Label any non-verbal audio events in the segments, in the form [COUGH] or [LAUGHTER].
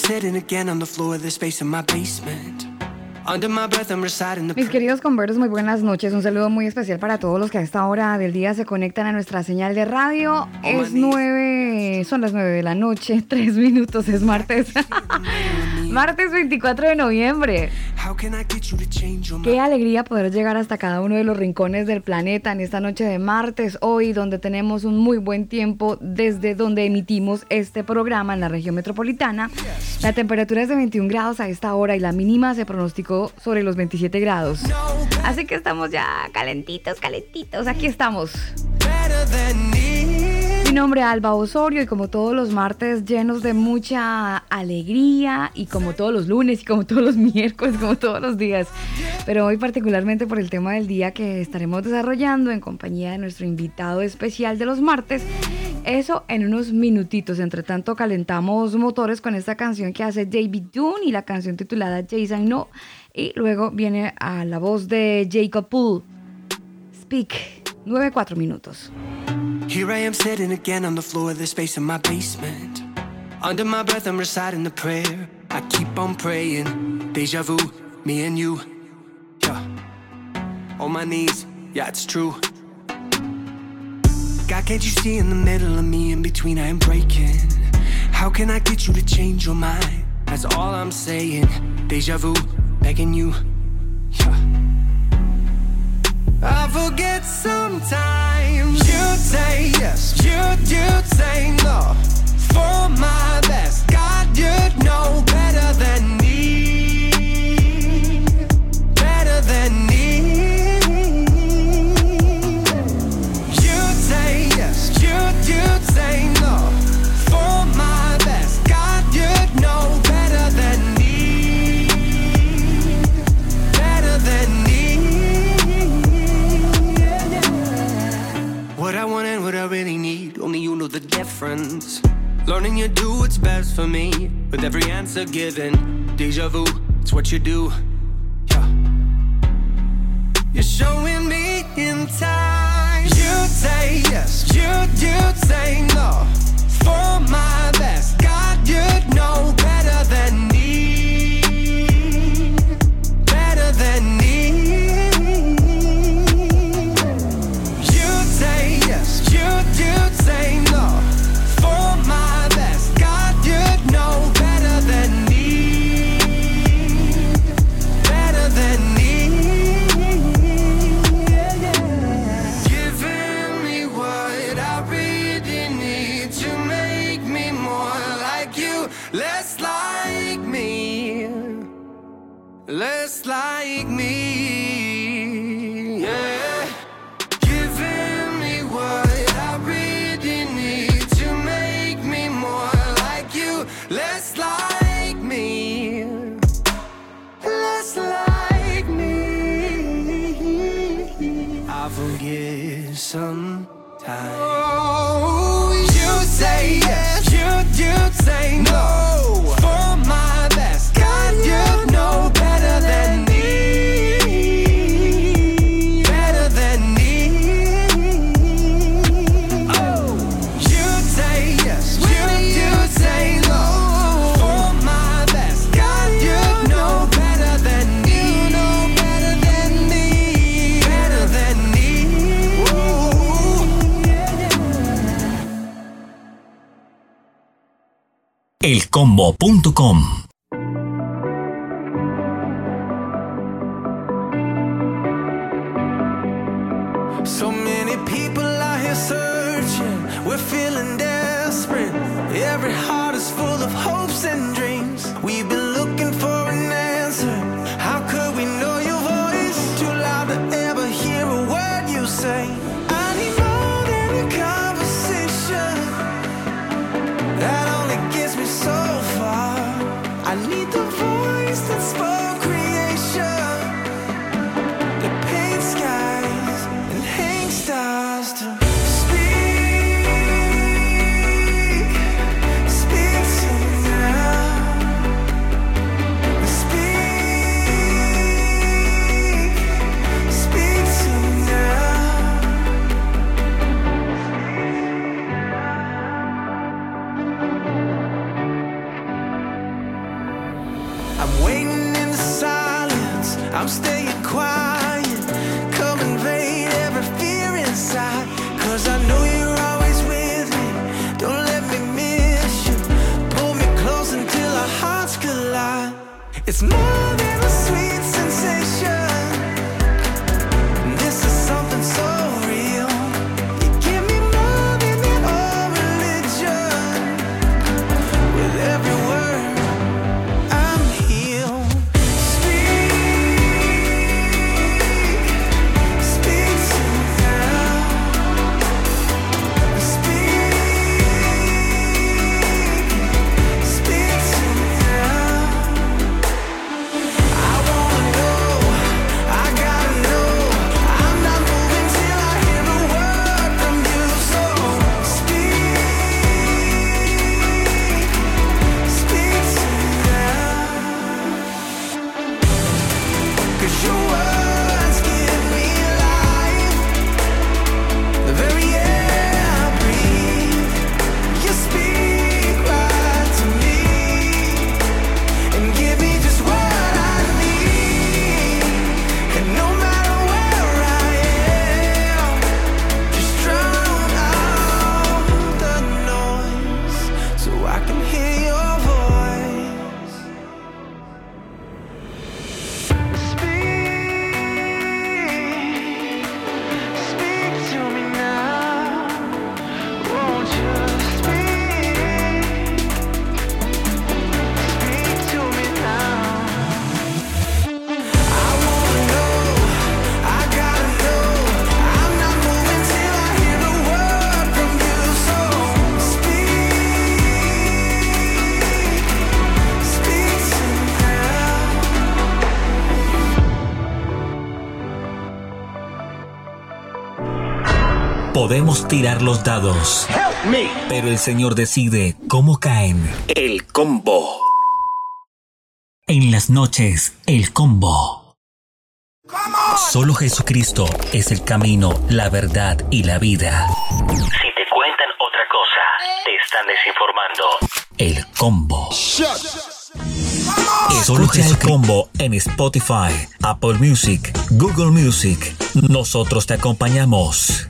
Sitting again on the floor of the space in my basement. Mis queridos conversos, muy buenas noches. Un saludo muy especial para todos los que a esta hora del día se conectan a nuestra señal de radio. Es nueve, son las nueve de la noche, [LAUGHS] tres minutos, es martes. [LAUGHS] martes 24 de noviembre. Qué alegría poder llegar hasta cada uno de los rincones del planeta en esta noche de martes, hoy donde tenemos un muy buen tiempo desde donde emitimos este programa en la región metropolitana. La temperatura es de 21 grados a esta hora y la mínima se pronosticó sobre los 27 grados. Así que estamos ya calentitos, calentitos, aquí estamos. Mi nombre es Alba Osorio y como todos los martes llenos de mucha alegría y como todos los lunes y como todos los [LAUGHS] miércoles, como todos los días. Pero hoy particularmente por el tema del día que estaremos desarrollando en compañía de nuestro invitado especial de los martes. Eso en unos minutitos. Entre tanto calentamos motores con esta canción que hace David Dunn y la canción titulada Jason No. Y luego viene a la voz de Jacob Poole. Speak. 9-4 minutos. Here I am sitting again on the floor of the space in my basement. Under my breath, I'm reciting the prayer. I keep on praying. Deja vu, me and you. Yeah. On my knees, yeah, it's true. God, can't you see in the middle of me, in between, I am breaking? How can I get you to change your mind? That's all I'm saying. Deja vu, begging you. Yeah. I forget sometimes you say yes, you you say no. For my best, God, you know better than me, the difference. Learning you do what's best for me, with every answer given. Deja vu, it's what you do. Yeah. You're showing me in time. You say yes, you you say no. For my best, God, you know better than like elcombo.com I'm staying quiet. Come invade every fear inside. Cause I know you're always with me. Don't let me miss you. Pull me close until our hearts collide. It's more Podemos tirar los dados, pero el Señor decide cómo caen. El combo. En las noches, el combo. Solo Jesucristo es el camino, la verdad y la vida. Si te cuentan otra cosa, te están desinformando. El combo. Escucha el combo en Spotify, Apple Music, Google Music. Nosotros te acompañamos.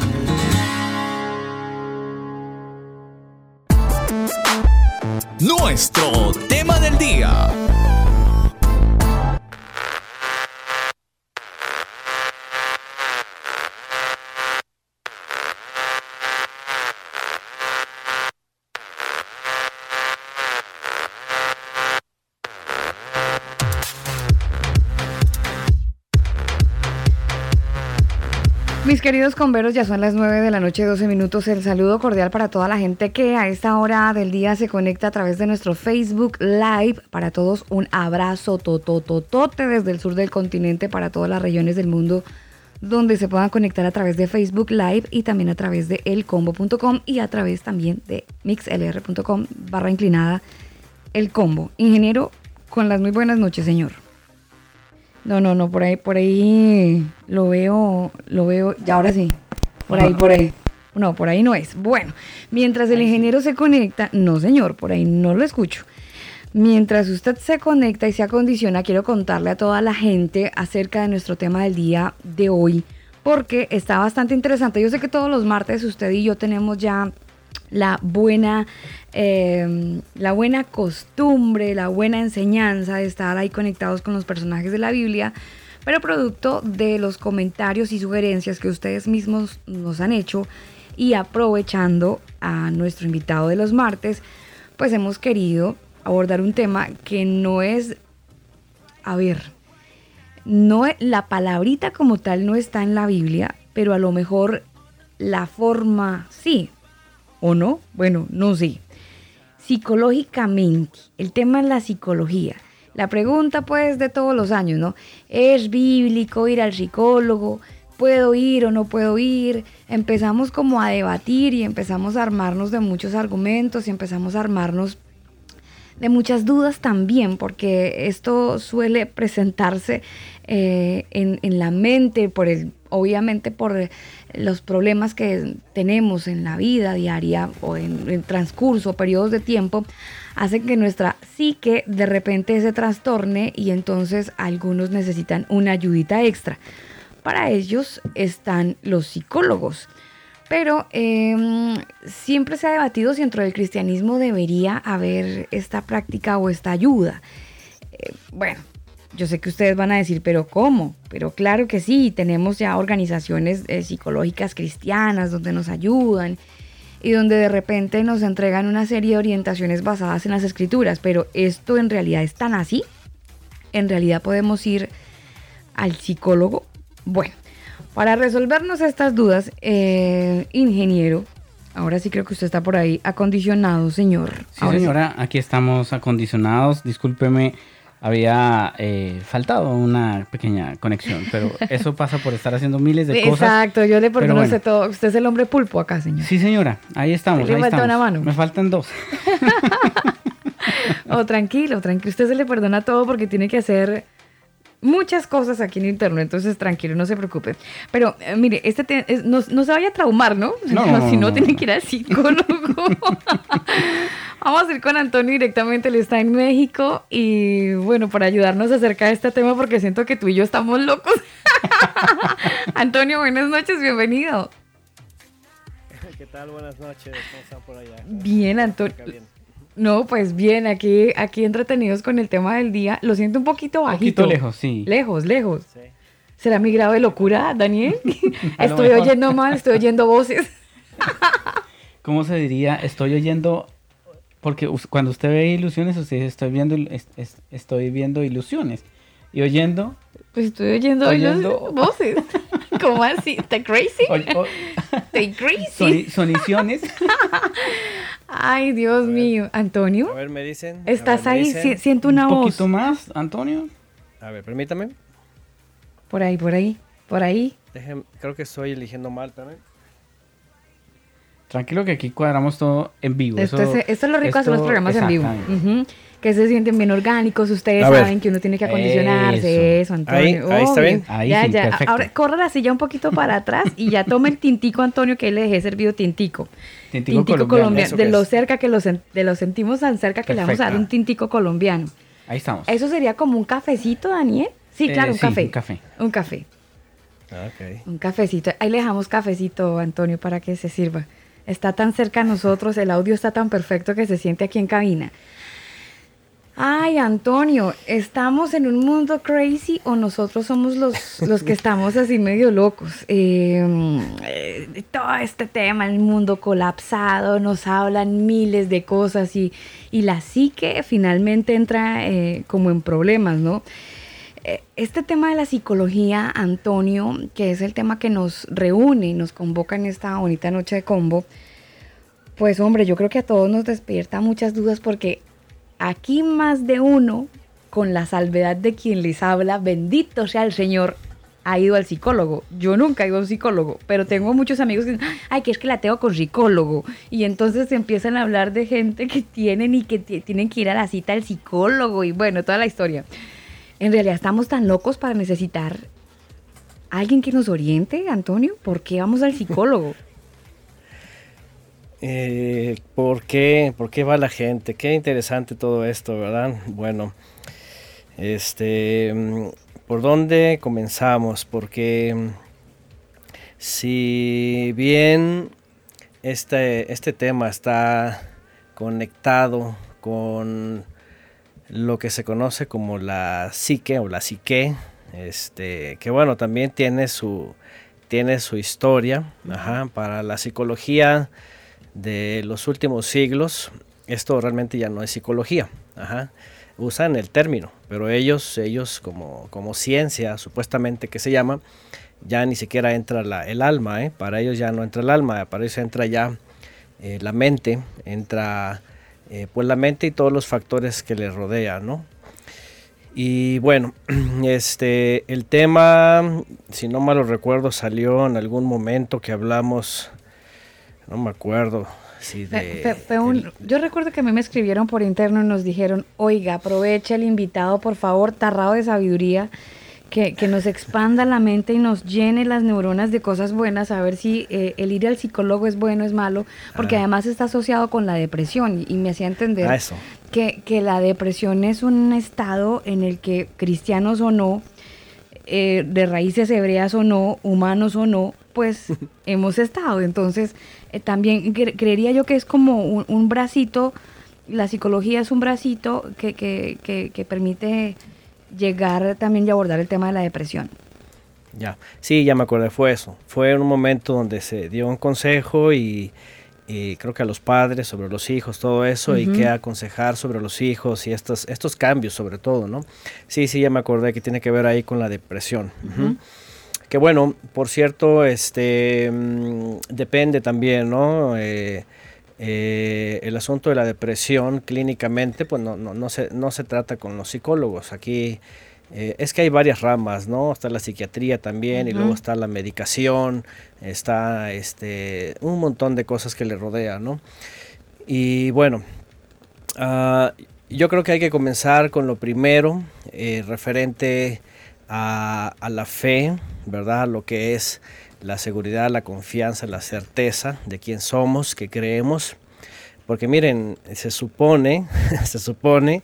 Nuestro tema del día. Queridos converos, ya son las 9 de la noche, 12 minutos. El saludo cordial para toda la gente que a esta hora del día se conecta a través de nuestro Facebook Live. Para todos, un abrazo totototote desde el sur del continente para todas las regiones del mundo donde se puedan conectar a través de Facebook Live y también a través de elcombo.com y a través también de mixlr.com barra inclinada el combo. Ingeniero, con las muy buenas noches, señor. No, no, no, por ahí, por ahí lo veo, lo veo, ya ahora sí, por ahí, por ahí. No, por ahí no es. Bueno, mientras el ingeniero se conecta, no señor, por ahí no lo escucho. Mientras usted se conecta y se acondiciona, quiero contarle a toda la gente acerca de nuestro tema del día de hoy, porque está bastante interesante. Yo sé que todos los martes usted y yo tenemos ya la buena, eh, la buena costumbre, la buena enseñanza de estar ahí conectados con los personajes de la Biblia, pero producto de los comentarios y sugerencias que ustedes mismos nos han hecho y aprovechando a nuestro invitado de los martes, pues hemos querido abordar un tema que no es, a ver, no la palabrita como tal no está en la Biblia, pero a lo mejor la forma sí, ¿O no? Bueno, no sé. psicológicamente, el tema es la psicología. La pregunta pues de todos los años, ¿no? ¿Es bíblico ir al psicólogo? ¿Puedo ir o no puedo ir? Empezamos como a debatir y empezamos a armarnos de muchos argumentos y empezamos a armarnos de muchas dudas también, porque esto suele presentarse eh, en, en, la mente, por el, obviamente por los problemas que tenemos en la vida diaria o en, en transcurso, periodos de tiempo, hacen que nuestra psique de repente se trastorne y entonces algunos necesitan una ayudita extra. Para ellos están los psicólogos. Pero eh, siempre se ha debatido si dentro del cristianismo debería haber esta práctica o esta ayuda. Eh, bueno, yo sé que ustedes van a decir, pero ¿cómo? Pero claro que sí, tenemos ya organizaciones eh, psicológicas cristianas donde nos ayudan y donde de repente nos entregan una serie de orientaciones basadas en las escrituras, pero esto en realidad es tan así. En realidad podemos ir al psicólogo. Bueno, para resolvernos estas dudas, eh, ingeniero, ahora sí creo que usted está por ahí acondicionado, señor. Sí, señora, aquí estamos acondicionados. Discúlpeme, había eh, faltado una pequeña conexión, pero eso [LAUGHS] pasa por estar haciendo miles de cosas. Exacto, yo le perdono bueno. todo. Usted es el hombre pulpo acá, señor. Sí, señora, ahí estamos. Le ahí falta estamos. una mano. Me faltan dos. [LAUGHS] oh, tranquilo, tranquilo. Usted se le perdona todo porque tiene que hacer muchas cosas aquí en internet, entonces tranquilo, no se preocupe. Pero eh, mire, este te, es, no, no, se vaya a traumar, ¿no? No, [LAUGHS] no, si no, no, tiene que ir al psicólogo. [LAUGHS] Vamos a ir con Antonio directamente, él está en México y bueno, para ayudarnos acerca de este tema porque siento que tú y yo estamos locos. [LAUGHS] Antonio, buenas noches, bienvenido. ¿Qué tal? Buenas noches, ¿cómo están por allá? Bien, Antonio. No, pues bien, aquí, aquí entretenidos con el tema del día. Lo siento un poquito bajito. Un poquito lejos, sí. Lejos, lejos. Sí. ¿Será mi grado de locura, Daniel? [LAUGHS] [LAUGHS] estoy oyendo mal, estoy oyendo voces. [LAUGHS] ¿Cómo se diría? Estoy oyendo... Porque cuando usted ve ilusiones, usted dice, estoy viendo, estoy viendo ilusiones. Y oyendo... Pues estoy oyendo, oyendo... voces. [LAUGHS] ¿Cómo así? ¿Te crazy? [LAUGHS] ¿Te crazy? Son, soniciones. [LAUGHS] Ay, Dios mío. Antonio. A ver, me dicen. ¿Estás ver, ahí? dicen. Siento una Un voz. poquito más, Antonio. A ver, permítame. Por ahí, por ahí, por ahí. Dejen, creo que estoy eligiendo mal también. Tranquilo que aquí cuadramos todo en vivo. Esto, Eso, es, esto es lo rico de hacer los programas en vivo. Uh -huh. Que se sienten bien orgánicos. Ustedes A saben ver. que uno tiene que acondicionarse. Eso, Ahí- Antonio. ahí está Obvio. bien. Ahí ya, sí, ya. perfecto. Ahora corra la silla un poquito para atrás y ya tome el tintico, Antonio, que le dejé servido tintico. Tintico Tintico, colombiano. colombiano. ¿Eso De lo es? cerca que lo, de lo sentimos tan cerca que le vamos a dar un tintico colombiano. Ahí estamos. ¿Eso sería como un cafecito, Daniel? Sí, Eh, claro, un sí, café. un café. Un café. Ah. Un cafecito. Ahí le dejamos cafecito, Antonio, para que se sirva. Está tan cerca a nosotros, el audio está tan perfecto que se siente aquí en cabina. Ay, Antonio, ¿estamos en un mundo crazy o nosotros somos los, [LAUGHS] los que estamos así medio locos? Eh, eh, todo este tema, el mundo colapsado, nos hablan miles de cosas y, y la psique finalmente entra eh, como en problemas, ¿no? Este tema de la psicología, Antonio, que es el tema que nos reúne y nos convoca en esta bonita noche de combo, pues hombre, yo creo que a todos nos despierta muchas dudas porque aquí más de uno, con la salvedad de quien les habla, bendito sea el Señor, ha ido al psicólogo. Yo nunca he ido a un psicólogo, pero tengo muchos amigos que dicen, ay, que es que la tengo con psicólogo. Y entonces empiezan a hablar de gente que tienen y que ti- tienen que ir a la cita del psicólogo y bueno, toda la historia. En realidad estamos tan locos para necesitar alguien que nos oriente, Antonio. ¿Por qué vamos al psicólogo? Eh, ¿por, qué? ¿Por qué va la gente? Qué interesante todo esto, ¿verdad? Bueno, este, mm, ¿por dónde comenzamos? Porque mm, si bien este, este tema está conectado con lo que se conoce como la psique o la psique, este, que bueno, también tiene su, tiene su historia, ajá, para la psicología de los últimos siglos, esto realmente ya no es psicología, usan el término, pero ellos, ellos como, como ciencia, supuestamente que se llama, ya ni siquiera entra la- el alma, ¿eh? para ellos ya no entra el alma, para ellos entra ya eh, la mente, entra eh, pues la mente y todos los factores que le rodean, ¿no? Y bueno, [CLEARS THROAT] este, el tema, si no mal lo recuerdo, salió en algún momento que hablamos, no me acuerdo. De, yo recuerdo que a mí me escribieron por interno y nos dijeron, oiga, aprovecha el invitado, por favor, tarrado de sabiduría, que, que, nos expanda la mente y nos llene las neuronas de cosas buenas, a ver si eh, el ir al psicólogo es bueno o es malo, porque además está asociado con la depresión y, me hacía entender ah, Que, que, la depresión es un estado en el que cristianos o no, eh, de raíces hebreas o no, humanos o no, pues [LAUGHS] hemos estado. Entonces, eh, también creería yo que es como un, un, bracito, la psicología es un bracito que, que, que, que permite llegar también y abordar el tema de la depresión. Ya, sí, ya me acordé, fue eso. Fue un momento donde se dio un consejo y, creo que a los padres sobre los hijos, todo eso, y qué aconsejar sobre los hijos y estos, estos cambios sobre todo, ¿no? Sí, sí, ya me acordé que tiene que ver ahí con la depresión. Que bueno, por cierto, este mm, depende también, ¿no? Eh, eh, el asunto de la depresión clínicamente, pues no, no, no, se, no se trata con los psicólogos. Aquí eh, es que hay varias ramas, ¿no? Está la psiquiatría también y luego está la medicación, está este, un montón de cosas que le rodean, ¿no? Y bueno, ah, yo creo que hay que comenzar con lo primero, eh, referente a, a, la fe, ¿verdad? Lo que es la seguridad, la confianza, la certeza de quién somos, que creemos. Porque miren, se supone, [LAUGHS] se supone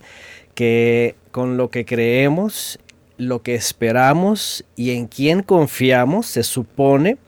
que con lo que creemos, lo que esperamos y en quién confiamos, se supone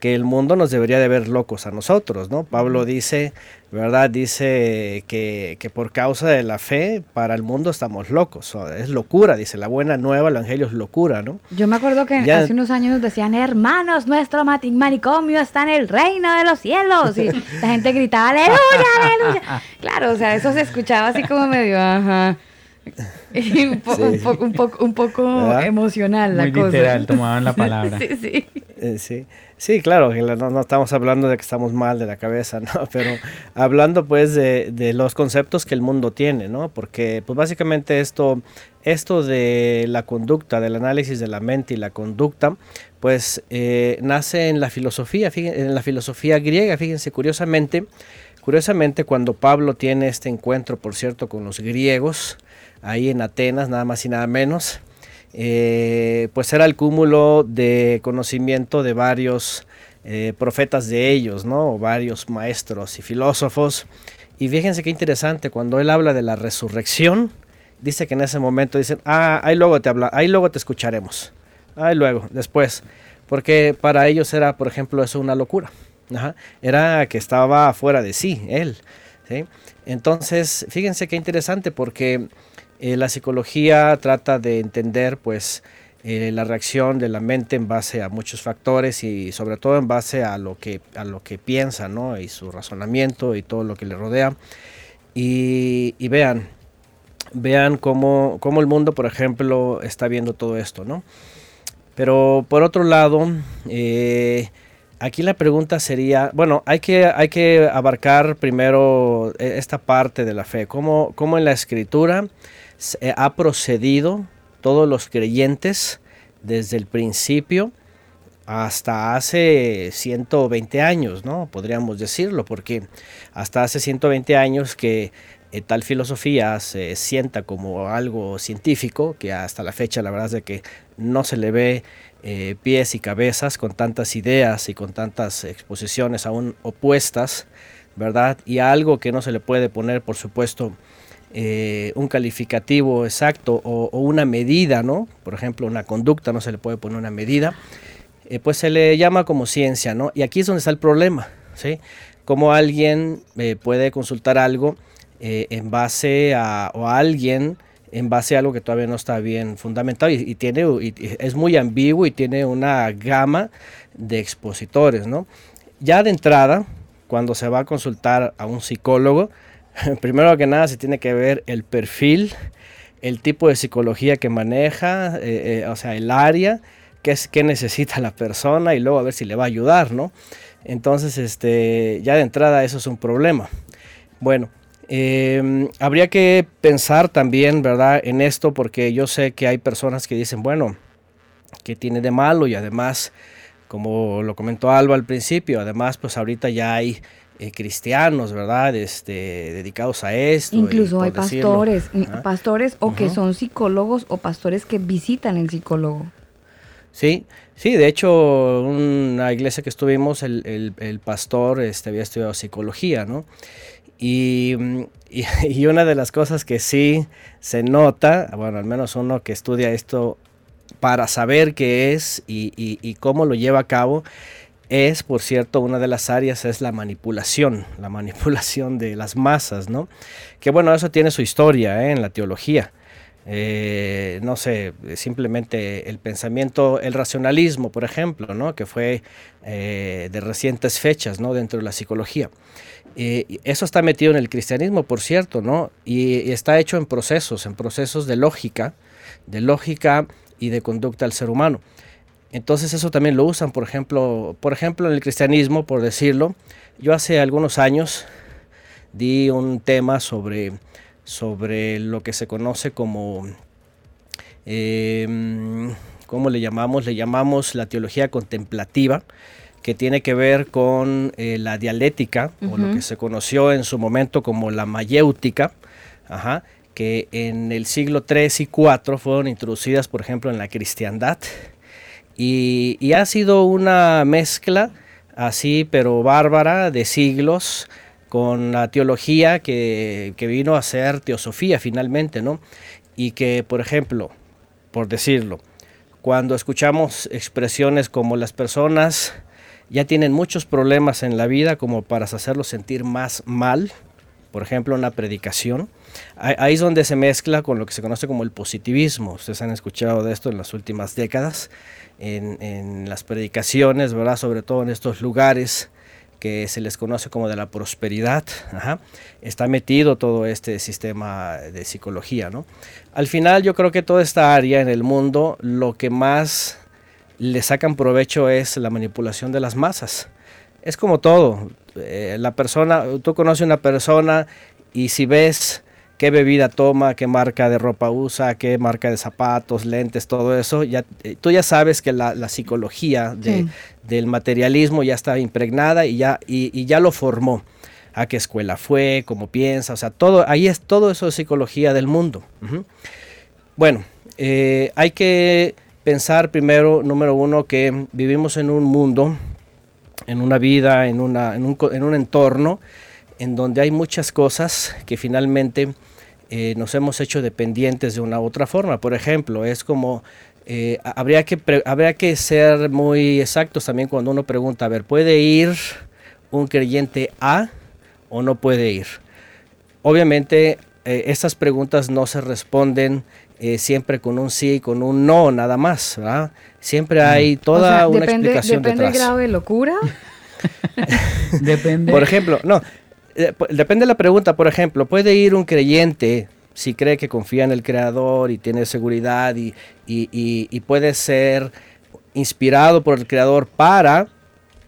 que el mundo nos debería de ver locos a nosotros, ¿no? Pablo dice, ¿verdad? Dice que, por causa de la fe, para el mundo estamos locos. es locura, dice la buena nueva, el evangelio es locura, ¿no? Yo me acuerdo que hace unos años decían, hermanos, nuestro manicomio está en el reino de los cielos. Y la gente gritaba, aleluya, aleluya. [LAUGHS] Claro, o sea, eso se escuchaba así como medio, ajá. [LAUGHS] un, poco, un, poco, un poco, emocional la Muy cosa. literal, tomaban la [LAUGHS] palabra. sí, sí. Eh, sí. Sí, claro, no, no, estamos hablando de que estamos mal de la cabeza, [LAUGHS] ¿no? Pero hablando pues de, de, los conceptos que el mundo tiene, ¿no? Porque pues básicamente esto, esto de la conducta, del análisis de la mente y la conducta, pues eh, nace en la filosofía, en la filosofía griega, fíjense, curiosamente, curiosamente cuando Pablo tiene este encuentro, por cierto, con los griegos, ahí en Atenas, nada más y nada menos, eh, pues era el cúmulo de conocimiento de varios eh, profetas de ellos, ¿no? varios maestros y filósofos. Y fíjense qué interesante, cuando él habla de la resurrección, dice que en ese momento dicen, ah, ahí luego te habla, ahí luego te escucharemos. Ahí luego, después. Porque para ellos era, por ejemplo, eso una locura. Era que estaba fuera de sí, él. Entonces, fíjense qué interesante porque eh, la psicología trata de entender pues eh, la reacción de la mente en base a muchos factores y sobre todo en base a lo que, a lo que piensa ¿no? y su razonamiento y todo lo que le rodea. Y, vean, vean cómo, cómo, el mundo, por ejemplo, está viendo todo esto. ¿no? Pero por otro lado, eh, aquí la pregunta sería, bueno, hay que, hay que abarcar primero esta parte de la fe, cómo, cómo en la escritura ha procedido todos los creyentes desde el principio hasta hace 120 años, ¿no? Podríamos decirlo, porque hasta hace 120 años que eh, tal filosofía se sienta como algo científico, que hasta la fecha la verdad es de que no se le ve eh, pies y cabezas con tantas ideas y con tantas exposiciones aún opuestas, ¿verdad? Y algo que no se le puede poner, por supuesto, eh, un calificativo exacto o, una medida, ¿no? Por ejemplo, una conducta no se le puede poner una medida, eh, pues se le llama como ciencia, ¿no? Y aquí es donde está el problema, ¿sí? Cómo alguien eh, puede consultar algo en base a, alguien en base a algo que todavía no está bien fundamentado y, tiene, es muy ambiguo y tiene una gama de expositores, ¿no? Ya de entrada, cuando se va a consultar a un psicólogo, [LAUGHS] primero que nada se tiene que ver el perfil, el tipo de psicología que maneja, eh, eh, o sea, el área, qué, es, necesita la persona y luego a ver si le va a ayudar, ¿no? Entonces, este, ya de entrada eso es un problema. Bueno, Em, habría que pensar también, ¿verdad?, en esto porque yo sé que hay personas que dicen, bueno, ¿qué tiene de malo? Y además, como lo comentó Alba al principio, además, pues ahorita ya hay eh, cristianos, ¿verdad? Este, dedicados a esto. Incluso hay pastores, pastores o que son psicólogos o pastores que visitan el psicólogo. Sí, sí, de hecho, una iglesia que estuvimos, el, el, pastor este, había estudiado psicología, ¿no? Y, [LAUGHS] y, una de las cosas que sí se nota, bueno, al menos uno que estudia esto para saber qué es y, y cómo lo lleva a cabo, es, por cierto, una de las áreas es la manipulación, la [LAUGHS] manipulación de las masas, ¿no? Que bueno, eso tiene su historia ¿eh? en la teología. Eh, no sé, simplemente el pensamiento, el racionalismo, por ejemplo, ¿no? que fue eh, de recientes fechas ¿no? dentro de la psicología. eso está metido en el cristianismo, por cierto, ¿no? y, está hecho en procesos, en procesos de lógica, de lógica y de conducta al ser humano. Entonces eso también lo usan, por ejemplo, por ejemplo en el cristianismo, por decirlo. Yo hace algunos años di un tema sobre, sobre lo que se conoce como, em, ¿cómo le llamamos? Le llamamos la teología contemplativa, que tiene que ver con eh, la dialéctica, o lo que se conoció en su momento como la mayéutica, que en el siglo III y IV fueron introducidas, por ejemplo, en la cristiandad y, ha sido una mezcla así, pero bárbara, de siglos, con la teología que, vino a ser teosofía finalmente, ¿no? Y que, por ejemplo, por decirlo, cuando escuchamos expresiones como las personas ya tienen muchos problemas en la vida como para hacerlos sentir más mal, por ejemplo, una predicación, ahí es donde se mezcla con lo que se conoce como el positivismo. Ustedes han escuchado de esto en las últimas décadas en, las predicaciones, ¿verdad? Sobre todo en estos lugares que se les conoce como de la prosperidad, está metido todo este sistema de psicología, ¿no? Al final yo creo que toda esta área en el mundo lo que más le sacan provecho es la manipulación de las masas. Es como todo, eh, la persona, tú conoces una persona y si ves qué bebida toma, qué marca de ropa usa, qué marca de zapatos, lentes, todo eso, ya, eh, tú ya sabes que la, psicología del materialismo ya está impregnada y ya, y, ya lo formó. A qué escuela fue, cómo piensa, o sea, todo, ahí es todo eso de psicología del mundo. Bueno, eh, hay que pensar primero, número uno, que vivimos en un mundo, en una vida, en, una, en, un, en un entorno en donde hay muchas cosas que finalmente eh, nos hemos hecho dependientes de una u otra forma. Por ejemplo, es como, eh, habría, que habría que ser muy exactos también cuando uno pregunta, a ver, ¿puede ir un creyente A o no puede ir? Obviamente, eh, estas preguntas no se responden siempre con un sí, y con un no, nada más, Siempre hay toda una explicación ¿Depende del grado de locura? [LAUGHS] depende. Por ejemplo, no, eh, depende de la pregunta, por ejemplo, puede ir un creyente si cree que confía en el Creador y tiene seguridad y, y puede ser inspirado por el Creador para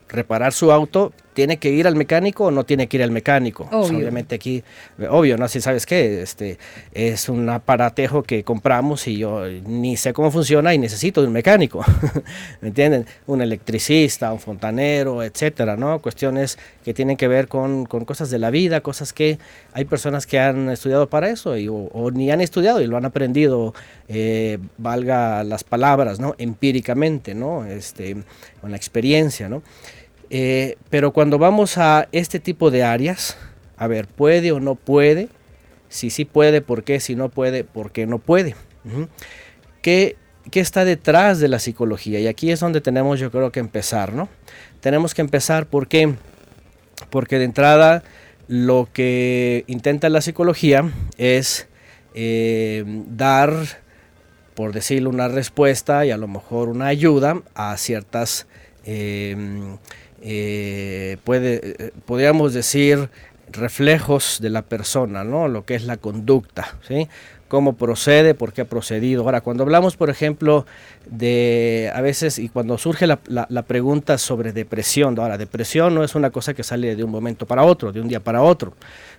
reparar su auto, ¿tiene que ir al mecánico o no tiene que ir al mecánico? Pues, obviamente aquí, obvio, ¿no? Si sabes qué, este, es un aparatejo que compramos y yo ni sé cómo funciona y necesito de un mecánico, [LAUGHS] ¿me entienden? Un electricista, un fontanero, etcétera, ¿no? Cuestiones que tienen que ver con, cosas de la vida, cosas que hay personas que han estudiado para eso y, o, ni han estudiado y lo han aprendido, eh, valga las palabras, ¿no? Empíricamente, ¿no? Este, con la experiencia, ¿no? Eh, pero cuando vamos a este tipo de áreas, a ver, ¿puede o no puede? Si sí puede, ¿por qué? Si no puede, ¿por qué no puede? ¿Qué, ¿Qué está detrás de la psicología? Y aquí es donde tenemos yo creo que empezar, ¿no? Tenemos que empezar porque, porque de entrada lo que intenta la psicología es eh, dar, por decirlo, una respuesta y a lo mejor una ayuda a ciertas eh, eh, puede, eh, podríamos decir, reflejos de la persona, ¿no? Lo que es la conducta, ¿sí? Cómo procede, por qué ha procedido. Ahora, cuando hablamos, por ejemplo, de a veces, y cuando surge la, la, pregunta sobre depresión, ahora, depresión no es una cosa que sale de un momento para otro, de un día para otro.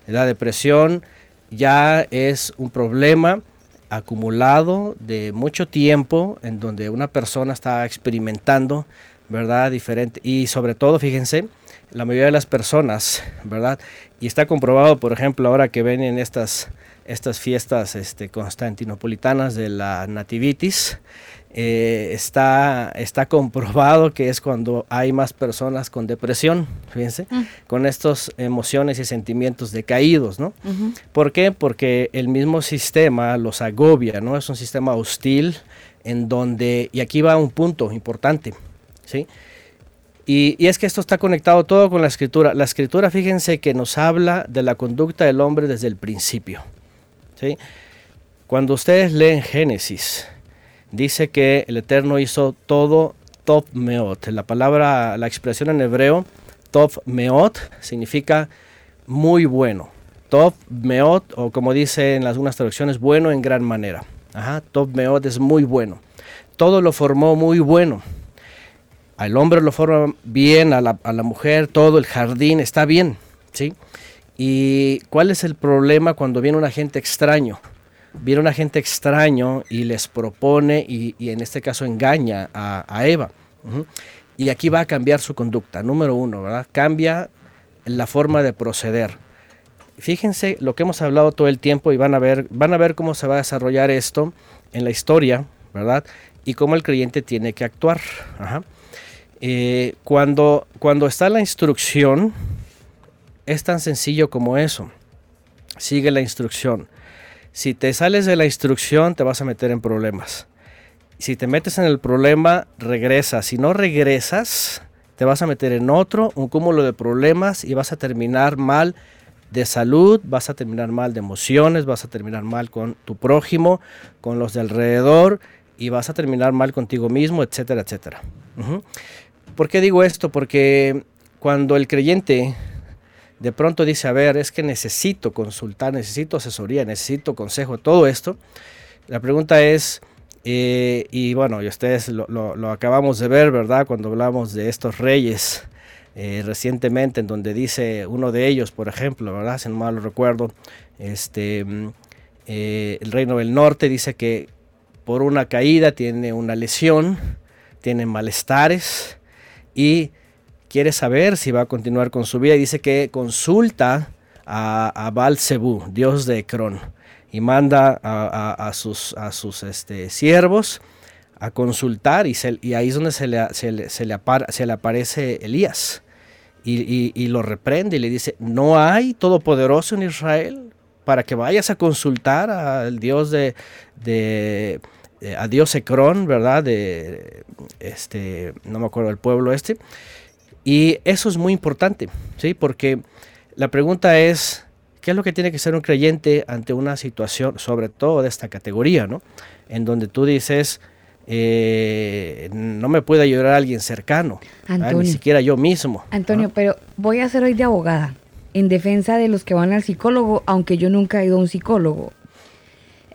La depresión ya es un problema acumulado de mucho tiempo en donde una persona está experimentando, ¿verdad? Diferente. Y sobre todo, fíjense, la mayoría de las personas, ¿verdad? Y está comprobado, por ejemplo, ahora que ven en estas, estas fiestas este, constantinopolitanas de la Nativitis, eh, está, está comprobado que es cuando hay más personas con depresión, fíjense, mm. con estas emociones y sentimientos decaídos, ¿no? ¿Por qué? Porque el mismo sistema los agobia, ¿no? Es un sistema hostil en donde, y aquí va un punto importante, ¿sí? Y, y, es que esto está conectado todo con la escritura. La escritura, fíjense que nos habla de la conducta del hombre desde el principio, ¿sí? Cuando ustedes leen Génesis, dice que el Eterno hizo todo top meot. La palabra, la expresión en hebreo, top meot, significa muy bueno. Top meot, o como dice en algunas traducciones, bueno en gran manera. Ajá, top meot es muy bueno. Todo lo formó muy bueno. Al hombre lo forma bien, a la, mujer, todo el jardín está bien. ¿sí? ¿Y cuál es el problema cuando viene un agente extraño? viene un agente extraño y les propone y, en este caso engaña a, Eva. Y aquí va a cambiar su conducta, número uno, ¿verdad? Cambia la forma de proceder. Fíjense lo que hemos hablado todo el tiempo y van a ver, van a ver cómo se va a desarrollar esto en la historia, ¿verdad? Y cómo el creyente tiene que actuar. Eh, cuando, cuando está la instrucción, es tan sencillo como eso. Sigue la instrucción. Si te sales de la instrucción, te vas a meter en problemas. Si te metes en el problema, regresas. Si no regresas, te vas a meter en otro, un cúmulo de problemas y vas a terminar mal de salud, vas a terminar mal de emociones, vas a terminar mal con tu prójimo, con los de alrededor y vas a terminar mal contigo mismo, etcétera, etcétera. ¿Por qué digo esto? Porque cuando el creyente de pronto dice, a ver, es que necesito consultar, necesito asesoría, necesito consejo, todo esto. La pregunta es, eh, y bueno, y ustedes lo, acabamos de ver, ¿verdad? Cuando hablamos de estos reyes eh, recientemente, en donde dice uno de ellos, por ejemplo, ¿verdad? Si no mal recuerdo, este, eh, el reino del norte dice que por una caída tiene una lesión, tiene malestares y quiere saber si va a continuar con su vida. Y dice que consulta a, a dios de Ecrón, y manda a, sus, a sus este, siervos a consultar y, ahí es donde se le, se le, se le, aparece Elías. Y, y, lo reprende y le dice, no hay todopoderoso en Israel para que vayas a consultar al dios de, de a Dios Ecrón, ¿verdad? De este, no me acuerdo el pueblo este. Y eso es muy importante, ¿sí? Porque la pregunta es, ¿qué es lo que tiene que ser un creyente ante una situación, sobre todo de esta categoría, ¿no? En donde tú dices, eh, no me puede ayudar alguien cercano, ni siquiera yo mismo. Antonio, pero voy a ser hoy de abogada en defensa de los que van al psicólogo, aunque yo nunca he ido a un psicólogo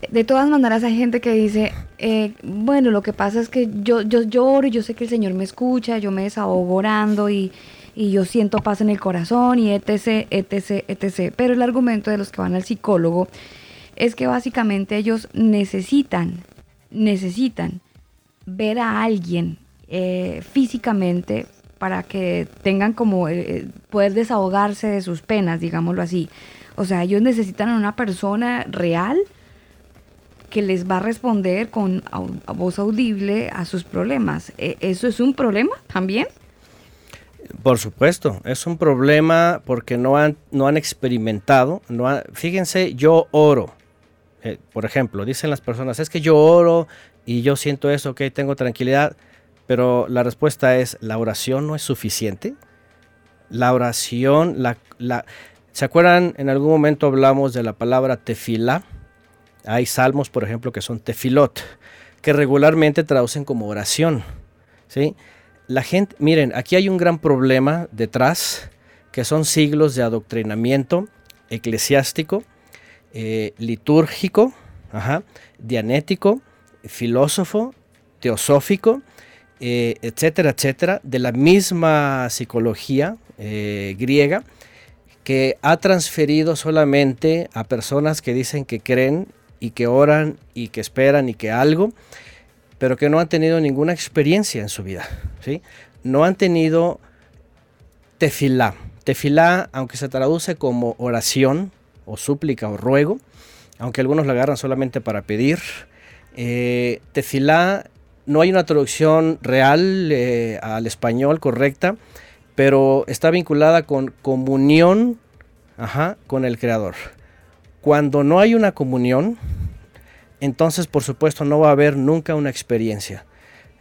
de todas maneras hay gente que dice, eh, bueno, lo que pasa es que yo, yo lloro y yo sé que el Señor me escucha, yo me desahogo orando y, y yo siento paz en el corazón y etc, etc, etc. Pero el argumento de los que van al psicólogo es que básicamente ellos necesitan, necesitan ver a alguien eh, físicamente para que tengan como eh, poder desahogarse de sus penas, digámoslo así. O sea, ellos necesitan a una persona real que les va a responder con voz audible a sus problemas. ¿E, ¿Eso es un problema también? Por supuesto, es un problema porque no han, no han experimentado. No fíjense, yo oro. Eh, por ejemplo, dicen las personas, es que yo oro y yo siento eso, que tengo tranquilidad. Pero la respuesta es, ¿la oración no es suficiente? La oración, la, la, ¿se acuerdan? En algún momento hablamos de la palabra tefila hay salmos, por ejemplo, que son tefilot, que regularmente traducen como oración. ¿sí? La gente, miren, aquí hay un gran problema detrás, que son siglos de adoctrinamiento eclesiástico, eh, litúrgico, dianético, filósofo, teosófico, eh, etcétera, etcétera, de la misma psicología eh, griega, que ha transferido solamente a personas que dicen que creen y que oran y que esperan y que algo, pero que no han tenido ninguna experiencia en su vida, ¿sí? No han tenido tefilá. Tefilá, aunque se traduce como oración o súplica o ruego, aunque algunos la agarran solamente para pedir, eh, tefilá no hay una traducción real eh, al español correcta, pero está vinculada con comunión con el Creador. Cuando no hay una comunión, entonces por supuesto no va a haber nunca una experiencia.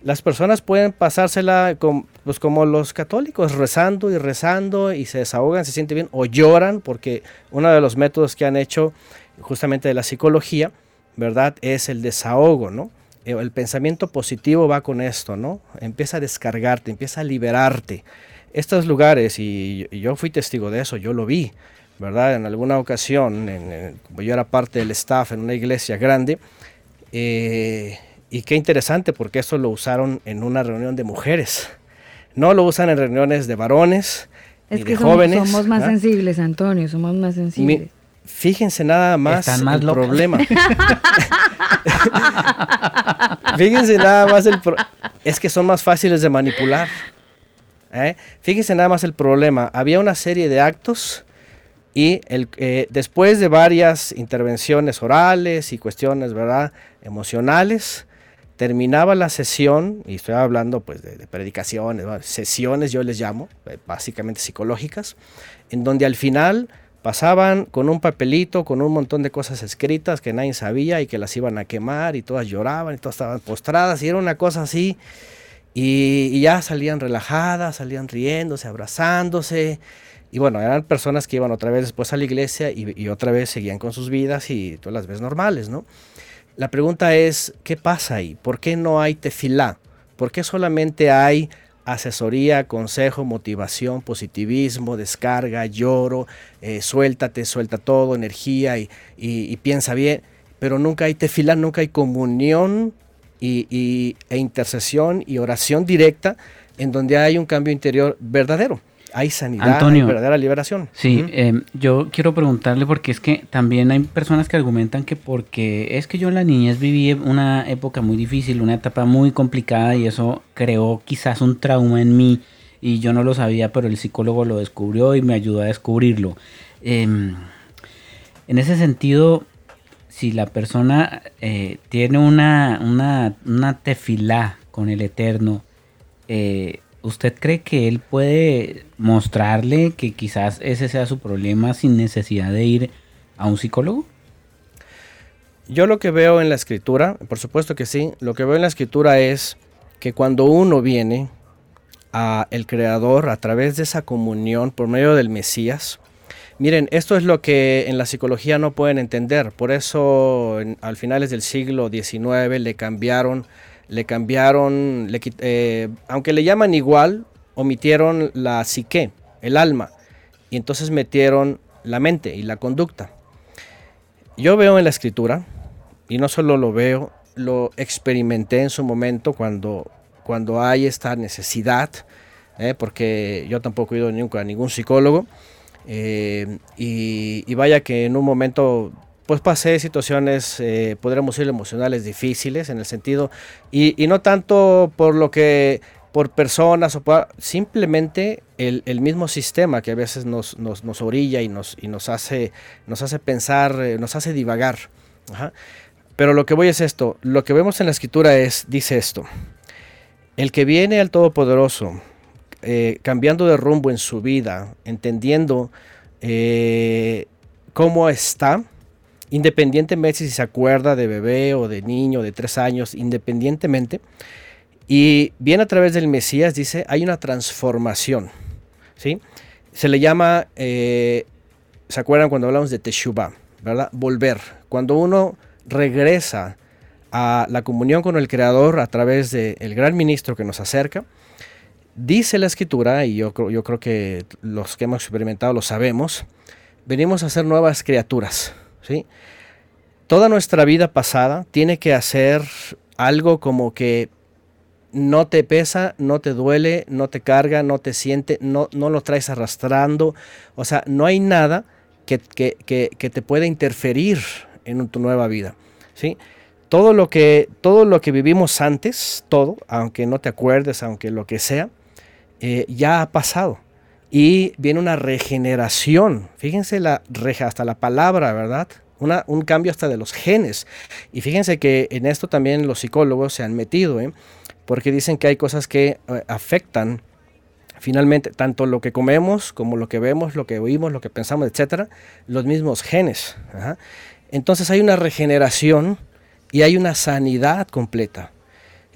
Las personas pueden pasársela pues, como los católicos, rezando y rezando y se desahogan, se sienten bien o lloran, porque uno de los métodos que han hecho justamente de la psicología, ¿verdad? Es el desahogo, ¿no? Eh, el pensamiento positivo va con esto, ¿no? Empieza a descargarte, empieza a liberarte. Estos lugares, y yo fui testigo de eso, yo lo vi, ¿verdad? En alguna ocasión, como yo era parte del staff en una iglesia grande, eh, y qué interesante porque eso lo usaron en una reunión de mujeres. No lo usan en reuniones de varones es que de somos, jóvenes. Somos más sensibles, Antonio, somos más sensibles. fíjense nada más, el problema. [LAUGHS] fíjense nada más el es que son más fáciles de manipular. ¿eh? Fíjense nada más el problema. Había una serie de actos y eh, después de varias intervenciones orales y cuestiones, ¿verdad? Emocionales, terminaba la sesión, y estoy hablando pues de, predicaciones, sesiones yo les llamo, eh, básicamente psicológicas, en donde al final pasaban con un papelito, con un montón de cosas escritas que nadie sabía y que las iban a quemar y todas lloraban y todas estaban postradas y era una cosa así y, ya salían relajadas, salían riéndose, abrazándose y bueno, eran personas que iban otra vez después a la iglesia y, otra vez seguían con sus vidas y tú las ves normales, ¿no? La pregunta es, ¿qué pasa ahí? ¿Por qué no hay tefilá? ¿Por qué solamente hay asesoría, consejo, motivación, positivismo, descarga, lloro, eh, suéltate, suelta todo, energía y, piensa bien? Pero nunca hay tefilá, nunca hay comunión y, e intercesión y oración directa en donde hay un cambio interior verdadero hay sanidad, hay verdadera liberación. Sí, em, yo quiero preguntarle porque es que también hay personas que argumentan que porque es que yo en la niñez viví una época muy difícil, una etapa muy complicada y eso creó quizás un trauma en mí y yo no lo sabía, pero el psicólogo lo descubrió y me ayudó a descubrirlo. Em, en ese sentido, si la persona eh, tiene una, una, una tefilá con el Eterno, eh, ¿usted cree que él puede mostrarle que quizás ese sea su problema sin necesidad de ir a un psicólogo? Yo lo que veo en la escritura, por supuesto que sí, lo que veo en la escritura es que cuando uno viene a el creador a través de esa comunión por medio del Mesías, miren, esto es lo que en la psicología no pueden entender, por eso al finales del siglo XIX le cambiaron le cambiaron, le, eh, aunque le llaman igual, omitieron la psique, el alma, y entonces metieron la mente y la conducta. Yo veo en la escritura, y no solo lo veo, lo experimenté en su momento cuando, cuando hay esta necesidad, eh, porque yo tampoco he ido nunca a ningún psicólogo, eh, y, y, vaya que en un momento pues pasé situaciones, eh, podríamos decir, emocionales difíciles en el sentido, y, no tanto por lo que, por personas, o simplemente el, mismo sistema que a veces nos, nos, orilla y nos, y nos, hace, nos hace pensar, eh, nos hace divagar. Pero lo que voy es esto, lo que vemos en la escritura es, dice esto, el que viene al Todopoderoso, eh, cambiando de rumbo en su vida, entendiendo cómo está, independientemente si se acuerda de bebé o de niño de tres años, independientemente. Y bien a través del Mesías dice, hay una transformación. ¿sí? Se le llama, eh, ¿se acuerdan cuando hablamos de Teshuvah? ¿verdad? Volver. Cuando uno regresa a la comunión con el Creador a través del gran ministro que nos acerca, dice la escritura, y yo, yo creo que los que hemos experimentado lo sabemos, venimos a ser nuevas criaturas. Toda nuestra vida pasada tiene que hacer algo como que no te pesa, no te duele, no te carga, no te siente, no, no lo traes arrastrando. O sea, no hay nada que, te pueda interferir en tu nueva vida. ¿sí? Todo, lo que, todo lo que vivimos antes, todo, aunque no te acuerdes, aunque lo que sea, eh, ya ha pasado. Y viene una regeneración. Fíjense la, hasta la palabra, ¿verdad? Un cambio hasta de los genes. Y fíjense que en esto también los psicólogos se han metido, ¿eh? porque dicen que hay cosas que eh, afectan finalmente tanto lo que comemos como lo que vemos, lo que oímos, lo que pensamos, etcétera, los mismos genes. Entonces hay una regeneración y hay una sanidad completa.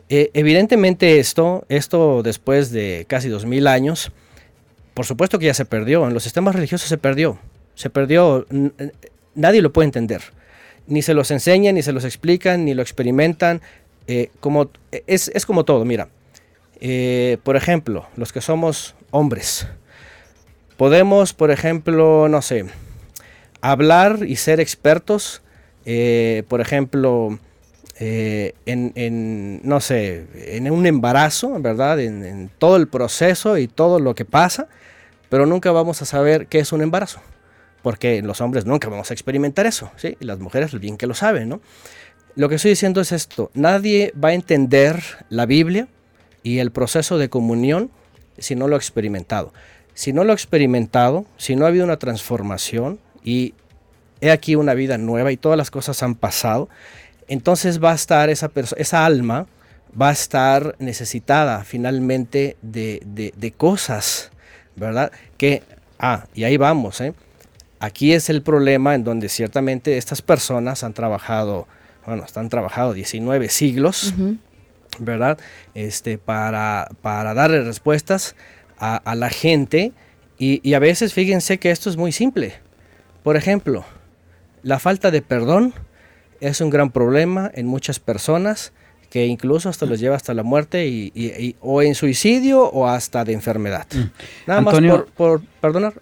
Eh, evidentemente esto, esto después de casi dos mil años, por supuesto que ya se perdió. En los sistemas religiosos se perdió. Se perdió. Nadie lo puede entender. Ni se los enseñan, ni se los explican, ni lo experimentan. Eh, como, es, como todo, mira. Eh, por ejemplo, los que somos hombres, podemos, por ejemplo, no sé, hablar y ser expertos, eh, por ejemplo, en, no sé, en un embarazo, ¿verdad? En, en, todo el proceso y todo lo que pasa, pero nunca vamos a saber qué es un embarazo, porque los hombres nunca vamos a experimentar eso, ¿sí? Y las mujeres bien que lo saben, ¿no? Lo que estoy diciendo es esto, nadie va a entender la Biblia y el proceso de comunión si no lo ha experimentado. Si no lo ha experimentado, si no ha habido una transformación y he aquí una vida nueva y todas las cosas han pasado, entonces va a estar esa, esa alma, va a estar necesitada finalmente de, de, cosas, ¿verdad? Que, ah, y ahí vamos, ¿eh? Aquí es el problema en donde ciertamente estas personas han trabajado bueno, están trabajados 19 siglos, ¿verdad? Este, para, para darle respuestas a, la gente y, a veces fíjense que esto es muy simple. Por ejemplo, la falta de perdón es un gran problema en muchas personas que incluso hasta los lleva hasta la muerte y, o en suicidio o hasta de enfermedad. Mm. Nada más por, perdonar.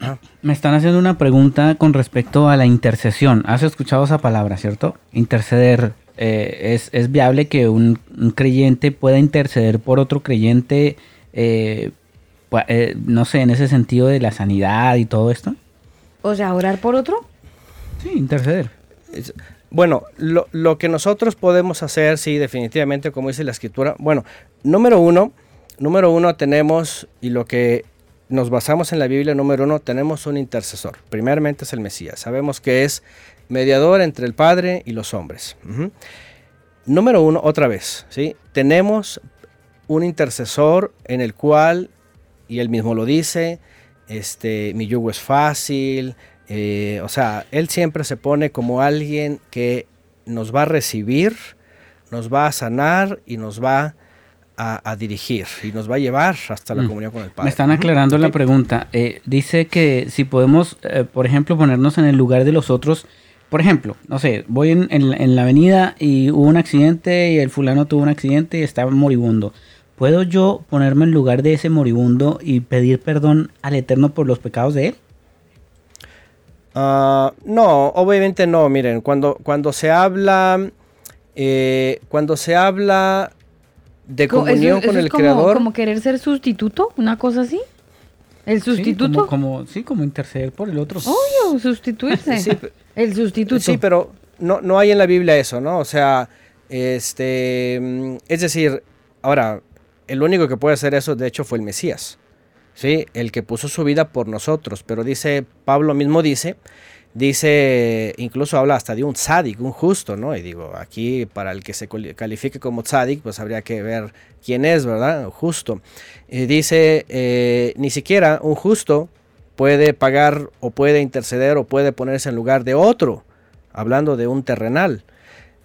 Me están haciendo una pregunta con respecto a la intercesión. ¿Has escuchado esa palabra, cierto? Interceder. Eh, es, viable que un, creyente pueda interceder por otro creyente, eh, eh, no sé, en ese sentido de la sanidad y todo esto? O sea, orar por otro. Sí, interceder. Bueno, lo, que nosotros podemos hacer, sí, definitivamente, como dice la escritura, bueno, número uno, número uno tenemos, y lo que nos basamos en la Biblia, número uno, tenemos un intercesor. Primeramente es el Mesías. Sabemos que es mediador entre el Padre y los hombres. Número uno, otra vez, ¿sí? Tenemos un intercesor en el cual, y él mismo lo dice, este, mi yugo es fácil, eh, o sea, Él siempre se pone como alguien que nos va a recibir, nos va a sanar y nos va a, dirigir y nos va a llevar hasta la mm. comunión con el Padre. Me están aclarando la pregunta. Eh, dice que si podemos, eh, por ejemplo, ponernos en el lugar de los otros. Por ejemplo, no sé, voy en, la avenida y hubo un accidente y el fulano tuvo un accidente y estaba moribundo. ¿Puedo yo ponerme en lugar de ese moribundo y pedir perdón al Eterno por los pecados de él? Ah, no, obviamente no. Miren, cuando, cuando se habla, eh, cuando se habla de comunión con el como, creador, como querer ser sustituto, una cosa así. El sustituto. Sí, como, sí, como interceder por el otro. Obvio, sustituirse. el sustituto. Sí, pero no, no hay en la Biblia eso, ¿no? O sea, este, mm, es decir, ahora, el único que puede hacer eso, de hecho, fue el Mesías. ¿Sí? el que puso su vida por nosotros. Pero dice, Pablo mismo dice, dice, incluso habla hasta de un tzadik, un justo, ¿no? Y digo, aquí para el que se califique como tzadik, pues habría que ver quién es, ¿verdad? Justo. Dice, eh, ni siquiera un justo puede pagar o puede interceder o puede ponerse en lugar de otro, hablando de un terrenal.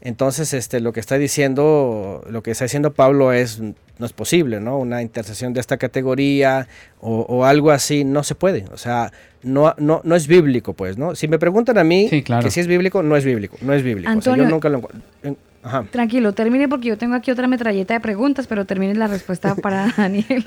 Entonces, este, lo que está diciendo, lo que está diciendo Pablo es, no es posible, ¿no? Una intercesión de esta categoría o, algo así, no se puede. O sea, no, no, no es bíblico, pues, ¿no? Si me preguntan a mí que si es bíblico, no es bíblico, no es bíblico. Antonio, yo nunca lo Tranquilo, termine porque yo tengo aquí otra metralleta de preguntas, pero termine la respuesta para [LAUGHS] Daniel.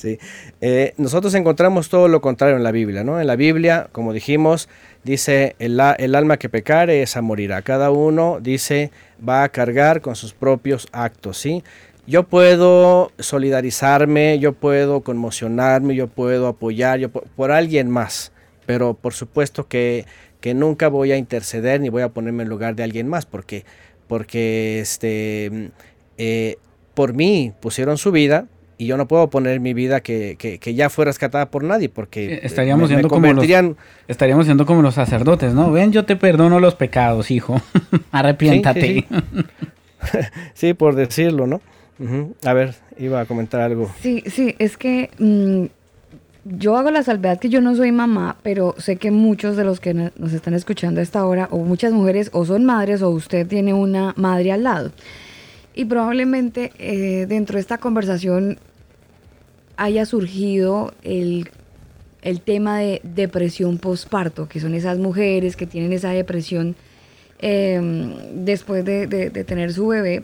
Sí. Eh, nosotros encontramos todo lo contrario en la Biblia, ¿no? En la Biblia, como dijimos, dice, el, alma que pecare, esa morirá. Cada uno, dice, va a cargar con sus propios actos, ¿sí? yo puedo solidarizarme, yo puedo conmocionarme, yo puedo apoyar yo, por, alguien más, pero por supuesto que, que, nunca voy a interceder ni voy a ponerme en lugar de alguien más, porque, porque este, eh, por mí pusieron su vida, y yo no puedo poner mi vida que, que, ya fue rescatada por nadie porque estaríamos siendo como los, estaríamos siendo como los sacerdotes no ven yo te perdono los pecados hijo. [LAUGHS] Arrepiéntate. [LAUGHS] Sí, por decirlo no a ver iba a comentar algo. Sí sí es que mm, yo hago la salvedad que yo no soy mamá, pero sé que muchos de los que nos están escuchando a esta hora, o muchas mujeres, o son madres, o usted tiene una madre al lado. Y probablemente eh, dentro de esta conversación haya surgido el, tema de depresión postparto, que son esas mujeres que tienen esa depresión em, después de, tener su bebé,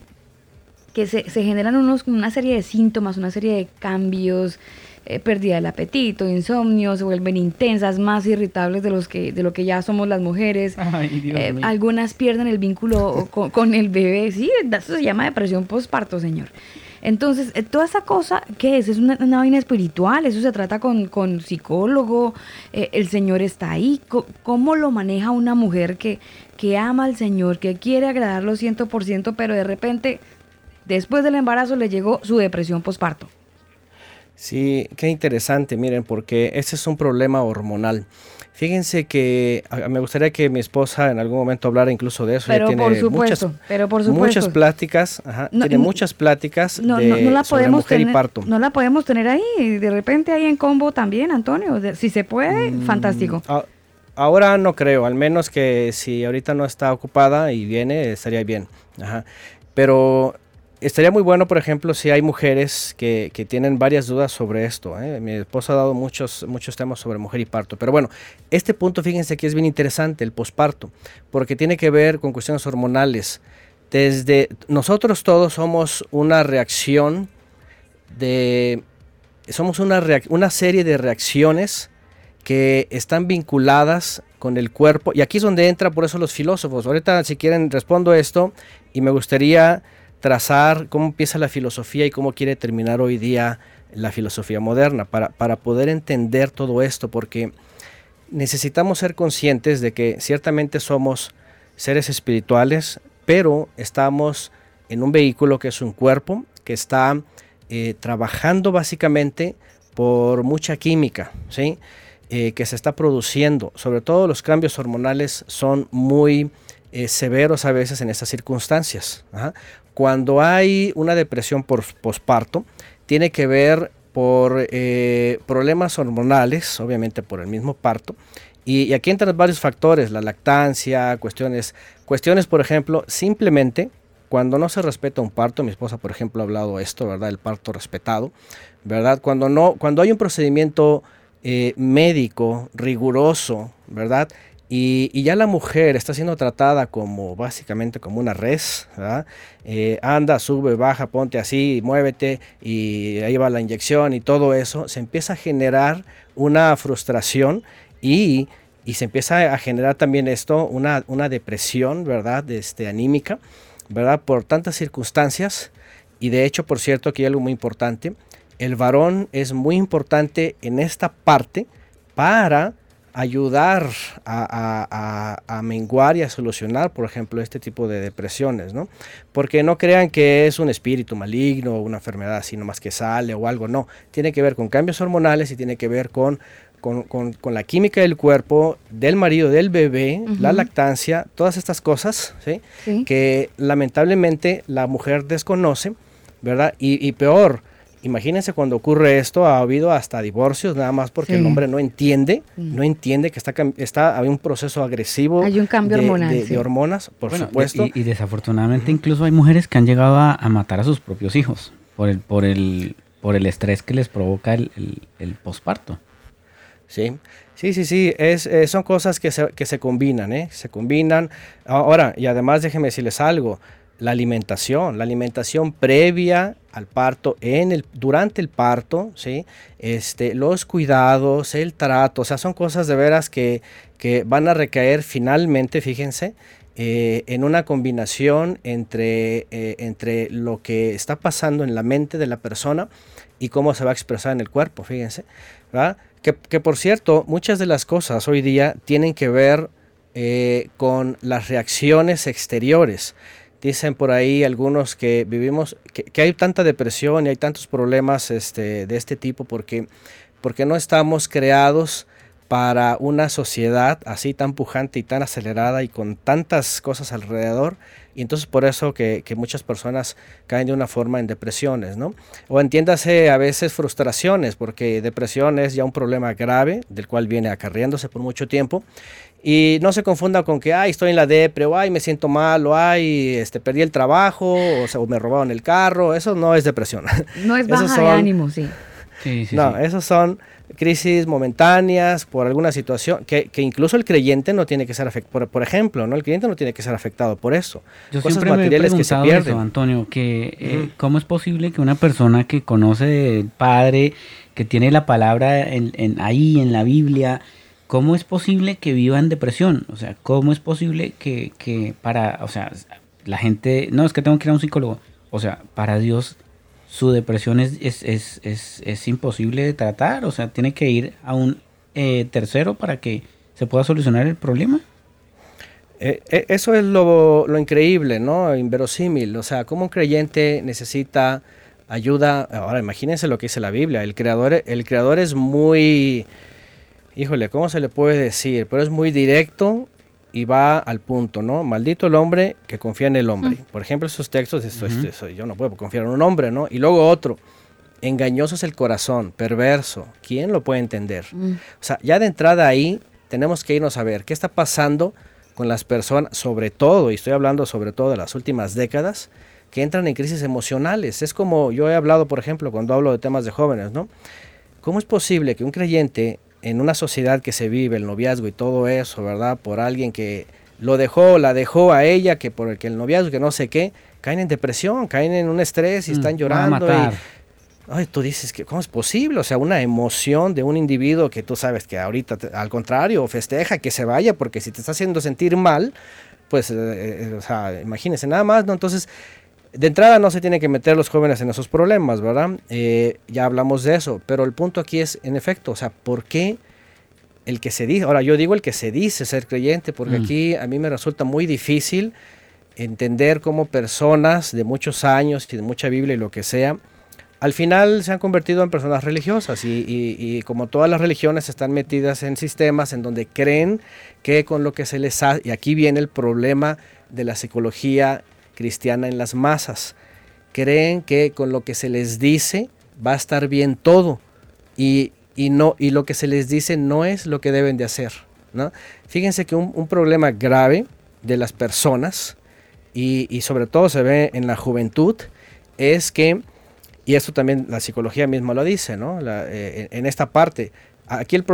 que se, generan unos, una serie de síntomas, una serie de cambios, eh, pérdida del apetito, insomnio, se vuelven intensas, más irritables de, los que, de lo que ya somos las mujeres. [LAUGHS] Eh, algunas pierden el vínculo con, con, el bebé. Sí, eso se llama depresión postparto, señor. Entonces, eh, toda esa cosa, ¿qué es? Es una, vaina espiritual, eso se trata con, con psicólogo, eh, el Señor está ahí. ¿Cómo lo maneja una mujer que, que ama al Señor, que quiere agradarlo 100%, pero de repente, después del embarazo, le llegó su depresión postparto? Sí, qué interesante, miren, porque ese es un problema hormonal. Fíjense que me gustaría que mi esposa en algún momento hablara incluso de eso. Pero por supuesto, muchas, pero por supuesto. Muchas pláticas, tiene muchas pláticas no, de la podemos mujer tener, y parto. No la podemos tener ahí, de repente ahí en combo también, Antonio. Si se puede, mm, fantástico. ahora no creo, al menos que si ahorita no está ocupada y viene, estaría bien. Ajá. Pero estaría muy bueno, por ejemplo, si hay mujeres que, tienen varias dudas sobre esto. ¿eh? Mi esposa ha dado muchos, muchos temas sobre mujer y parto. Pero bueno, este punto, fíjense que es bien interesante, el posparto, porque tiene que ver con cuestiones hormonales. Desde nosotros todos somos una reacción de. Somos una, una serie de reacciones que están vinculadas con el cuerpo. Y aquí es donde entra por eso los filósofos. Ahorita, si quieren, respondo esto y me gustaría trazar cómo empieza la filosofía y cómo quiere terminar hoy día la filosofía moderna, para, para poder entender todo esto, porque necesitamos ser conscientes de que ciertamente somos seres espirituales, pero estamos en un vehículo que es un cuerpo, que está eh, trabajando básicamente por mucha química, ¿sí? Eh, que se está produciendo. Sobre todo los cambios hormonales son muy eh, severos a veces en estas circunstancias. Cuando hay una depresión por posparto, tiene que ver por eh, problemas hormonales, obviamente por el mismo parto. Y, aquí entran varios factores, la lactancia, cuestiones, cuestiones, por ejemplo, simplemente cuando no se respeta un parto, mi esposa, por ejemplo, ha hablado esto, ¿verdad? El parto respetado, ¿verdad? Cuando, no, cuando hay un procedimiento eh, médico riguroso, ¿verdad? Y, ya la mujer está siendo tratada como básicamente como una res, eh, anda, sube, baja, ponte así, muévete y ahí va la inyección y todo eso, se empieza a generar una frustración y, se empieza a generar también esto, una, una depresión, ¿verdad? Este, anímica, ¿verdad? Por tantas circunstancias y de hecho, por cierto, aquí hay algo muy importante, el varón es muy importante en esta parte para ayudar a, menguar y a solucionar, por ejemplo, este tipo de depresiones, ¿no? Porque no crean que es un espíritu maligno o una enfermedad así nomás que sale o algo, no. Tiene que ver con cambios hormonales y tiene que ver con, con, la química del cuerpo, del marido, del bebé, la lactancia, todas estas cosas, ¿sí? Que lamentablemente la mujer desconoce, ¿verdad? Y, y peor, Imagínense cuando ocurre esto, ha habido hasta divorcios, nada más porque el hombre no entiende, no entiende que está, está hay un proceso agresivo. Hay un cambio de, hormonal. De, hormonas, por supuesto. Y, desafortunadamente incluso hay mujeres que han llegado a, matar a sus propios hijos por el, por el, por el estrés que les provoca el, el, posparto. Sí, sí, sí, sí, es, eh, son cosas que se, que se combinan, ¿eh? Se combinan. Ahora, y además déjenme decirles algo, la alimentación, la alimentación previa al parto, en el, durante el parto, ¿sí? este, los cuidados, el trato, o sea, son cosas de veras que, que van a recaer finalmente, fíjense, eh, en una combinación entre, eh, entre lo que está pasando en la mente de la persona y cómo se va a expresar en el cuerpo, fíjense. Que, que, por cierto, muchas de las cosas hoy día tienen que ver eh, con las reacciones exteriores. Dicen por ahí algunos que vivimos, que, hay tanta depresión y hay tantos problemas este, de este tipo porque, porque no estamos creados para una sociedad así tan pujante y tan acelerada y con tantas cosas alrededor. Y entonces por eso que, muchas personas caen de una forma en depresiones, ¿no? O entiéndase a veces frustraciones, porque depresión es ya un problema grave, del cual viene acarreándose por mucho tiempo. Y no se confunda con que, ay, estoy en la depre, o ay, me siento mal, o ay, este, perdí el trabajo, o, sea, o me robaron el carro. Eso no es depresión. No es [LAUGHS] baja de ánimo, sí. sí, sí no, esos son crisis momentáneas por alguna situación, que, incluso el creyente no tiene que ser afectado, por, ejemplo, ¿no? El creyente no tiene que ser afectado por eso. Yo Cosas siempre materiales me he que se pierden. Eso, Antonio, que eh, cómo es posible que una persona que conoce el Padre, que tiene la palabra en, ahí en la Biblia, ¿cómo es posible que viva en depresión? O sea, ¿cómo es posible que, que para, o sea, la gente, no, es que tengo que ir a un psicólogo, o sea, para Dios su depresión es, es, es, es, imposible de tratar, o sea, tiene que ir a un eh, tercero para que se pueda solucionar el problema. Eh, eh, eso es lo, lo, increíble, ¿no? Inverosímil, o sea, como un creyente necesita ayuda, ahora imagínense lo que dice la Biblia, el creador, el creador es muy, híjole, ¿cómo se le puede decir? Pero es muy directo y va al punto, ¿no? Maldito el hombre que confía en el hombre. Por ejemplo, esos textos, yo no puedo confiar en un hombre, ¿no? Y luego otro, engañoso es el corazón, perverso. ¿Quién lo puede entender? Mm. O sea, ya de entrada ahí tenemos que irnos a ver qué está pasando con las personas, sobre todo, y estoy hablando sobre todo de las últimas décadas, que entran en crisis emocionales. Es como yo he hablado, por ejemplo, cuando hablo de temas de jóvenes, ¿no? ¿Cómo es posible que un creyente en una sociedad que se vive el noviazgo y todo eso, ¿verdad? Por alguien que lo dejó, la dejó a ella, que por el que el noviazgo, que no sé qué, caen en depresión, caen en un estrés y mm, están llorando. Y, ay, tú dices que cómo es posible, o sea, una emoción de un individuo que tú sabes que ahorita, al contrario, festeja que se vaya, porque si te está haciendo sentir mal, pues, eh, eh, o sea, imagínense nada más, ¿no? Entonces, de entrada no se tienen que meter los jóvenes en esos problemas, ¿verdad? Eh, ya hablamos de eso, pero el punto aquí es, en efecto, o sea, ¿por qué el que se dice, ahora yo digo el que se dice ser creyente, porque mm. aquí a mí me resulta muy difícil entender cómo personas de muchos años y de mucha Biblia y lo que sea, al final se han convertido en personas religiosas y, y, como todas las religiones están metidas en sistemas en donde creen que con lo que se les ha, y aquí viene el problema de la psicología cristiana en las masas. Creen que con lo que se les dice va a estar bien todo y, no, y lo que se les dice no es lo que deben de hacer. ¿no? Fíjense que un, problema grave de las personas y, sobre todo se ve en la juventud es que, y esto también la psicología misma lo dice, ¿no? Eh, en esta parte, Aquí el,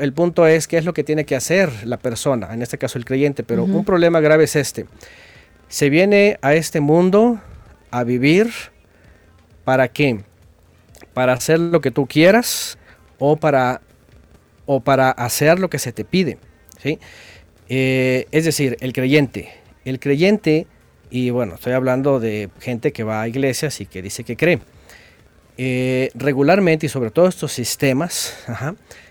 el, punto es qué es lo que tiene que hacer la persona, en este caso el creyente, pero un problema grave es este se viene a este mundo a vivir para qué? Para hacer lo que tú quieras o para, o para hacer lo que se te pide. ¿sí? Eh, es decir, el creyente. El creyente, y bueno, estoy hablando de gente que va a iglesias y que dice que cree. Eh, regularmente y sobre todo estos sistemas,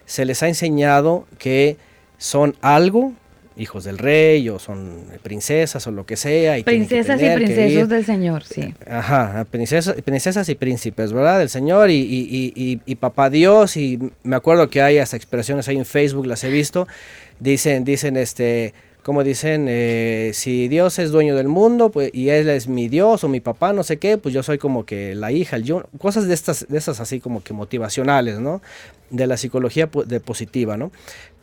se les ha enseñado que son algo hijos del rey o son princesas o lo que sea. Y princesas y princesos del Señor, sí. Ajá, princesas, princesas y príncipes, ¿verdad? Del Señor y, y, y, papá Dios y me acuerdo que hay hasta expresiones ahí en Facebook, las he visto, dicen, dicen este... Como dicen, eh, si Dios es dueño del mundo pues, y Él es mi Dios o mi papá, no sé qué, pues yo soy como que la hija, el yo, cosas de estas, de esas así como que motivacionales, ¿no? De la psicología de positiva, ¿no?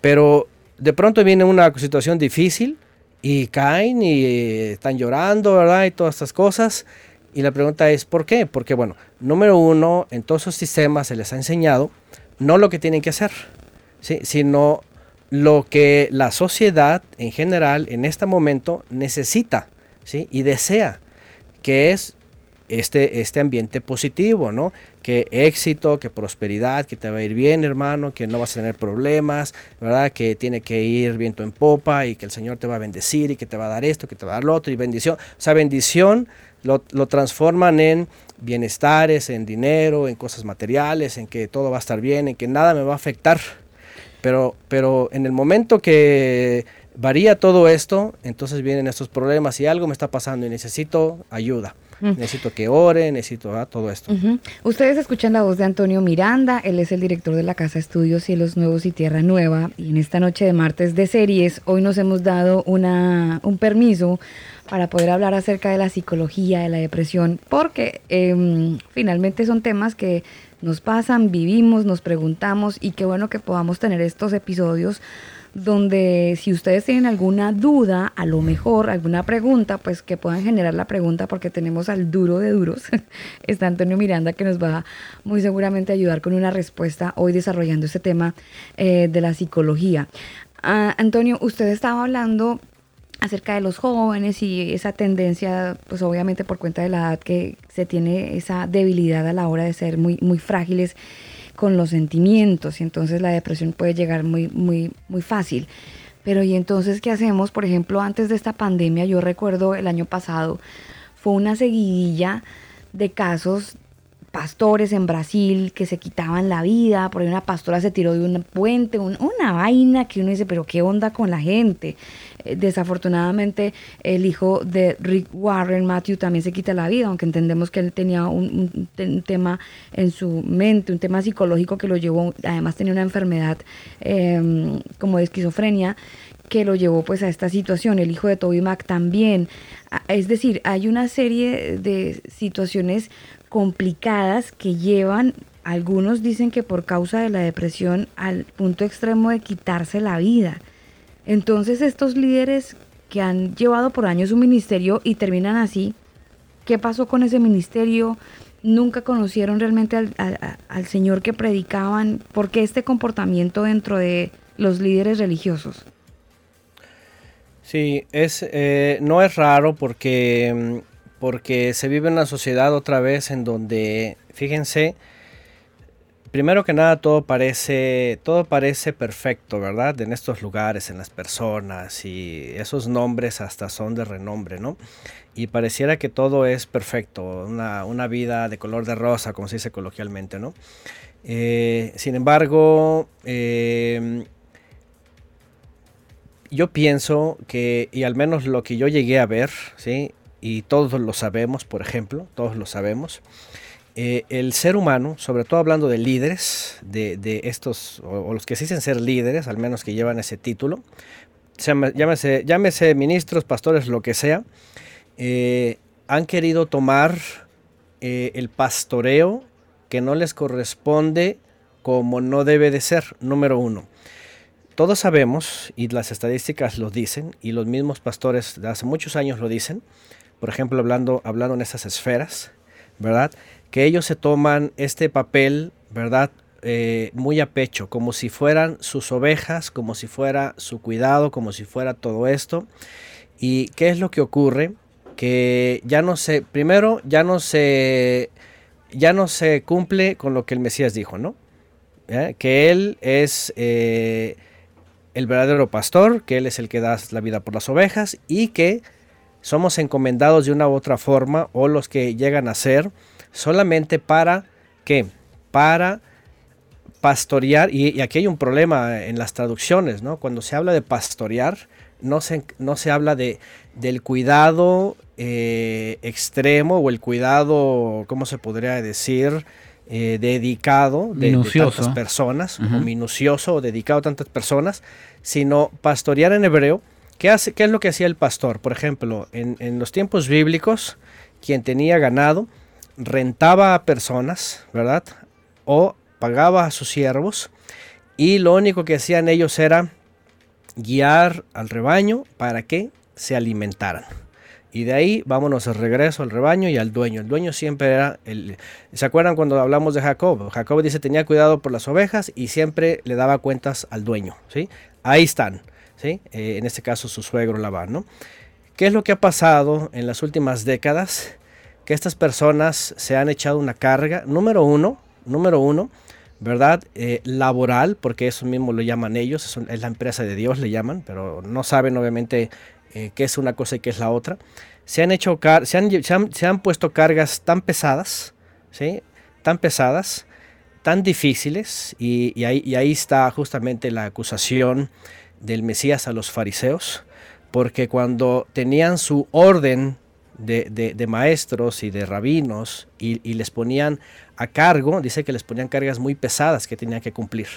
Pero de pronto viene una situación difícil y caen y están llorando, ¿verdad? Y todas estas cosas. Y la pregunta es, ¿por qué? Porque, bueno, número uno, en todos esos sistemas se les ha enseñado no lo que tienen que hacer, ¿sí? sino lo que la sociedad en general en este momento necesita ¿sí? y desea, que es este, este ambiente positivo, ¿no? Que éxito, que prosperidad, que te va a ir bien, hermano, que no vas a tener problemas, ¿verdad? Que tiene que ir viento en popa y que el Señor te va a bendecir y que te va a dar esto, que te va a dar lo otro y bendición. O sea, bendición lo, lo transforman en bienestares, en dinero, en cosas materiales, en que todo va a estar bien, en que nada me va a afectar. Pero, pero en el momento que varía todo esto, entonces vienen estos problemas y algo me está pasando y necesito ayuda. Necesito que ore, necesito ah, todo esto. Ustedes escuchan la voz de Antonio Miranda, él es el director de la Casa Estudios Cielos Nuevos y Tierra Nueva. Y en esta noche de martes de series, hoy nos hemos dado una, un permiso para poder hablar acerca de la psicología, de la depresión, porque em, finalmente son temas que nos pasan, vivimos, nos preguntamos y qué bueno que podamos tener estos episodios donde si ustedes tienen alguna duda, a lo mejor alguna pregunta, pues que puedan generar la pregunta porque tenemos al duro de duros. [LAUGHS] Está Antonio Miranda que nos va muy seguramente a ayudar con una respuesta hoy desarrollando este tema eh, de la psicología. Ah, Antonio, usted estaba hablando acerca de los jóvenes y esa tendencia, pues obviamente por cuenta de la edad que se tiene esa debilidad a la hora de ser muy, muy frágiles con los sentimientos y entonces la depresión puede llegar muy, muy, muy fácil. Pero ¿y entonces qué hacemos? Por ejemplo, antes de esta pandemia, yo recuerdo el año pasado, fue una seguidilla de casos pastores en Brasil que se quitaban la vida, por ahí una pastora se tiró de un puente, una vaina que uno dice, pero qué onda con la gente. Eh, desafortunadamente el hijo de Rick Warren, Matthew, también se quita la vida, aunque entendemos que él tenía un, tema en su mente, un tema psicológico que lo llevó, además tenía una enfermedad em, como de esquizofrenia que lo llevó pues a esta situación, el hijo de Toby Mac también. Es decir, hay una serie de situaciones complicadas que llevan, algunos dicen que por causa de la depresión, al punto extremo de quitarse la vida. Entonces estos líderes que han llevado por años un ministerio y terminan así, ¿qué pasó con ese ministerio? Nunca conocieron realmente al, Señor que predicaban. ¿Por qué este comportamiento dentro de los líderes religiosos? Sí, es, eh, no es raro porque mm, porque se vive una sociedad otra vez en donde, fíjense, primero que nada todo parece, todo parece perfecto, ¿verdad? En estos lugares, en las personas y esos nombres hasta son de renombre, ¿no? Y pareciera que todo es perfecto, una, vida de color de rosa, como se dice coloquialmente, ¿no? Eh, sin embargo, eh, yo pienso que, y al menos lo que yo llegué a ver, ¿sí? y todos lo sabemos, por ejemplo, todos lo sabemos, eh, el ser humano, sobre todo hablando de líderes, de, estos, o, los que se dicen ser líderes, al menos que llevan ese título, llámese, ministros, pastores, lo que sea, eh, han querido tomar eh, el pastoreo que no les corresponde como no debe de ser, número uno. Todos sabemos, y las estadísticas lo dicen, y los mismos pastores de hace muchos años lo dicen, por ejemplo, hablando, hablando en esas esferas, ¿verdad? Que ellos se toman este papel, ¿verdad? Eh, muy a pecho, como si fueran sus ovejas, como si fuera su cuidado, como si fuera todo esto. ¿Y qué es lo que ocurre? Que ya no se, primero, ya no se, ya no se cumple con lo que el Mesías dijo, ¿no? ¿Eh? Que Él es eh, el verdadero pastor, que Él es el que da la vida por las ovejas y que somos encomendados de una u otra forma o los que llegan a ser solamente para qué? Para pastorear, y, aquí hay un problema en las traducciones, ¿no? Cuando se habla de pastorear, no se, no se habla de, del cuidado eh, extremo o el cuidado, ¿cómo se podría decir? Eh, dedicado de, tantas personas, o minucioso o dedicado a tantas personas, sino pastorear en hebreo ¿Qué, hace, ¿Qué es lo que hacía el pastor? Por ejemplo, en, los tiempos bíblicos, quien tenía ganado rentaba a personas, ¿verdad? O pagaba a sus siervos y lo único que hacían ellos era guiar al rebaño para que se alimentaran. Y de ahí vámonos de regreso al rebaño y al dueño. El dueño siempre era el... ¿Se acuerdan cuando hablamos de Jacob? Jacob dice tenía cuidado por las ovejas y siempre le daba cuentas al dueño. ¿sí? Ahí están. ¿sí? Eh, en este caso su suegro Labán. ¿Qué es lo que ha pasado en las últimas décadas? Que estas personas se han echado una carga, número uno, número uno, ¿verdad? Eh, laboral, porque eso mismo lo llaman ellos, es, la empresa de Dios, le llaman, pero no saben obviamente eh, qué es una cosa y qué es la otra. Se han, hecho se han, se han, puesto cargas tan pesadas, ¿sí? Tan pesadas, tan difíciles, y, ahí, y ahí está justamente la acusación del Mesías a los fariseos, porque cuando tenían su orden de, maestros y de rabinos y, les ponían a cargo, dice que les ponían cargas muy pesadas que tenían que cumplir,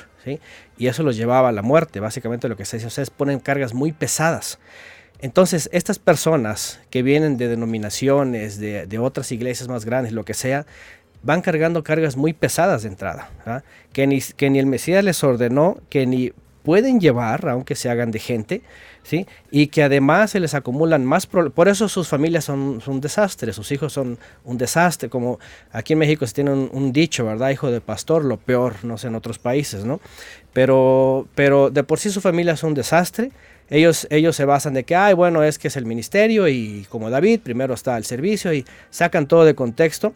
y eso los llevaba a la muerte, básicamente lo que se dice, ustedes ponen cargas muy pesadas. Entonces, estas personas que vienen de denominaciones, de, otras iglesias más grandes, lo que sea, van cargando cargas muy pesadas de entrada, ¿ah? que, ni, que ni el Mesías les ordenó, que ni pueden llevar, aunque se hagan de gente, ¿sí? Y que además se les acumulan más problemas. Por eso sus familias son, un desastre, sus hijos son un desastre, como aquí en México se tiene un, dicho, ¿verdad? Hijo de pastor, lo peor, no sé, en otros países, ¿no? Pero, pero de por sí su familia es un desastre. Ellos, ellos se basan de que, ay, bueno, es que es el ministerio y como David, primero está el servicio y sacan todo de contexto,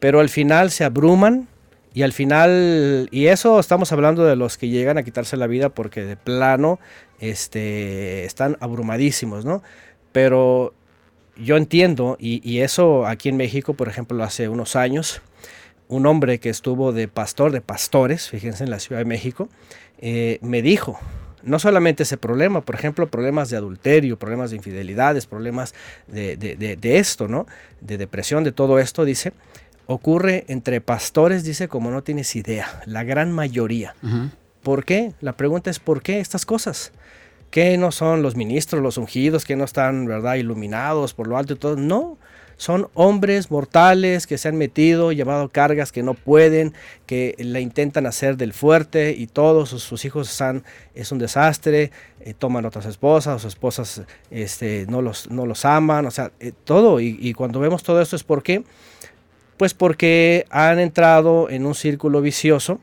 pero al final se abruman y al final, y eso estamos hablando de los que llegan a quitarse la vida porque de plano este, están abrumadísimos, ¿no? Pero yo entiendo, y, eso aquí en México, por ejemplo, hace unos años, un hombre que estuvo de pastor de pastores, fíjense en la Ciudad de México, eh, me dijo, no solamente ese problema, por ejemplo, problemas de adulterio, problemas de infidelidades, problemas de, de esto, ¿no? De depresión, de todo esto, dice, ocurre entre pastores, dice, como no tienes idea, la gran mayoría. ¿Por qué? La pregunta es ¿por qué estas cosas? ¿Qué no son los ministros, los ungidos, que no están, verdad, iluminados por lo alto y todo? No, son hombres mortales que se han metido, llevado cargas que no pueden, que le intentan hacer del fuerte y todos sus, hijos están, es un desastre, eh, toman otras esposas, sus esposas este, no, los, no los aman, o sea, eh, todo. Y, y, cuando vemos todo esto es porque pues porque han entrado en un círculo vicioso,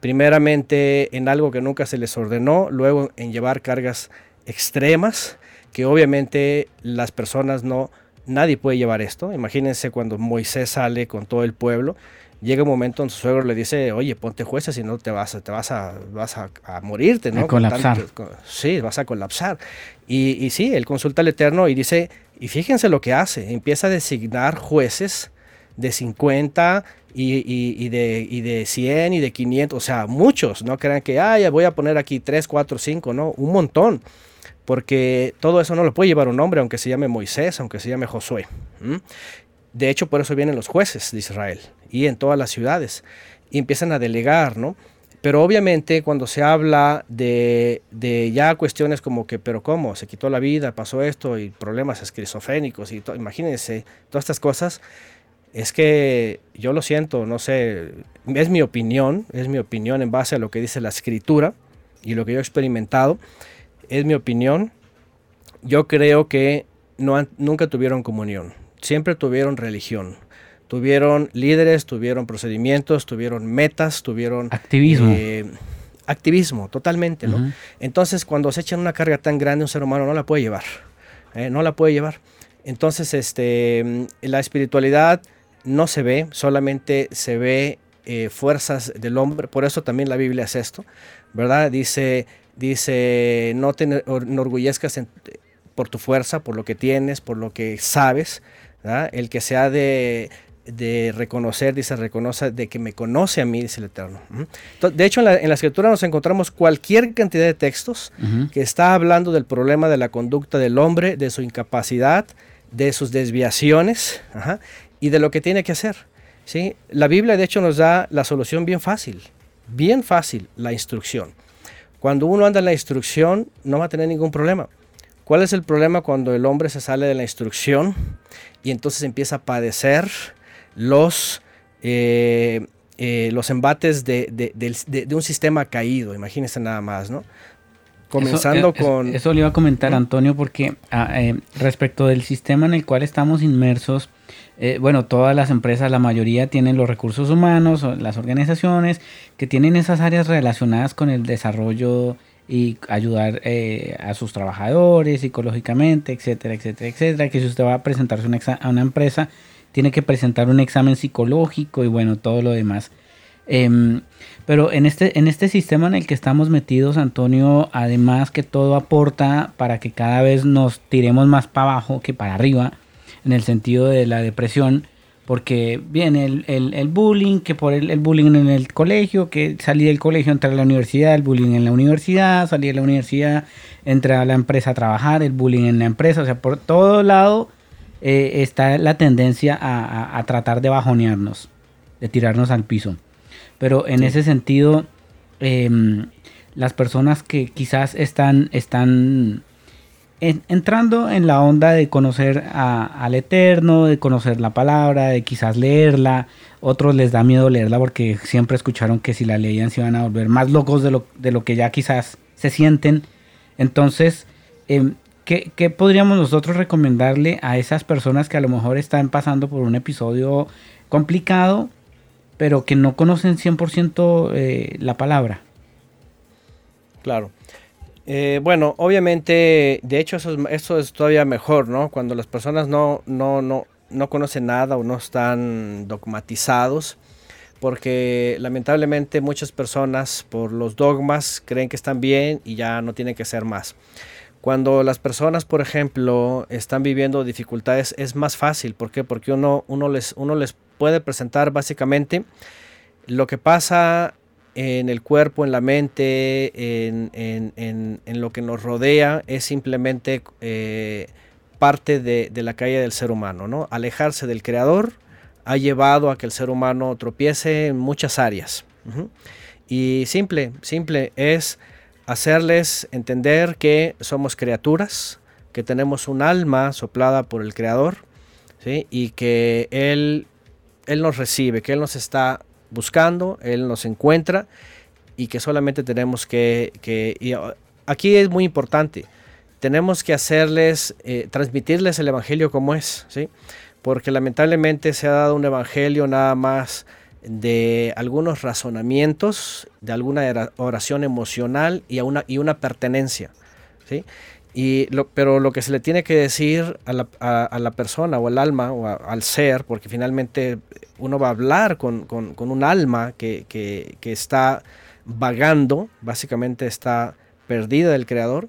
primeramente en algo que nunca se les ordenó, luego en llevar cargas extremas, que obviamente las personas no, nadie puede llevar esto. Imagínense cuando Moisés sale con todo el pueblo, llega un momento en su suegro le dice, oye, ponte jueces si no te vas, a, te vas a, vas a, morirte, ¿no? A colapsar. sí, vas a colapsar. Y, y sí, él consulta al Eterno y dice, y fíjense lo que hace, empieza a designar jueces de 50 y, de, y de 100 y de 500, o sea, muchos, no crean que, ay, voy a poner aquí 3, 4, 5, no, un montón, porque todo eso no lo puede llevar un hombre, aunque se llame Moisés, aunque se llame Josué. De hecho, por eso vienen los jueces de Israel y en todas las ciudades y empiezan a delegar, ¿no? Pero obviamente cuando se habla de, de, ya cuestiones como que, pero ¿cómo? Se quitó la vida, pasó esto y problemas esquizofrénicos y imagínense todas estas cosas, es que yo lo siento, no sé, es mi opinión, es mi opinión en base a lo que dice la escritura y lo que yo he experimentado, es mi opinión. Yo creo que no nunca tuvieron comunión, siempre tuvieron religión. Tuvieron líderes, tuvieron procedimientos, tuvieron metas, tuvieron... Activismo. Eh, activismo, totalmente, ¿no? Entonces, cuando se echan una carga tan grande, un ser humano no la puede llevar, ¿eh? no la puede llevar. Entonces, este, la espiritualidad no se ve, solamente se ve eh, fuerzas del hombre, por eso también la Biblia es esto, ¿verdad? Dice, dice no te enorgullezcas por tu fuerza, por lo que tienes, por lo que sabes, el que se ha de, reconocer, dice, reconoce de que me conoce a mí, dice el Eterno. De hecho, en la, escritura nos encontramos cualquier cantidad de textos que está hablando del problema de la conducta del hombre, de su incapacidad, de sus desviaciones, y de lo que tiene que hacer. ¿sí? La Biblia de hecho nos da la solución bien fácil, bien fácil, la instrucción. Cuando uno anda en la instrucción no va a tener ningún problema. ¿Cuál es el problema cuando el hombre se sale de la instrucción y entonces empieza a padecer los, eh, eh, los embates de, un sistema caído? Imagínense nada más, ¿no? Comenzando eh, con... Eso, le iba a comentar, Antonio, porque ah, respecto del sistema en el cual estamos inmersos, eh, bueno, todas las empresas, la mayoría tienen los recursos humanos, las organizaciones que tienen esas áreas relacionadas con el desarrollo y ayudar eh, a sus trabajadores psicológicamente, etcétera, etcétera, etcétera. Que si usted va a presentarse a una empresa, tiene que presentar un examen psicológico y bueno, todo lo demás. Em, pero en este, en este sistema en el que estamos metidos, Antonio, además que todo aporta para que cada vez nos tiremos más para abajo que para arriba, en el sentido de la depresión, porque viene el, bullying, que por el, bullying en el colegio, que salí del colegio, entrar a la universidad, el bullying en la universidad, salí de la universidad, entrar a la empresa a trabajar, el bullying en la empresa, o sea, por todo lado eh, está la tendencia a tratar de bajonearnos, de tirarnos al piso. Pero en ese sentido, em, las personas que quizás están, están entrando en la onda de conocer al Eterno, de conocer la palabra, de quizás leerla, otros les da miedo leerla porque siempre escucharon que si la leían se iban a volver más locos de lo, de lo que ya quizás se sienten. Entonces, em, ¿qué, ¿qué, podríamos nosotros recomendarle a esas personas que a lo mejor están pasando por un episodio complicado pero que no conocen 100% eh, la palabra. Claro. Eh, bueno, obviamente, de hecho eso es, es, todavía mejor, ¿no? Cuando las personas no, no, no, no conocen nada o no están dogmatizados, porque lamentablemente muchas personas por los dogmas creen que están bien y ya no tienen que ser más. Cuando las personas, por ejemplo, están viviendo dificultades, es más fácil. ¿Por qué? Porque uno, uno, les, uno les puede presentar básicamente lo que pasa en el cuerpo, en la mente, en, lo que nos rodea, es simplemente eh, parte de, la caída del ser humano. ¿no? Alejarse del creador ha llevado a que el ser humano tropiece en muchas áreas. Y simple, simple es hacerles entender que somos criaturas, que tenemos un alma soplada por el creador, y que Él él nos recibe, que Él nos está buscando, Él nos encuentra y que solamente tenemos que... Uh, aquí es muy importante, tenemos que hacerles, eh, transmitirles el Evangelio como es, ¿sí? Porque lamentablemente se ha dado un Evangelio nada más de algunos razonamientos, de alguna oración emocional y, una, y una pertenencia, ¿sí? Y pero lo que se le tiene que decir a la, persona o al alma o al ser, porque finalmente uno va a hablar con, un alma que, está vagando, básicamente está perdida del Creador,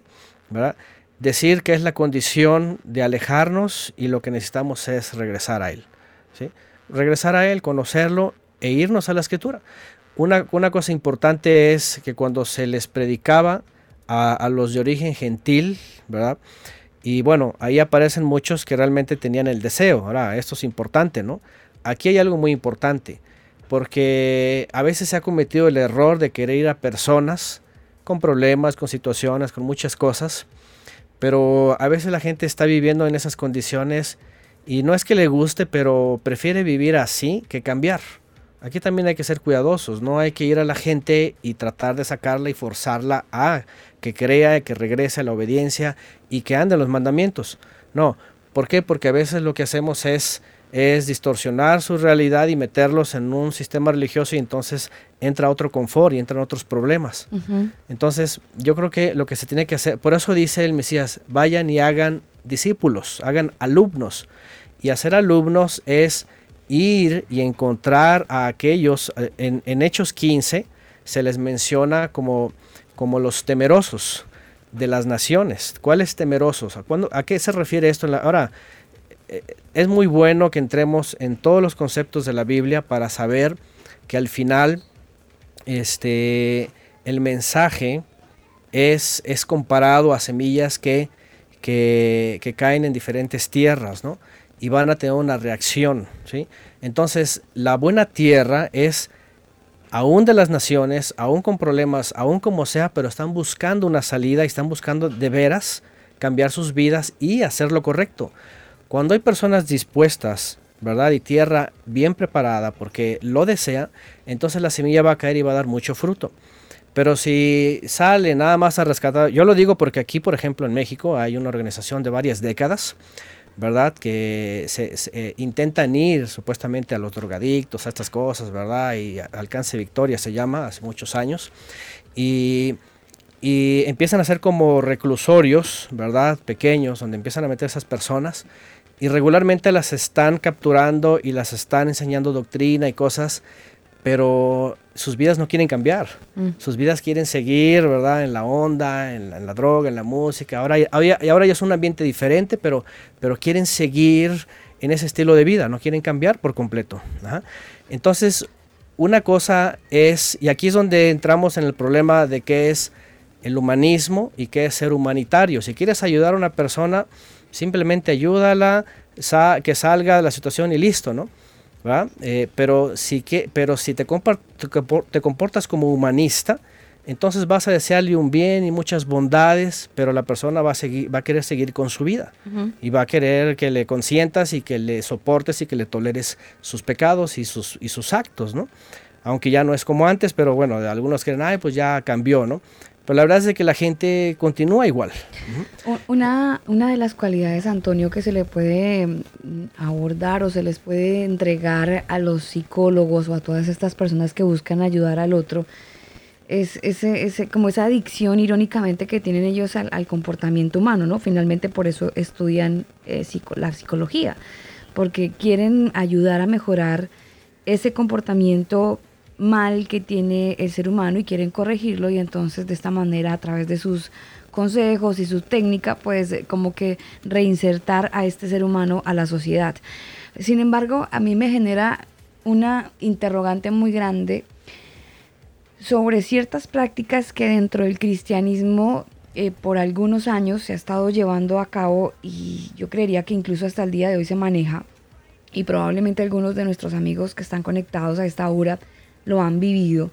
¿verdad? decir que es la condición de alejarnos y lo que necesitamos es regresar a Él. ¿sí? Regresar a Él, conocerlo e irnos a la escritura. Una, una cosa importante es que cuando se les predicaba, a, los de origen gentil, ¿verdad? Y bueno, ahí aparecen muchos que realmente tenían el deseo. Ahora, esto es importante, ¿no? Aquí hay algo muy importante, porque a veces se ha cometido el error de querer ir a personas con problemas, con situaciones, con muchas cosas, pero a veces la gente está viviendo en esas condiciones y no es que le guste, pero prefiere vivir así que cambiar. Aquí también hay que ser cuidadosos, no hay que ir a la gente y tratar de sacarla y forzarla a que crea, que regrese a la obediencia y que ande los mandamientos. No, ¿por qué? Porque a veces lo que hacemos es, es distorsionar su realidad y meterlos en un sistema religioso y entonces entra otro confort y entran otros problemas. Entonces yo creo que lo que se tiene que hacer, por eso dice el Mesías, vayan y hagan discípulos, hagan alumnos. Y hacer alumnos es ir y encontrar a aquellos, eh, en, Hechos 15 se les menciona como, como los temerosos de las naciones. ¿Cuáles temerosos? ¿A, ¿A qué se refiere esto? ahora, eh, es muy bueno que entremos en todos los conceptos de la Biblia para saber que al final este, el mensaje es, es comparado a semillas que, que, que caen en diferentes tierras, ¿no? Y van a tener una reacción. ¿sí? Entonces, la buena tierra es aún de las naciones, aún con problemas, aún como sea, pero están buscando una salida y están buscando de veras cambiar sus vidas y hacer lo correcto. Cuando hay personas dispuestas, ¿verdad? Y tierra bien preparada porque lo desea, entonces la semilla va a caer y va a dar mucho fruto. Pero si sale nada más a rescatar, yo lo digo porque aquí, por ejemplo, en México hay una organización de varias décadas ¿verdad? Que se, eh, intentan ir supuestamente a los drogadictos, a estas cosas, ¿verdad? Y Alcance Victoria se llama, hace muchos años. Y y empiezan a ser como reclusorios, ¿verdad? Pequeños, donde empiezan a meter esas personas y regularmente las están capturando y las están enseñando doctrina y cosas, pero sus vidas no quieren cambiar. Mm. Sus vidas quieren seguir, ¿verdad? En la onda, en la, droga, en la música. Ahora, y ahora ya es un ambiente diferente, pero, pero quieren seguir en ese estilo de vida, no quieren cambiar por completo. Entonces, una cosa es, y aquí es donde entramos en el problema de qué es el humanismo y qué es ser humanitario. Si quieres ayudar a una persona, simplemente ayúdala, que salga de la situación y listo, ¿no? Eh, pero, si que, pero si te, te comportas como humanista, entonces vas a desearle un bien y muchas bondades, pero la persona va a, seguir, va a querer seguir con su vida y va a querer que le consientas y que le soportes y que le toleres sus pecados y sus, y sus actos, ¿no? Aunque ya no es como antes, pero bueno, algunos creen, ay, pues ya cambió, ¿no? Pero la verdad es que la gente continúa igual. Una, una de las cualidades, Antonio, que se le puede mm, abordar o se les puede entregar a los psicólogos o a todas estas personas que buscan ayudar al otro, es ese, ese, como esa adicción irónicamente que tienen ellos al, comportamiento humano, ¿no? Finalmente por eso estudian eh, la psicología, porque quieren ayudar a mejorar ese comportamiento mal que tiene el ser humano y quieren corregirlo y entonces de esta manera a través de sus consejos y su técnica pues eh, como que reinsertar a este ser humano a la sociedad. Sin embargo, a mí me genera una interrogante muy grande sobre ciertas prácticas que dentro del cristianismo eh, por algunos años se ha estado llevando a cabo y yo creería que incluso hasta el día de hoy se maneja y probablemente algunos de nuestros amigos que están conectados a esta hora lo han vivido.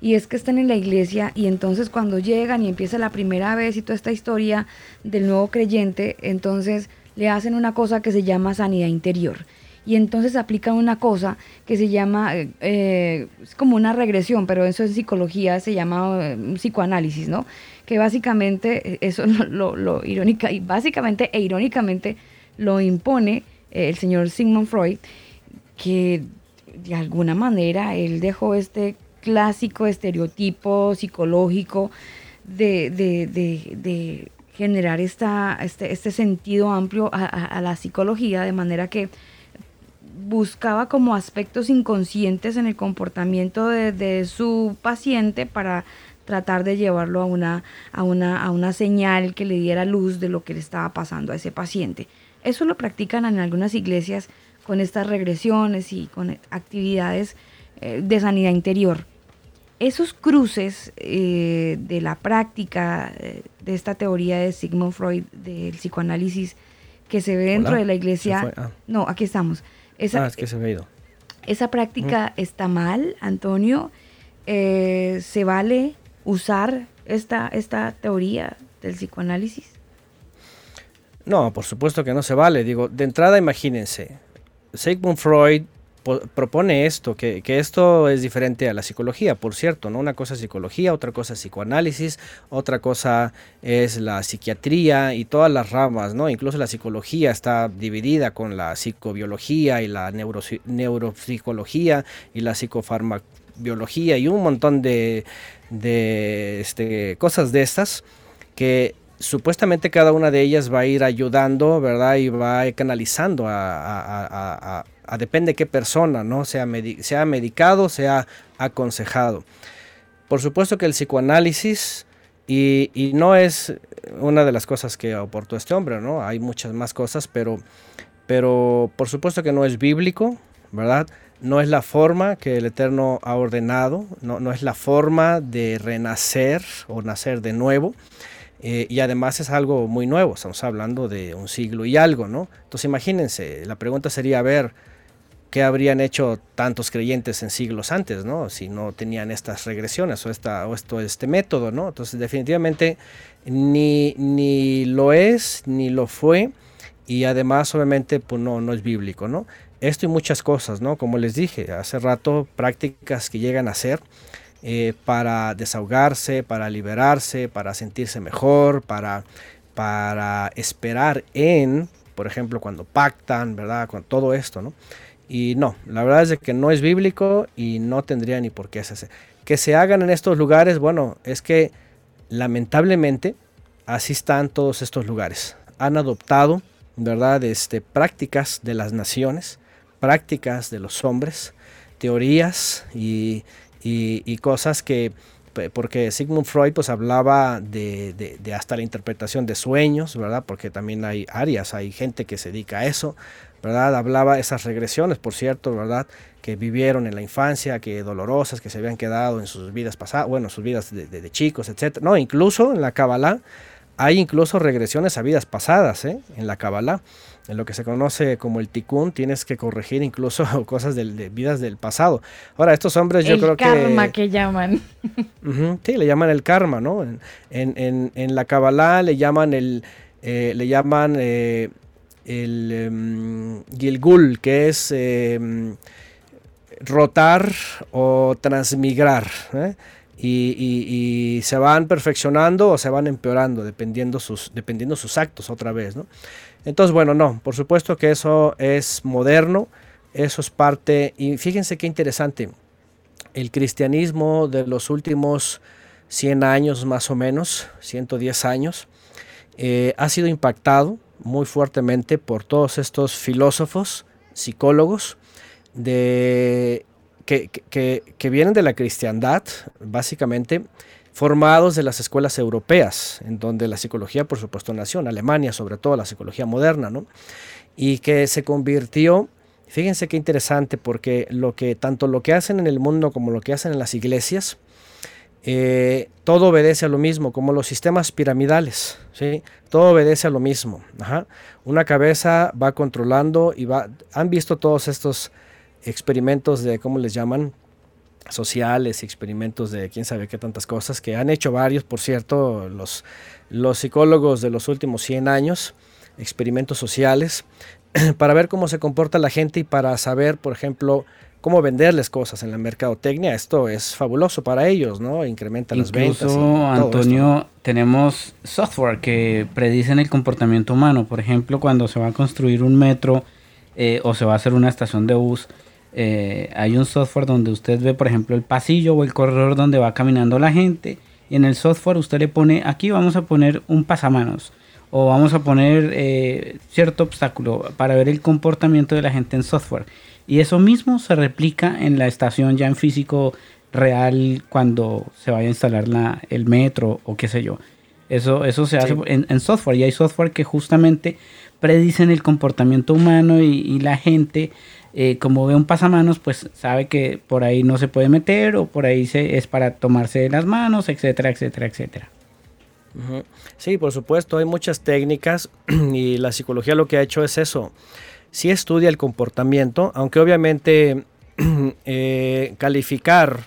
Y es que están en la iglesia y entonces cuando llegan y empieza la primera vez y toda esta historia del nuevo creyente, entonces le hacen una cosa que se llama sanidad interior. Y entonces aplican una cosa que se llama, eh, eh, es como una regresión, pero eso en psicología se llama eh, psicoanálisis, ¿no? Que básicamente, eso [LAUGHS] lo, lo, irónica, y básicamente e irónicamente lo impone el señor Sigmund Freud, que de alguna manera él dejó este clásico estereotipo psicológico de, generar esta, este, este sentido amplio a, la psicología, de manera que buscaba como aspectos inconscientes en el comportamiento de, su paciente para tratar de llevarlo a una, a, una, a una señal que le diera luz de lo que le estaba pasando a ese paciente. Eso lo practican en algunas iglesias con estas regresiones y con actividades eh, de sanidad interior. Esos cruces eh, de la práctica eh, de esta teoría de Sigmund Freud del psicoanálisis que se ve dentro de la iglesia. Ah. No, aquí estamos. Esa, ah, es que se ha ido. Esa práctica está mal, Antonio. ¿Se vale usar esta, esta teoría del psicoanálisis? No, por supuesto que no se vale. Digo, de entrada imagínense, Sigmund Freud propone esto, que, esto es diferente a la psicología, por cierto, ¿no? Una cosa es psicología, otra cosa es psicoanálisis, otra cosa es la psiquiatría y todas las ramas, ¿no? Incluso la psicología está dividida con la psicobiología y la neuropsicología y la psicofarmacobiología y un montón de, este, cosas de estas que supuestamente cada una de ellas va a ir ayudando, ¿verdad? Y va canalizando a, depende de qué persona, ¿no? Sea, sea medicado, sea aconsejado. Por supuesto que el psicoanálisis, y, no es una de las cosas que aportó este hombre, ¿no? Hay muchas más cosas, pero, pero por supuesto que no es bíblico, ¿verdad? No es la forma que el Eterno ha ordenado, no, no es la forma de renacer o nacer de nuevo. Eh, y además es algo muy nuevo, estamos hablando de un siglo y algo, ¿no? Entonces imagínense, la pregunta sería, a ver, ¿qué habrían hecho tantos creyentes en siglos antes, ¿no? Si no tenían estas regresiones o, esta, o esto, este método, ¿no? Entonces definitivamente ni, ni lo es, ni lo fue, y además obviamente pues no, no es bíblico, ¿no? Esto y muchas cosas, ¿no? Como les dije hace rato, prácticas que llegan a ser eh, para desahogarse, para liberarse, para sentirse mejor, para, para esperar en, por ejemplo, cuando pactan, ¿verdad? Con todo esto, ¿no? Y no, la verdad es que no es bíblico y no tendría ni por qué hacerse. Que se hagan en estos lugares, bueno, es que lamentablemente, así están todos estos lugares. Han adoptado, ¿verdad?, este, prácticas de las naciones, prácticas de los hombres, teorías y, cosas que porque Sigmund Freud pues hablaba de, hasta la interpretación de sueños, ¿verdad? Porque también hay áreas, hay gente que se dedica a eso, ¿verdad? Hablaba esas regresiones, por cierto, ¿verdad? Que vivieron en la infancia, que dolorosas, que se habían quedado en sus vidas pasadas, bueno, sus vidas de, de chicos, etc. No, incluso en la Kabbalah hay incluso regresiones a vidas pasadas, ¿eh? En la Kabbalah en lo que se conoce como el tikkun, tienes que corregir incluso [LAUGHS] cosas de, vidas del pasado. Ahora, estos hombres yo creo que... El karma que llaman. [LAUGHS] sí, le llaman el karma, ¿no? En, la Kabbalah le llaman el... Eh, le llaman eh, el um, Gilgul, que es em, rotar o transmigrar. ¿eh? Y, se van perfeccionando o se van empeorando dependiendo sus, dependiendo sus actos otra vez. ¿no? Entonces, bueno, no, por supuesto que eso es moderno, eso es parte, y fíjense qué interesante, el cristianismo de los últimos 100 años más o menos, 110 años, eh, ha sido impactado muy fuertemente por todos estos filósofos, psicólogos, de, que, que vienen de la cristiandad, básicamente, formados de las escuelas europeas, en donde la psicología, por supuesto, nació, en Alemania, sobre todo la psicología moderna, ¿no? Y que se convirtió, fíjense qué interesante, porque lo que, tanto lo que hacen en el mundo como lo que hacen en las iglesias, eh, todo obedece a lo mismo, como los sistemas piramidales, ¿sí? Todo obedece a lo mismo. Una cabeza va controlando y va... Han visto todos estos experimentos de, ¿cómo les llaman? Sociales y experimentos de quién sabe qué tantas cosas, que han hecho varios, por cierto, los, los psicólogos de los últimos 100 años, experimentos sociales, [CLEARS THROAT] para ver cómo se comporta la gente y para saber, por ejemplo, cómo venderles cosas en la mercadotecnia. Esto es fabuloso para ellos, ¿no? Incrementa las ventas. Incluso, Antonio, tenemos software que predicen el comportamiento humano. Por ejemplo, cuando se va a construir un metro eh, o se va a hacer una estación de bus, eh, hay un software donde usted ve, por ejemplo, el pasillo o el corredor donde va caminando la gente. Y en el software usted le pone, aquí vamos a poner un pasamanos o vamos a poner eh, cierto obstáculo para ver el comportamiento de la gente en software. Y eso mismo se replica en la estación ya en físico real cuando se vaya a instalar la, el metro o qué sé yo. Eso, eso se hace en, software y hay software que justamente predicen el comportamiento humano y, y la gente eh, como ve un pasamanos, pues sabe que por ahí no se puede meter o por ahí se, es para tomarse las manos, etcétera, etcétera, etcétera. Sí, por supuesto, hay muchas técnicas [CLEARS THROAT] y la psicología lo que ha hecho es eso. Sí estudia el comportamiento, aunque obviamente [CLEARS THROAT] eh, calificar,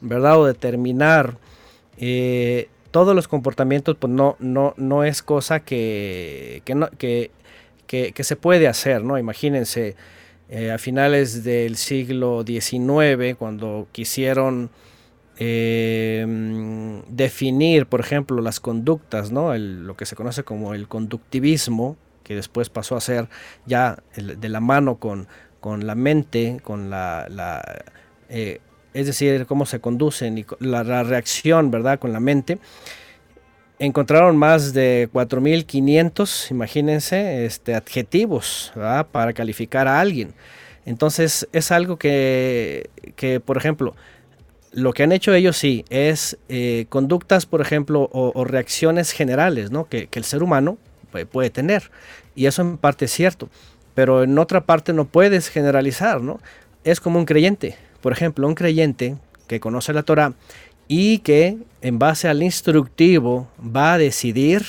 ¿verdad? O determinar eh, todos los comportamientos, pues no, no, no es cosa que, que, que se puede hacer, ¿no? Imagínense, eh, a finales del siglo XIX, cuando quisieron em, definir, por ejemplo, las conductas, ¿no? lo que se conoce como el conductivismo, que después pasó a ser ya de la mano con, con, la mente, con la, eh, es decir, cómo se conducen y la, la reacción, ¿verdad?, con la mente encontraron más de 4.500, imagínense, este, adjetivos para calificar a alguien. Entonces es algo que, que, por ejemplo, lo que han hecho ellos sí es eh, conductas, por ejemplo, o, reacciones generales ¿no? que, el ser humano puede tener. Y eso en parte es cierto. Pero en otra parte no puedes generalizar, ¿no? Es como un creyente. Por ejemplo, un creyente que conoce la Torah y que en base al instructivo va a decidir.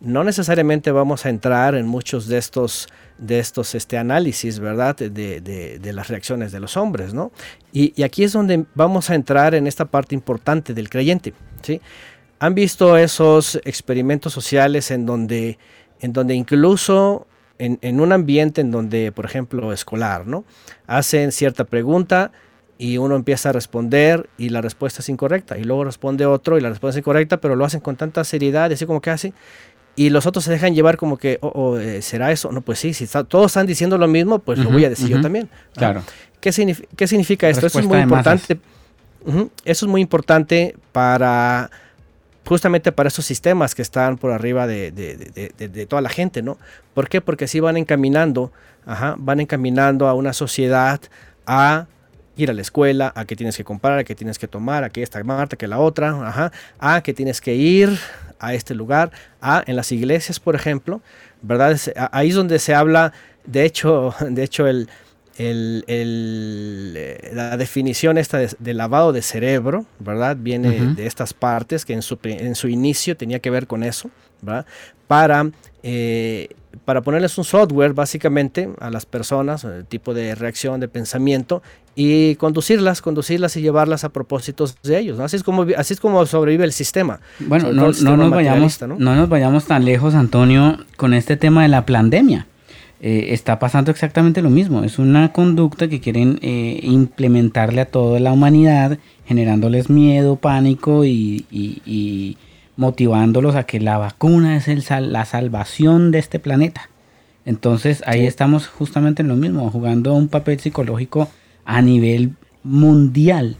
No necesariamente vamos a entrar en muchos de estos, de estos este, análisis, ¿verdad? De, las reacciones de los hombres, ¿no? Y, aquí es donde vamos a entrar en esta parte importante del creyente, ¿sí? Han visto esos experimentos sociales en donde, en donde incluso en, en un ambiente en donde, por ejemplo, escolar, ¿no? Hacen cierta pregunta, y uno empieza a responder y la respuesta es incorrecta y luego responde otro y la respuesta es incorrecta, pero lo hacen con tanta seriedad, así como que hace y los otros se dejan llevar como que, oh, oh eh, ¿será eso? No, pues sí, si todos están diciendo lo mismo, pues lo voy a decir yo también. Claro. ¿Qué, ¿Qué, significa esto? Eso es muy importante. Eso es muy importante para justamente para esos sistemas que están por arriba de, toda la gente, ¿no? ¿Por qué? Porque así van encaminando, van encaminando a una sociedad a ir a la escuela, a qué tienes que comprar, a qué tienes que tomar, a qué esta Marta, que la otra, ajá, a que tienes que ir a este lugar, a en las iglesias, por ejemplo, ¿verdad? Ahí es donde se habla, de hecho, [LAUGHS] de hecho el, eh, la definición esta de, lavado de cerebro, ¿verdad? Viene de estas partes que en su, en su inicio tenía que ver con eso, ¿verdad? Para, eh, para ponerles un software básicamente a las personas, el tipo de reacción, de pensamiento, y conducirlas, conducirlas y llevarlas a propósitos de ellos. Así, es como, así es como sobrevive el sistema. Bueno, no, no, nos vayamos, ¿no? nos vayamos tan lejos, Antonio, con este tema de la pandemia. Eh, está pasando exactamente lo mismo. Es una conducta que quieren eh, implementarle a toda la humanidad, generándoles miedo, pánico y, motivándolos a que la vacuna es el la salvación de este planeta. Entonces ahí estamos justamente en lo mismo, jugando un papel psicológico a nivel mundial.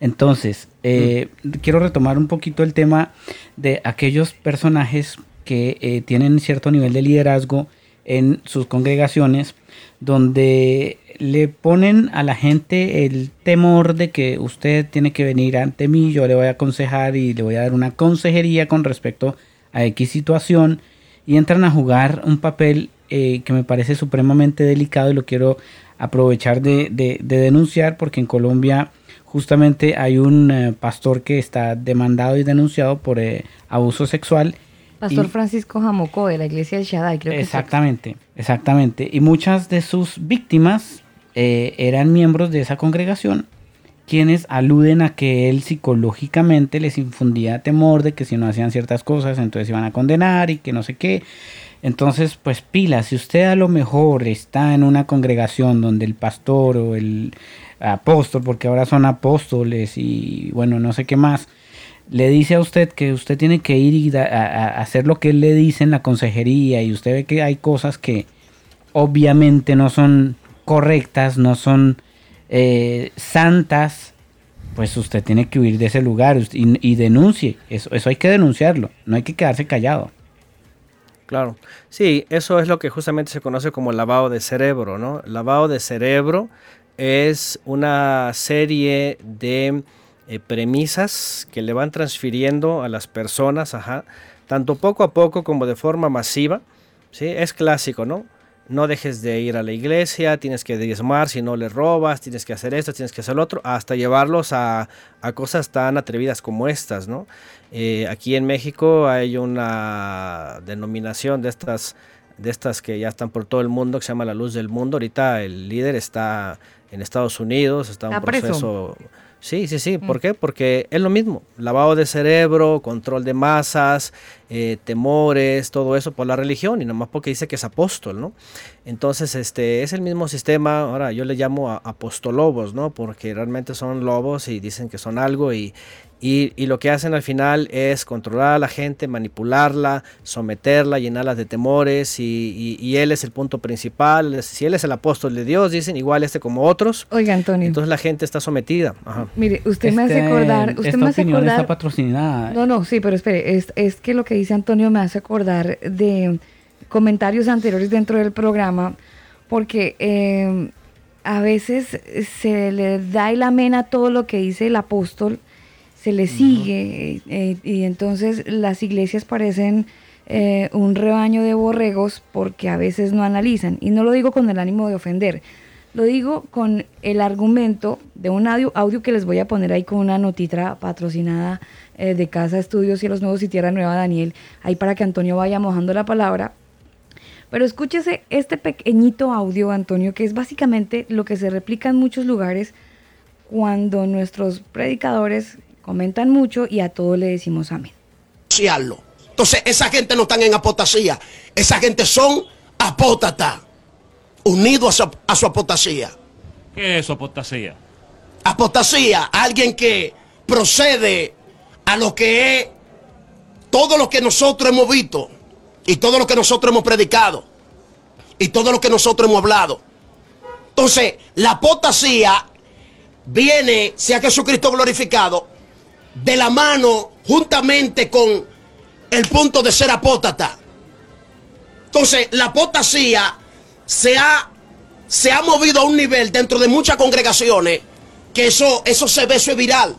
Entonces, eh, quiero retomar un poquito el tema de aquellos personajes que tienen cierto nivel de liderazgo en sus congregaciones donde le ponen a la gente el temor de que usted tiene que venir ante mí, yo le voy a aconsejar y le voy a dar una consejería con respecto a X situación y entran a jugar un papel eh, que me parece supremamente delicado y lo quiero aprovechar de, denunciar porque en Colombia justamente hay un eh, pastor que está demandado y denunciado por eh, abuso sexual Pastor Francisco Jamocó de la iglesia de Shaddai, creo que Exactamente, exactamente. Y muchas de sus víctimas eh, eran miembros de esa congregación, quienes aluden a que él psicológicamente les infundía temor de que si no hacían ciertas cosas, entonces iban a condenar y que no sé qué. Entonces, pues pila, si usted a lo mejor está en una congregación donde el pastor o el apóstol, porque ahora son apóstoles y bueno, no sé qué más, le dice a usted que usted tiene que ir y a, hacer lo que le dice en la consejería y usted ve que hay cosas que obviamente no son correctas, no son eh, santas, pues usted tiene que huir de ese lugar y, denuncie. Eso, eso hay que denunciarlo, no hay que quedarse callado. Claro, sí, eso es lo que justamente se conoce como lavado de cerebro, ¿no? Lavado de cerebro es una serie de eh, premisas que le van transfiriendo a las personas, ajá, tanto poco a poco como de forma masiva. ¿sí? Es clásico, ¿no? No dejes de ir a la iglesia, tienes que diezmar si no le robas, tienes que hacer esto, tienes que hacer lo otro, hasta llevarlos a, cosas tan atrevidas como estas, ¿no? Eh, aquí en México hay una denominación de estas, de estas que ya están por todo el mundo, que se llama la luz del mundo. Ahorita el líder está en Estados Unidos, está en un proceso... Sí, sí, sí. ¿Por mm. qué? Porque es lo mismo. Lavado de cerebro, control de masas, eh, temores, todo eso por la religión y nomás porque dice que es apóstol, ¿no? Entonces, este es el mismo sistema. Ahora yo le llamo a apostolobos, ¿no? Porque realmente son lobos y dicen que son algo y, y, lo que hacen al final es controlar a la gente, manipularla, someterla, llenarla de temores y, él es el punto principal. Si él es el apóstol de Dios, dicen igual este como otros. Oiga, Antonio. Entonces la gente está sometida. Mire, usted me hace este, acordar... Usted me hace acordar... está patrocinada. No, no, sí, pero espere, es, es que lo que dice Antonio me hace acordar de comentarios anteriores dentro del programa, porque... Eh, a veces se le da el amén a todo lo que dice el apóstol, se le sigue eh, y entonces las iglesias parecen eh, un rebaño de borregos porque a veces no analizan. Y no lo digo con el ánimo de ofender, lo digo con el argumento de un audio, audio que les voy a poner ahí con una notitra patrocinada eh, de Casa Estudios y los Nuevos y Tierra Nueva Daniel, ahí para que Antonio vaya mojando la palabra. Pero escúchese este pequeñito audio, Antonio, que es básicamente lo que se replica en muchos lugares cuando nuestros predicadores comentan mucho y a todo le decimos amén. Entonces, esa gente no están en apotasía. Esa gente son apótatas, unidos a su, a su apotasía. ¿Qué es apotasía? Apotasía, alguien que procede a lo que es todo lo que nosotros hemos visto y todo lo que nosotros hemos predicado y todo lo que nosotros hemos hablado. Entonces, la apotasía viene, sea Jesucristo glorificado, de la mano juntamente con el punto de ser apóstata. Entonces, la apostasía se ha, se ha movido a un nivel dentro de muchas congregaciones que eso, eso se ve, eso es viral.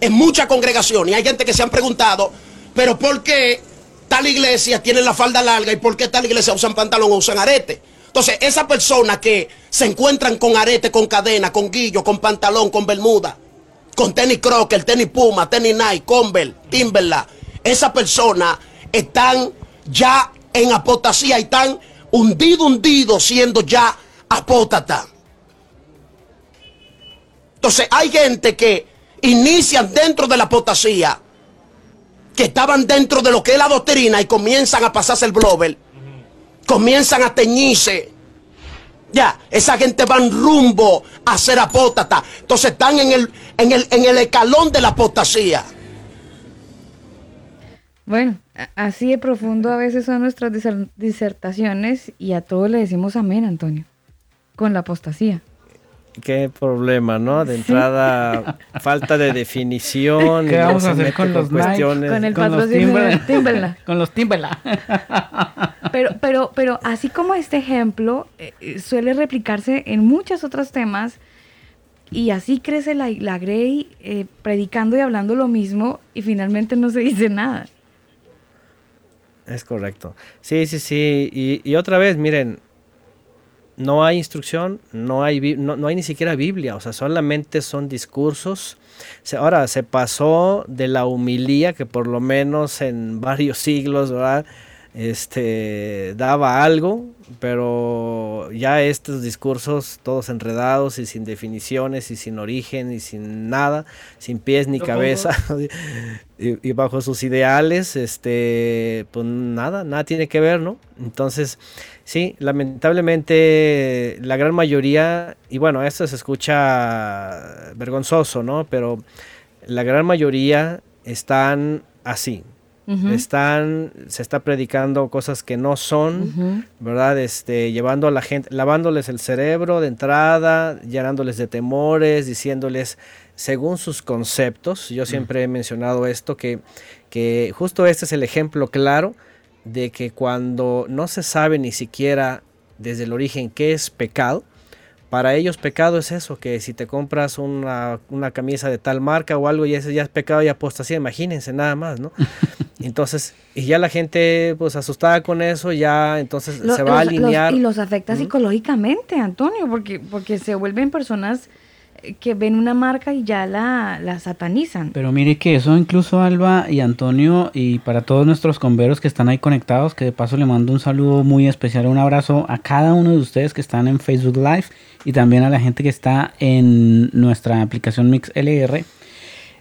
En muchas congregaciones. Y hay gente que se han preguntado, pero ¿por qué tal iglesia tiene la falda larga y por qué tal iglesia usan pantalón o usan arete? Entonces, esas personas que se encuentran con arete, con cadena, con guillo, con pantalón, con bermuda, con tenis crocker, tenis puma, tenis Nike, Converse, Timberland, esas personas están ya en apostasía y están hundido, hundido, siendo ya apóstata. Entonces hay gente que inician dentro de la apostasía, que estaban dentro de lo que es la doctrina y comienzan a pasarse el blower, comienzan a teñirse. Ya, esa gente van rumbo a ser apóstata. Entonces están en el, en el, en el escalón de la apostasía. Bueno, así de profundo a veces son nuestras disertaciones y a todos le decimos amén, Antonio, con la apostasía. Qué problema, ¿no? De entrada, falta de definición. ¿Qué vamos a hacer con los cuestiones? con el patrocinio de Timberland. [LAUGHS] con los Timberland. pero, pero, pero así como este ejemplo eh, eh, suele replicarse en muchos otros temas, y así crece la, la Grey eh, predicando y hablando lo mismo y finalmente no se dice nada. Es correcto. Sí, sí, sí. Y, otra vez, miren, no hay instrucción, no hay, no, hay ni siquiera Biblia, o sea, solamente son discursos. Ahora, se pasó de la humilía que por lo menos en [LAUGHS] varios siglos, ¿verdad? Este, daba algo, pero ya estos discursos todos enredados y sin definiciones y sin origen y sin nada, sin pies ni cabeza [LAUGHS] y, bajo sus ideales, este, pues nada, nada tiene que ver, ¿no? Entonces, sí, lamentablemente la gran mayoría, y bueno, esto se escucha vergonzoso, ¿no? Pero la gran mayoría están así, están, se está predicando cosas que no son, ¿verdad? Este, llevando a la gente, lavándoles el cerebro de entrada, llenándoles de temores, diciéndoles según sus conceptos. Yo siempre he mencionado esto, que, que justo este es el ejemplo claro de que cuando no se sabe ni siquiera desde el origen qué es pecado, para ellos pecado es eso, que si te compras una, camisa de tal marca o algo y ese ya es pecado y apostasía, imagínense nada más, ¿no? [LAUGHS] Entonces, y ya la gente pues asustada con eso, ya entonces se va a alinear. y los afecta psicológicamente, Antonio, porque, porque se vuelven personas que ven una marca y ya la, la, satanizan. Pero mire que eso incluso Alba y Antonio y para todos nuestros converos que están ahí conectados, que de paso le mando un saludo muy especial, un abrazo a cada uno de ustedes que están en Facebook Live y también a la gente que está en nuestra aplicación MixLR.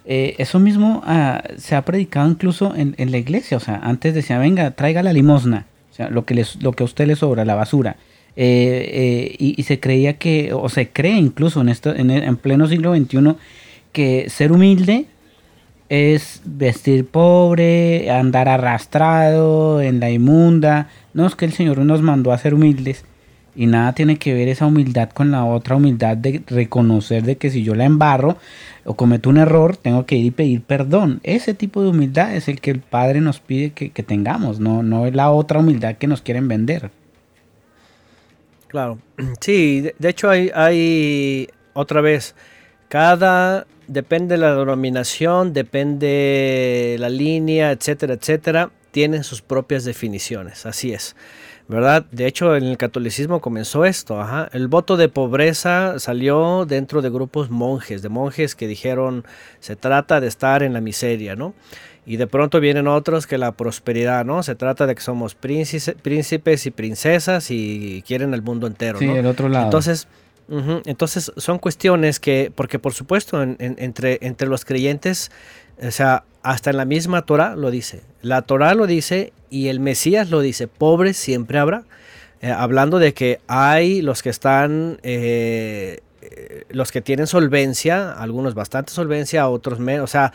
Eh, eso mismo ah, se ha predicado incluso en, en, la iglesia, o sea, antes decía, venga, traiga la limosna, o sea, lo que, les, lo que a usted le sobra, la basura. Eh, eh, y, se creía que, o se cree incluso en, esto, en, en, pleno siglo XXI, que ser humilde es vestir pobre, andar arrastrado en la inmunda. No es que el Señor nos mandó a ser humildes y nada tiene que ver esa humildad con la otra humildad de reconocer de que si yo la embarro o cometo un error, tengo que ir y pedir perdón. Ese tipo de humildad es el que el Padre nos pide que, tengamos, no, no es la otra humildad que nos quieren vender. Claro, [CLEARS THROAT] sí, de, hecho hay, hay otra vez, cada, depende de la denominación, depende la línea, etcétera, etcétera, tienen sus propias definiciones, así es. ¿Verdad? De hecho, en el catolicismo comenzó esto, ajá. El voto de pobreza salió dentro de grupos monjes, de monjes que dijeron, se trata de estar en la miseria, ¿no? Y de pronto vienen otros que la prosperidad, ¿no? Se trata de que somos príncipes y princesas y quieren el mundo entero, sí, el otro lado. Entonces, entonces son cuestiones que, porque por supuesto, entre, entre los creyentes, o sea, hasta en la misma Torah lo dice. La Torah lo dice y el Mesías lo dice, pobres siempre habrá. Eh, hablando de que hay los que están... Eh, los que tienen solvencia, algunos bastante solvencia, otros menos, o sea,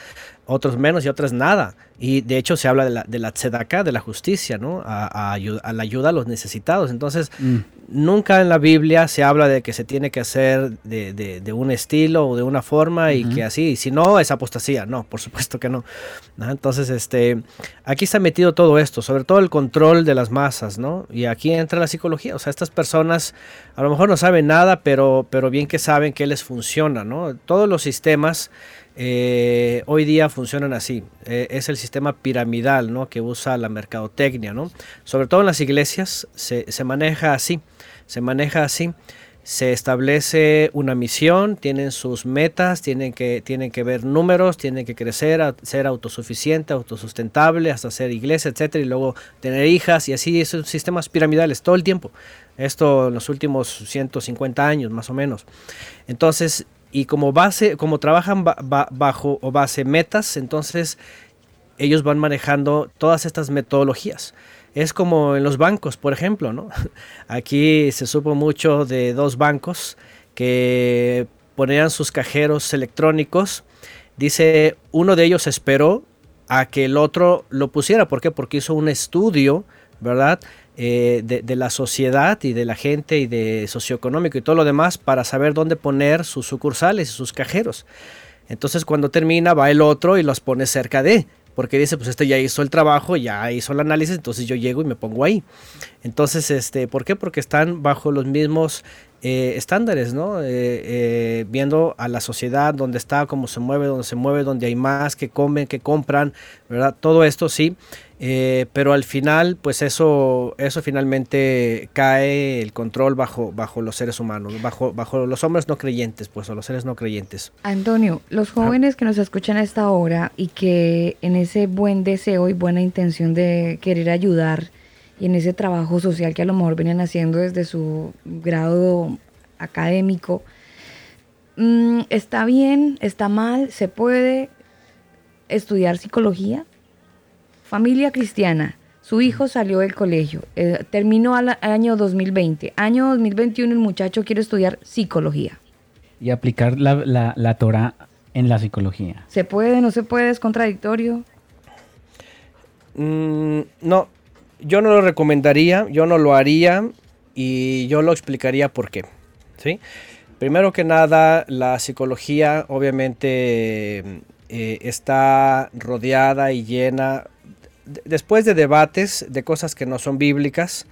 otros menos y otras nada. Y de hecho se habla de la, de la tzedakah, de la justicia, ¿no? A, a, la ayuda a los necesitados. Entonces, mm. nunca en la Biblia se habla de que se tiene que hacer de, de, un estilo o de una forma y que así, si no, es apostasía. No, por supuesto que no. Entonces, este, aquí está metido todo esto, sobre todo el control de las masas, ¿no? Y aquí entra la psicología. O sea, estas personas a lo mejor no saben nada, pero, pero bien que saben que les funciona, ¿no? Todos los sistemas eh, hoy día funcionan así. Eh, es el sistema piramidal ¿no? que usa la mercadotecnia. ¿no? Sobre todo en las iglesias se, maneja así. Se maneja así. Se establece una misión, tienen sus metas, tienen que, tienen que ver números, tienen que crecer, ser autosuficiente, autosustentable, hasta ser iglesia, etcétera, y luego tener hijas, y así esos sistemas piramidales todo el tiempo. Esto en los últimos 150 años, más o menos. Entonces, y como base, como trabajan bajo o base metas, entonces ellos van manejando todas estas metodologías. Es como en los bancos, por ejemplo, ¿no? [LAUGHS] Aquí se supo mucho de dos bancos que ponían sus cajeros electrónicos. Dice, uno de ellos esperó a que el otro lo pusiera. ¿Por qué? Porque hizo un estudio, ¿verdad? Eh, de, la sociedad y de la gente y de socioeconómico y todo lo demás para saber dónde poner sus sucursales y sus cajeros. Entonces cuando termina va el otro y los pone cerca de, porque dice, pues este ya hizo el trabajo, ya hizo el análisis, entonces yo llego y me pongo ahí. Entonces, este, ¿por qué? Porque están bajo los mismos eh, estándares, ¿no? Eh, viendo a la sociedad, dónde está, cómo se mueve, dónde se mueve, dónde hay más, que comen, que compran, ¿verdad? Todo esto sí. Eh, pero al final, pues eso, eso finalmente cae el control bajo, bajo los seres humanos, bajo, bajo los hombres no creyentes, pues, o los seres no creyentes. Antonio, los jóvenes que nos escuchan a esta hora y que en ese buen deseo y buena intención de querer ayudar y en ese trabajo social que a lo mejor venían haciendo desde su grado académico, mm, ¿está bien? ¿Está mal? ¿Se puede estudiar psicología? Familia cristiana. Su hijo salió del colegio, eh, terminó al año 2020. Año 2021 el muchacho quiere estudiar psicología. Y aplicar la, la, Torah en la psicología. ¿Se puede? ¿No se puede? ¿Es contradictorio? Mm, no, yo no lo recomendaría, yo no lo haría y yo lo explicaría por qué. ¿sí? Primero que nada, la psicología obviamente eh, está rodeada y llena después de debates de cosas que no son bíblicas,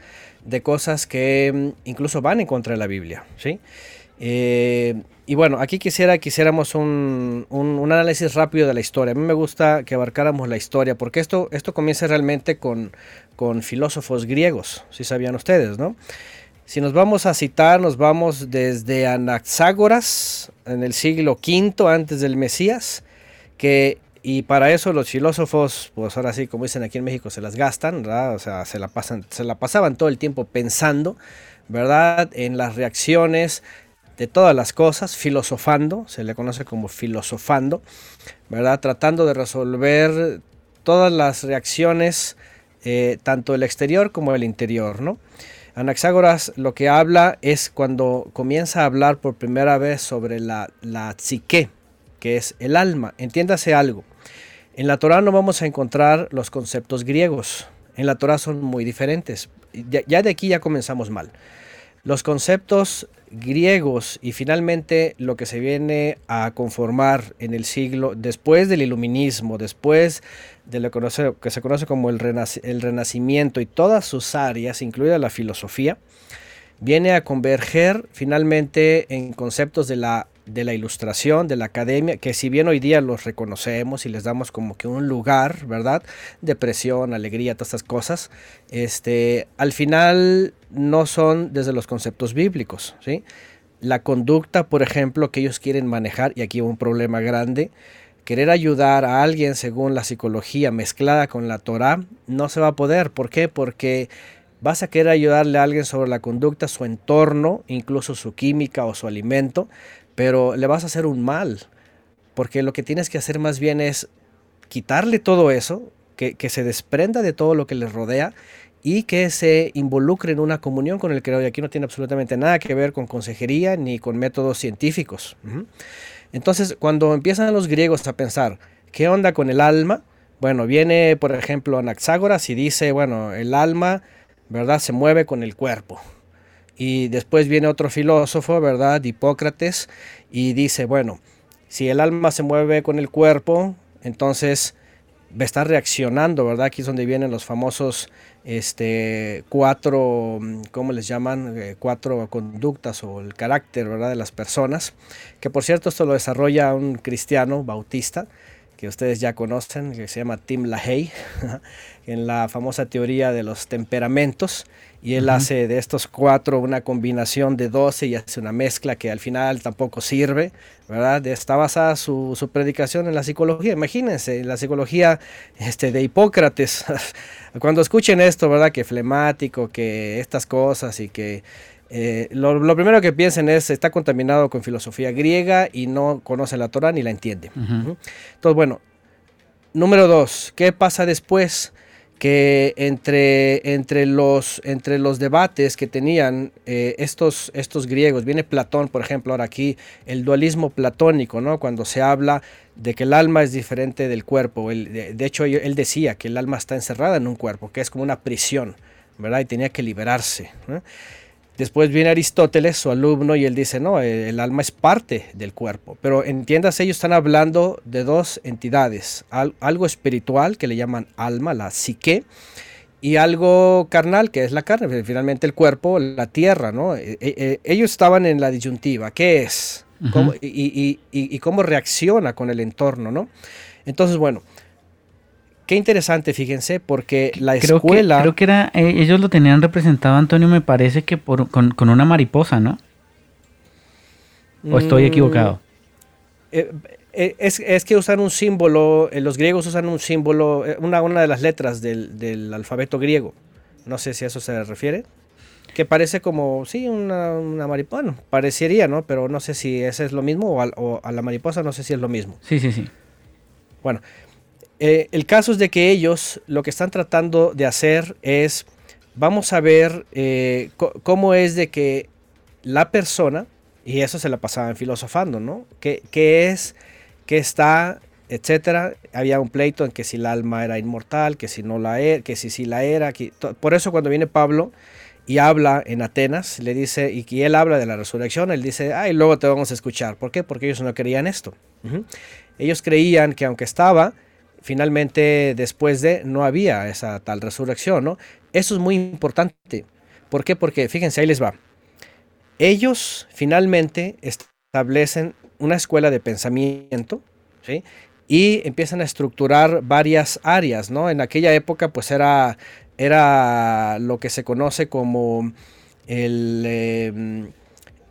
de cosas que mm, incluso van en contra de la Biblia, ¿sí? Eh, y bueno, aquí quisiera quisiéramos un, un, análisis rápido de la historia. A mí me gusta que abarcáramos la historia, porque esto, esto comienza realmente con, con filósofos griegos, si sabían ustedes, ¿no? Si nos vamos a citar, nos vamos desde Anaxágoras en el siglo V antes del Mesías, que y para eso los filósofos, pues ahora sí, como dicen aquí en México, se las gastan, ¿verdad? O sea, se la, pasan, se la pasaban todo el tiempo pensando, ¿verdad? En las reacciones de todas las cosas, filosofando, se le conoce como filosofando, ¿verdad? Tratando de resolver todas las reacciones, eh, tanto el exterior como el interior, ¿no? Anaxágoras lo que habla es cuando comienza a hablar por primera vez sobre la, la psique, que es el alma. Entiéndase algo. En la Torah no vamos a encontrar los conceptos griegos. En la Torah son muy diferentes. Ya, de aquí ya comenzamos mal. Los conceptos griegos y finalmente lo que se viene a conformar en el siglo después del iluminismo, después de lo que se conoce como el, el renacimiento y todas sus áreas, incluida la filosofía, viene a converger finalmente en conceptos de la de la ilustración, de la academia, que si bien hoy día los reconocemos y les damos como que un lugar, ¿verdad? Depresión, alegría, todas estas cosas, este, al final no son desde los conceptos bíblicos, ¿sí? La conducta, por ejemplo, que ellos quieren manejar, y aquí un problema grande, querer ayudar a alguien según la psicología mezclada con la Torah, no se va a poder. ¿Por qué? Porque vas a querer ayudarle a alguien sobre la conducta, su entorno, incluso su química o su alimento, pero le vas a hacer un mal, porque lo que tienes que hacer más bien es quitarle todo eso, que, se desprenda de todo lo que le rodea y que se involucre en una comunión con el creador. Y aquí no tiene absolutamente nada que ver con consejería ni con métodos científicos. Entonces, cuando empiezan los griegos a pensar, ¿Qué onda con el alma? Bueno, viene, por ejemplo, Anaxágoras y dice, bueno, el alma, ¿verdad? Se mueve con el cuerpo. Y después viene otro filósofo, ¿verdad? Hipócrates, y dice, bueno, si el alma se mueve con el cuerpo, entonces va reaccionando, ¿verdad? Aquí es donde vienen los famosos este, cuatro, ¿cómo les llaman? Eh, cuatro conductas o el carácter, ¿verdad? De las personas. Que por cierto, esto lo desarrolla un cristiano bautista que ustedes ya conocen, que se llama Tim LaHaye, [LAUGHS] en la famosa teoría de los temperamentos y él hace de estos cuatro una combinación de doce y hace una mezcla que al final tampoco sirve, ¿verdad? Está basada su, su predicación en la psicología, imagínense, la psicología este, de Hipócrates. [LAUGHS] Cuando escuchen esto, ¿verdad? Que flemático, que estas cosas y que eh, lo, primero que piensen es, está contaminado con filosofía griega y no conoce la Torah ni la entiende. Entonces, bueno, número dos, ¿qué pasa después? que entre, entre, los, entre los debates que tenían eh, estos, estos griegos, viene Platón, por ejemplo, ahora aquí, el dualismo platónico, ¿no? cuando se habla de que el alma es diferente del cuerpo. de, hecho, él decía que el alma está encerrada en un cuerpo, que es como una prisión, ¿verdad? Y tenía que liberarse. Después viene Aristóteles, su alumno, y él dice, no, el alma es parte del cuerpo. Pero entiendas, ellos están hablando de dos entidades, algo espiritual que le llaman alma, la psique, y algo carnal, que es la carne, finalmente el cuerpo, la tierra, ¿no? E, e, e, ellos estaban en la disyuntiva, ¿qué es? y, cómo reacciona con el entorno, ¿no? Entonces, bueno, Qué interesante, fíjense, porque la escuela... creo que era, eh, ellos lo tenían representado, Antonio, me parece que por, con, una mariposa, ¿no? ¿O estoy mm, equivocado? Eh, eh, es, que usan un símbolo, los griegos usan un símbolo, una, una de las letras del, alfabeto griego. No sé si a eso se refiere. Que parece como, sí, una, mariposa. Bueno, parecería, ¿no? Pero no sé si ese es lo mismo o o a la mariposa no sé si es lo mismo. Sí, sí, sí. Bueno, eh, el caso es de que ellos lo que están tratando de hacer es, vamos a ver eh, cómo es de que la persona, y eso se la pasaban filosofando, ¿no? ¿Qué, es, qué está, etcétera? Había un pleito en que si el alma era inmortal, que si no la era, que si sí la era. por eso cuando viene Pablo y habla en Atenas, le dice, y que él habla de la resurrección, él dice, ay, luego te vamos a escuchar. ¿Por qué? Porque ellos no creían esto. Ellos creían que aunque estaba, finalmente después de no había esa tal resurrección, ¿no? Eso es muy importante. ¿Por qué? Porque fíjense, ahí les va. Ellos finalmente establecen una escuela de pensamiento. Y empiezan a estructurar varias áreas, ¿no? En aquella época, pues era, era lo que se conoce como el, em,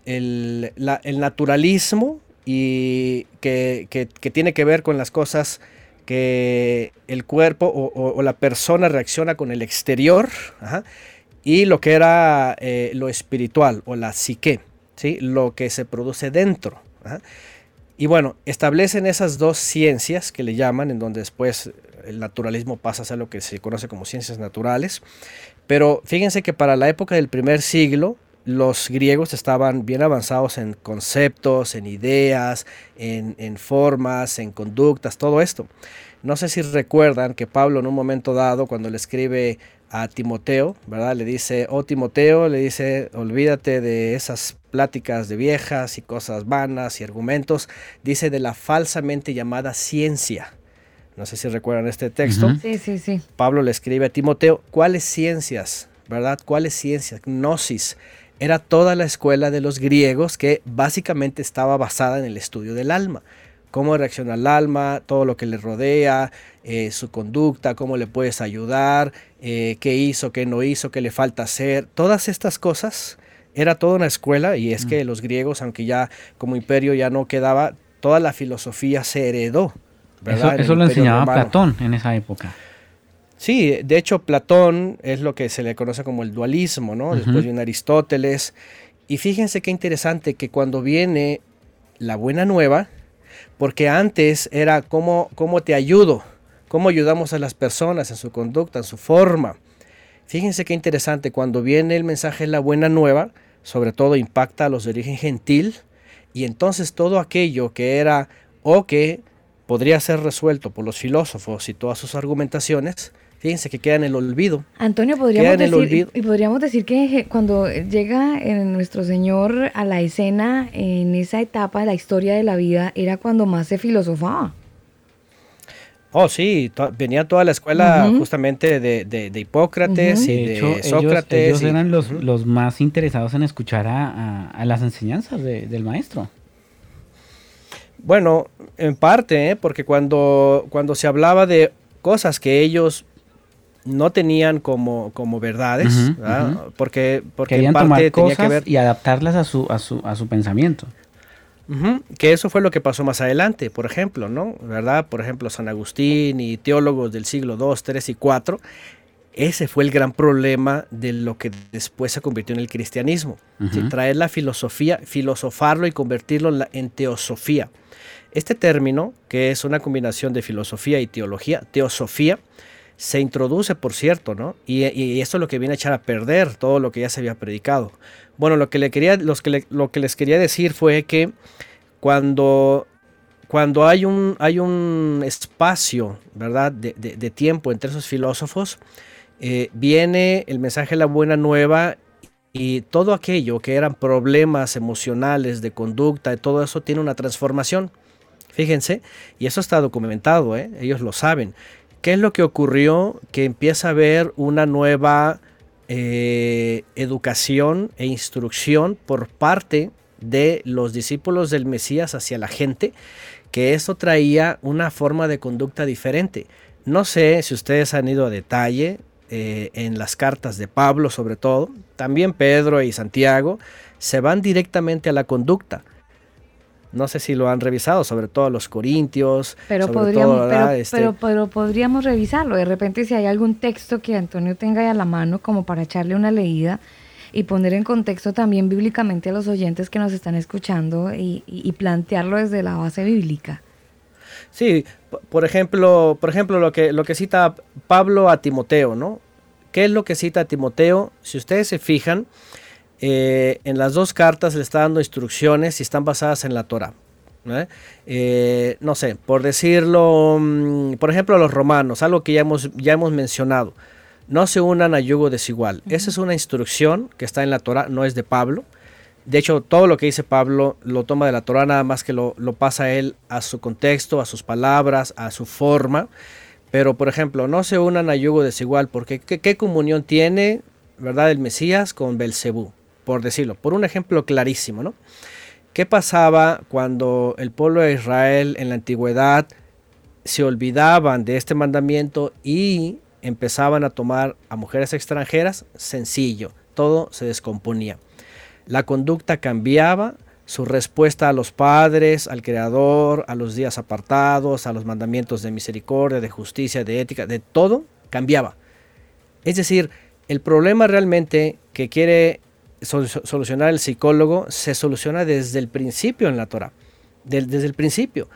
el, naturalismo y que, que, tiene que ver con las cosas que el cuerpo o, la persona reacciona con el exterior y lo que era eh, lo espiritual o la psique, ¿sí? lo que se produce dentro. Y bueno, establecen esas dos ciencias que le llaman, en donde después el naturalismo pasa a ser lo que se conoce como ciencias naturales. Pero fíjense que para la época del primer siglo, los griegos estaban bien avanzados en conceptos, en ideas, en, formas, en conductas, todo esto. No sé si recuerdan que Pablo en un momento dado, cuando le escribe a Timoteo, ¿verdad? Le dice, oh Timoteo, le dice, olvídate de esas pláticas de viejas y cosas vanas y argumentos, dice de la falsamente llamada ciencia. No sé si recuerdan este texto. Sí, sí, sí. Pablo le escribe a Timoteo, ¿cuáles ciencias? ¿Verdad? ¿Cuáles ciencias? Gnosis era toda la escuela de los griegos que básicamente estaba basada en el estudio del alma. Cómo reacciona el alma, todo lo que le rodea, eh, su conducta, cómo le puedes ayudar, eh, qué hizo, qué no hizo, qué le falta hacer. Todas estas cosas era toda una escuela y es que mm. los griegos, aunque ya como imperio ya no quedaba, toda la filosofía se heredó. Eso, lo enseñaba Platón en esa época. Sí, de hecho Platón es lo que se le conoce como el dualismo, ¿no? Después viene Aristóteles. Y fíjense qué interesante que cuando viene la buena nueva, porque antes era cómo, cómo te ayudo, cómo ayudamos a las personas en su conducta, en su forma. Fíjense qué interesante, cuando viene el mensaje de la buena nueva, sobre todo impacta a los de origen gentil, y entonces todo aquello que era o que podría ser resuelto por los filósofos y todas sus argumentaciones, fíjense que queda en el olvido. Antonio, podríamos, decir, y podríamos decir que cuando llega nuestro Señor a la escena, en esa etapa de la historia de la vida, era cuando más se filosofaba. Oh, sí, venía toda la escuela justamente de, Hipócrates y de, Sócrates. Ellos, eran los, los, más interesados en escuchar a, las enseñanzas del maestro. Bueno, en parte, ¿eh? porque cuando, cuando se hablaba de cosas que ellos no tenían como, como verdades, porque, porque en parte tenía que ver y adaptarlas a su, a su, a su pensamiento. Que eso fue lo que pasó más adelante, por ejemplo, ¿no? ¿Verdad? Por ejemplo, San Agustín y teólogos del siglo II, III y IV, ese fue el gran problema de lo que después se convirtió en el cristianismo. Traer la filosofía, filosofarlo y convertirlo en teosofía. Este término, que es una combinación de filosofía y teología, teosofía, se introduce, por cierto, ¿no? Y, y, esto es lo que viene a echar a perder todo lo que ya se había predicado. Bueno, lo que, les quería decir fue que cuando, cuando hay, un, hay un espacio, ¿verdad?, de, tiempo entre esos filósofos, eh, viene el mensaje de la buena nueva y todo aquello que eran problemas emocionales, de conducta, todo eso tiene una transformación. Fíjense, y eso está documentado, ¿eh? ellos lo saben. ¿Qué es lo que ocurrió? Que empieza a haber una nueva eh, educación e instrucción por parte de los discípulos del Mesías hacia la gente, que eso traía una forma de conducta diferente. No sé si ustedes han ido a detalle eh, en las cartas de Pablo sobre todo, también Pedro y Santiago, se van directamente a la conducta. No sé si lo han revisado, sobre todo los corintios. Pero, podríamos, este pero, pero, podríamos revisarlo. De repente si hay algún texto que Antonio tenga ahí a la mano como para echarle una leída y poner en contexto también bíblicamente a los oyentes que nos están escuchando y, y, plantearlo desde la base bíblica. Sí, por ejemplo, por ejemplo lo que, lo que cita Pablo a Timoteo, ¿no? ¿Qué es lo que cita a Timoteo? Si ustedes se fijan, eh, en las dos cartas le está dando instrucciones y están basadas en la Torah. Eh, no sé, por decirlo, mm, por ejemplo, a los romanos, algo que ya hemos, ya hemos mencionado. No se unan a yugo desigual. Esa es una instrucción que está en la Torah, no es de Pablo. De hecho, todo lo que dice Pablo lo toma de la Torah, nada más que lo, lo pasa él a su contexto, a sus palabras, a su forma. Pero, por ejemplo, no se unan a yugo desigual, porque ¿qué, qué comunión tiene, verdad, el Mesías con Belcebú? Por decirlo, por un ejemplo clarísimo, ¿no? ¿Qué pasaba cuando el pueblo de Israel en la antigüedad se olvidaban de este mandamiento y empezaban a tomar a mujeres extranjeras? Sencillo, todo se descomponía. La conducta cambiaba, su respuesta a los padres, al Creador, a los días apartados, a los mandamientos de misericordia, de justicia, de ética, de todo cambiaba. Es decir, el problema realmente que quiere solucionar el psicólogo se soluciona desde el principio en la Torah, desde el principio.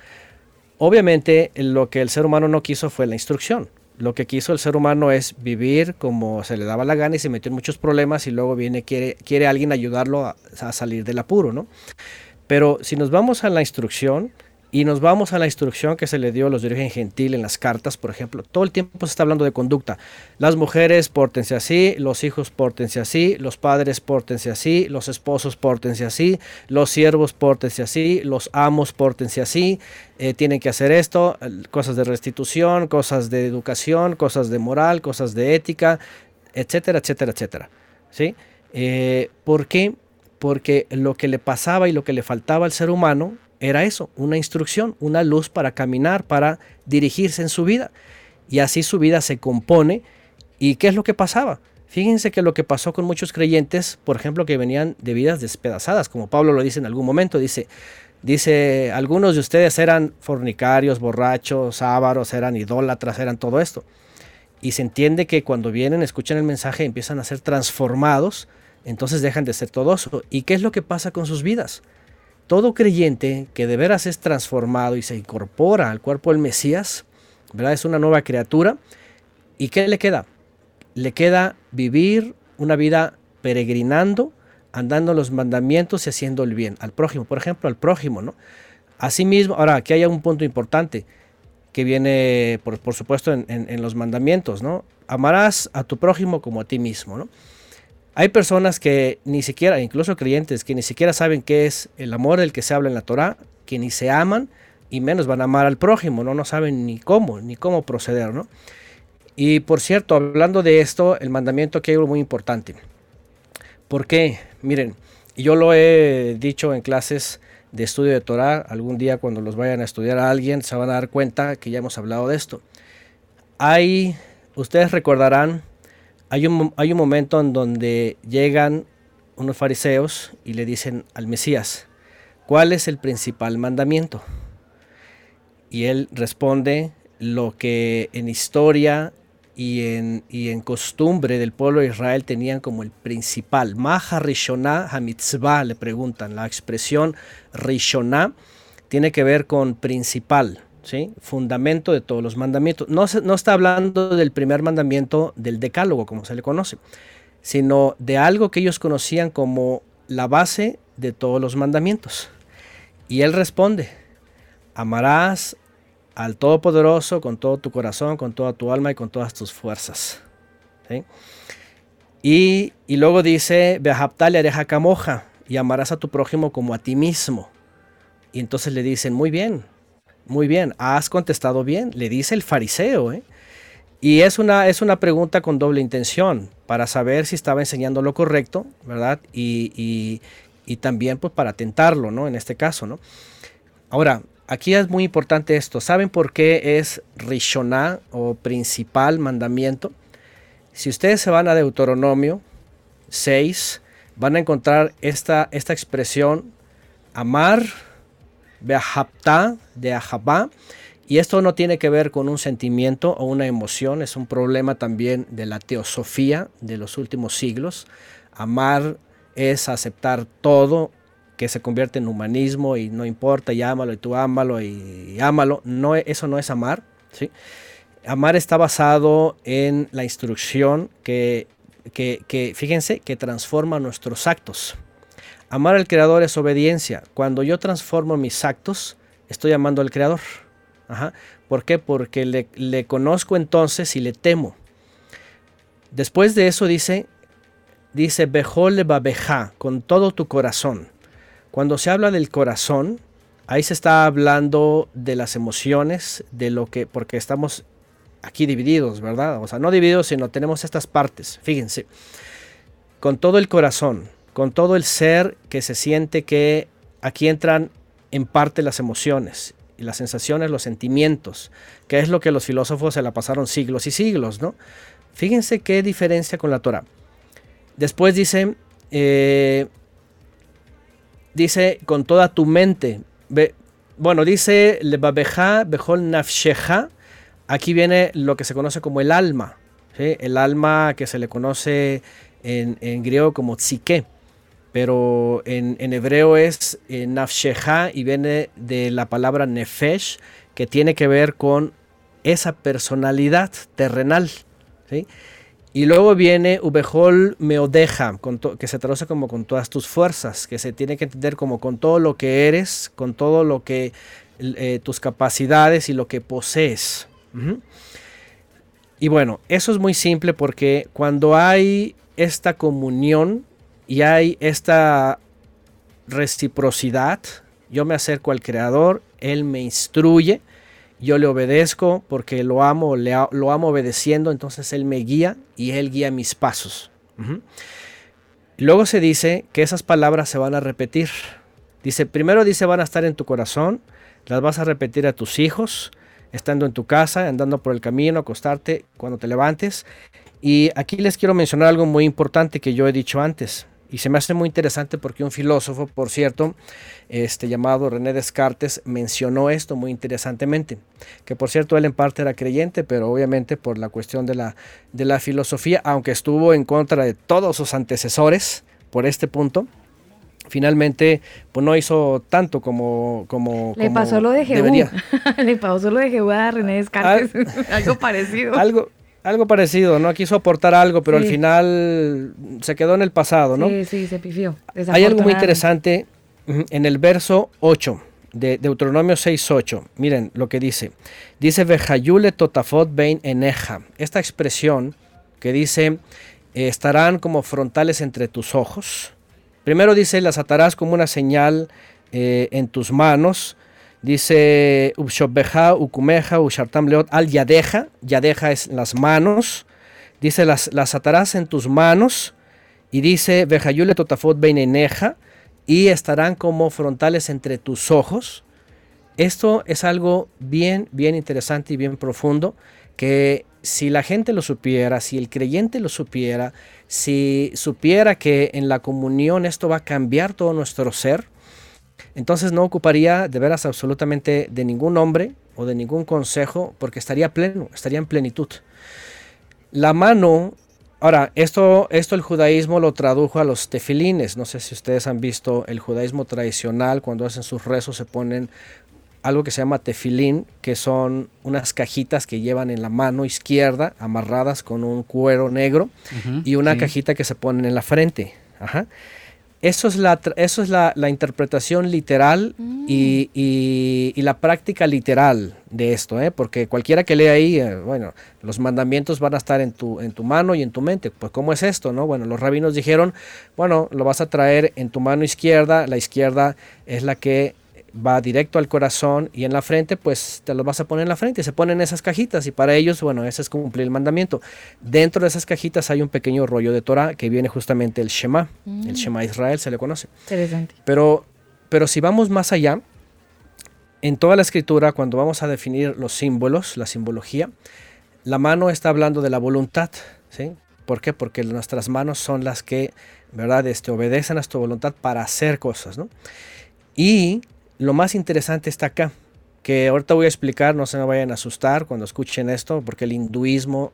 Obviamente lo que el ser humano no quiso fue la instrucción. Lo que quiso el ser humano es vivir como se le daba la gana y se metió en muchos problemas y luego viene, quiere, quiere alguien ayudarlo a, a salir del apuro, ¿no? Pero si nos vamos a la instrucción, y nos vamos a la instrucción que se le dio a los de origen gentil en las cartas, por ejemplo. Todo el tiempo se está hablando de conducta. Las mujeres pórtense así, los hijos pórtense así, los padres pórtense así, los esposos pórtense así, los siervos pórtense así, los amos pórtense así, eh, tienen que hacer esto, cosas de restitución, cosas de educación, cosas de moral, cosas de ética, etcétera, etcétera, etcétera. ¿Sí? Eh, ¿Por qué? Porque lo que le pasaba y lo que le faltaba al ser humano era eso, una instrucción, una luz para caminar, para dirigirse en su vida. Y así su vida se compone. ¿Y qué es lo que pasaba? Fíjense que lo que pasó con muchos creyentes, por ejemplo, que venían de vidas despedazadas, como Pablo lo dice en algún momento, dice, dice, algunos de ustedes eran fornicarios, borrachos, ávaros, eran idólatras, eran todo esto. Y se entiende que cuando vienen, escuchan el mensaje, empiezan a ser transformados, entonces dejan de ser todo eso. ¿Y qué es lo que pasa con sus vidas? Todo creyente que de veras es transformado y se incorpora al cuerpo del Mesías, ¿verdad? Es una nueva criatura. ¿Y qué le queda? Le queda vivir una vida peregrinando, andando los mandamientos y haciendo el bien al prójimo. Por ejemplo, al prójimo, ¿no? Asimismo, ahora aquí hay un punto importante. que viene, por, por supuesto, en, en- en los mandamientos, ¿no? Amarás a tu prójimo como a ti mismo, ¿no? Hay personas que ni siquiera, incluso creyentes, que ni siquiera saben qué es el amor del que se habla en la Torá, que ni se aman y menos van a amar al prójimo, ¿no? No saben ni cómo, ni cómo proceder, ¿no? Y por cierto, hablando de esto, el mandamiento aquí hay muy importante. ¿Por qué? Miren, yo lo he dicho en clases de estudio de Torah, algún día cuando los vayan a estudiar a alguien se van a dar cuenta que ya hemos hablado de esto. Hay, ustedes recordarán, hay un, hay un momento en donde llegan unos fariseos y le dicen al Mesías, ¿cuál es el principal mandamiento? Y él responde lo que en historia y en, y en costumbre del pueblo de Israel tenían como el principal. Maha Rishoná Hamitzvah le preguntan. La expresión Rishoná tiene que ver con principal, ¿sí? fundamento de todos los mandamientos. No, no está hablando del primer mandamiento del decálogo, como se le conoce, sino de algo que ellos conocían como la base de todos los mandamientos. Y él responde, amarás al Todopoderoso con todo tu corazón, con toda tu alma y con todas tus fuerzas. Y, y luego dice, Behaptal areja camoja, y amarás a tu prójimo como a ti mismo. Y entonces le dicen, muy bien, muy bien, has contestado bien, le dice el fariseo. ¿eh? Y es una, es una pregunta con doble intención, para saber si estaba enseñando lo correcto, ¿verdad? Y, y- también pues para tentarlo, ¿no? En este caso, ¿no? Ahora, aquí es muy importante esto. ¿Saben por qué es Rishoná o principal mandamiento? Si ustedes se van a Deuteronomio 6, van a encontrar esta, esta expresión amar, de ahabá, y esto no tiene que ver con un sentimiento o una emoción, es un problema también de la teosofía de los últimos siglos. Amar es aceptar todo que se convierte en humanismo y no importa, y ámalo y tú ámalo y, y ámalo. No, eso no es amar. ¿sí? Amar está basado en la instrucción que, que, que, fíjense, que transforma nuestros actos. Amar al Creador es obediencia. Cuando yo transformo mis actos, estoy amando al Creador. ¿Por qué? Porque le, le conozco entonces y le temo. Después de eso dice, dice, Bejole babeja, con todo tu corazón. Cuando se habla del corazón, ahí se está hablando de las emociones, de lo que, porque estamos aquí divididos, ¿verdad? O sea, no divididos, sino tenemos estas partes. Fíjense, con todo el corazón, con todo el ser que se siente que aquí entran en parte las emociones y las sensaciones, los sentimientos, que es lo que los filósofos se la pasaron siglos y siglos, ¿no? Fíjense qué diferencia con la Torah. Después dice, eh, dice con toda tu mente. Bueno, dice lebabeja bejol nafsheja. Aquí viene lo que se conoce como el alma. El alma que se le conoce en, en griego como psique. Pero en, hebreo es eh, y viene de la palabra nefesh, que tiene que ver con esa personalidad terrenal. Y luego viene Ubejol Meodeja, con que se traduce como con todas tus fuerzas, que se tiene que entender como con todo lo que eres, con todo lo que eh, tus capacidades y lo que posees. Y bueno, eso es muy simple porque cuando hay esta comunión y hay esta reciprocidad, yo me acerco al Creador, Él me instruye, yo le obedezco porque lo amo, lo amo obedeciendo, entonces Él me guía y Él guía mis pasos. Luego se dice que esas palabras se van a repetir. Dice, primero dice van a estar en tu corazón, las vas a repetir a tus hijos, estando en tu casa, andando por el camino, acostarte cuando te levantes. Y aquí les quiero mencionar algo muy importante que yo he dicho antes. Y se me hace muy interesante porque un filósofo, por cierto, este, llamado René Descartes, mencionó esto muy interesantemente. Que por cierto, él en parte era creyente, pero obviamente por la cuestión de la, de la filosofía, aunque estuvo en contra de todos sus antecesores por este punto, finalmente pues no hizo tanto como, como, Le como pasó lo de debería. [LAUGHS] Le pasó lo de Jehú a René Descartes. [LAUGHS] algo parecido. Algo, algo parecido, ¿no? Quiso aportar algo, pero al final se quedó en el pasado, ¿no? Sí, sí, se pifió. Hay algo muy interesante en el verso 8. de Deuteronomio 6.8. Miren lo que dice. Dice, Vejayule totafot bein eneja. Esta expresión que dice, eh, estarán como frontales entre tus ojos. Primero dice, las atarás como una señal eh, en tus manos. Dice, Ubshobbeja, Ukumeja, Ushartam Leot, al Yadeja. Yadeja es las manos. Dice, las, las atarás en tus manos. Y dice, Vejayule totafot bein eneja y estarán como frontales entre tus ojos. Esto es algo bien, bien interesante y bien profundo que si la gente lo supiera, si el creyente lo supiera, si supiera que en la comunión esto va a cambiar todo nuestro ser, entonces no ocuparía de veras absolutamente de ningún hombre o de ningún consejo porque estaría pleno, estaría en plenitud. La mano Ahora, esto, esto el judaísmo lo tradujo a los tefilines. No sé si ustedes han visto el judaísmo tradicional, cuando hacen sus rezos se ponen algo que se llama tefilín, que son unas cajitas que llevan en la mano izquierda, amarradas con un cuero negro, y una cajita que se ponen en la frente. Ajá. Eso es la, eso es la, interpretación literal mm. y, la práctica literal de esto, ¿eh? porque cualquiera que lea ahí, eh, bueno, los mandamientos van a estar en tu, en tu mano y en tu mente. Pues, ¿cómo es esto? no Bueno, los rabinos dijeron, bueno, lo vas a traer en tu mano izquierda, la izquierda es la que va directo al corazón y en la frente, pues te lo vas a poner en la frente. Se ponen esas cajitas y para ellos, bueno, ese es cumplir el mandamiento. Dentro de esas cajitas hay un pequeño rollo de Torah que viene justamente el Shema. El mm. Shema Israel se le conoce. Interesante. Pero, pero si vamos más allá, en toda la escritura, cuando vamos a definir los símbolos, la simbología, la mano está hablando de la voluntad, ¿sí? ¿Por qué? Porque nuestras manos son las que, ¿verdad?, este, obedecen a tu voluntad para hacer cosas, ¿no? Y lo más interesante está acá, que ahorita voy a explicar, no se me vayan a asustar cuando escuchen esto, porque el hinduismo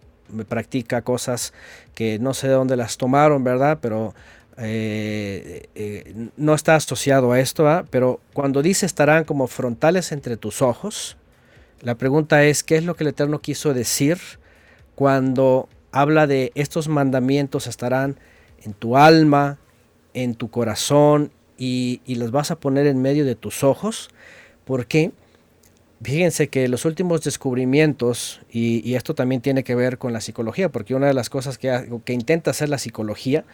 practica cosas que no sé de dónde las tomaron, ¿verdad? Pero eh, eh, no está asociado a esto, pero cuando dice estarán como frontales entre tus ojos, la pregunta es, ¿qué es lo que el Eterno quiso decir cuando habla de estos mandamientos estarán en tu alma, en tu corazón y, los vas a poner en medio de tus ojos, porque fíjense que los últimos descubrimientos, y, esto también tiene que ver con la psicología, porque una de las cosas que, que, intenta hacer la psicología,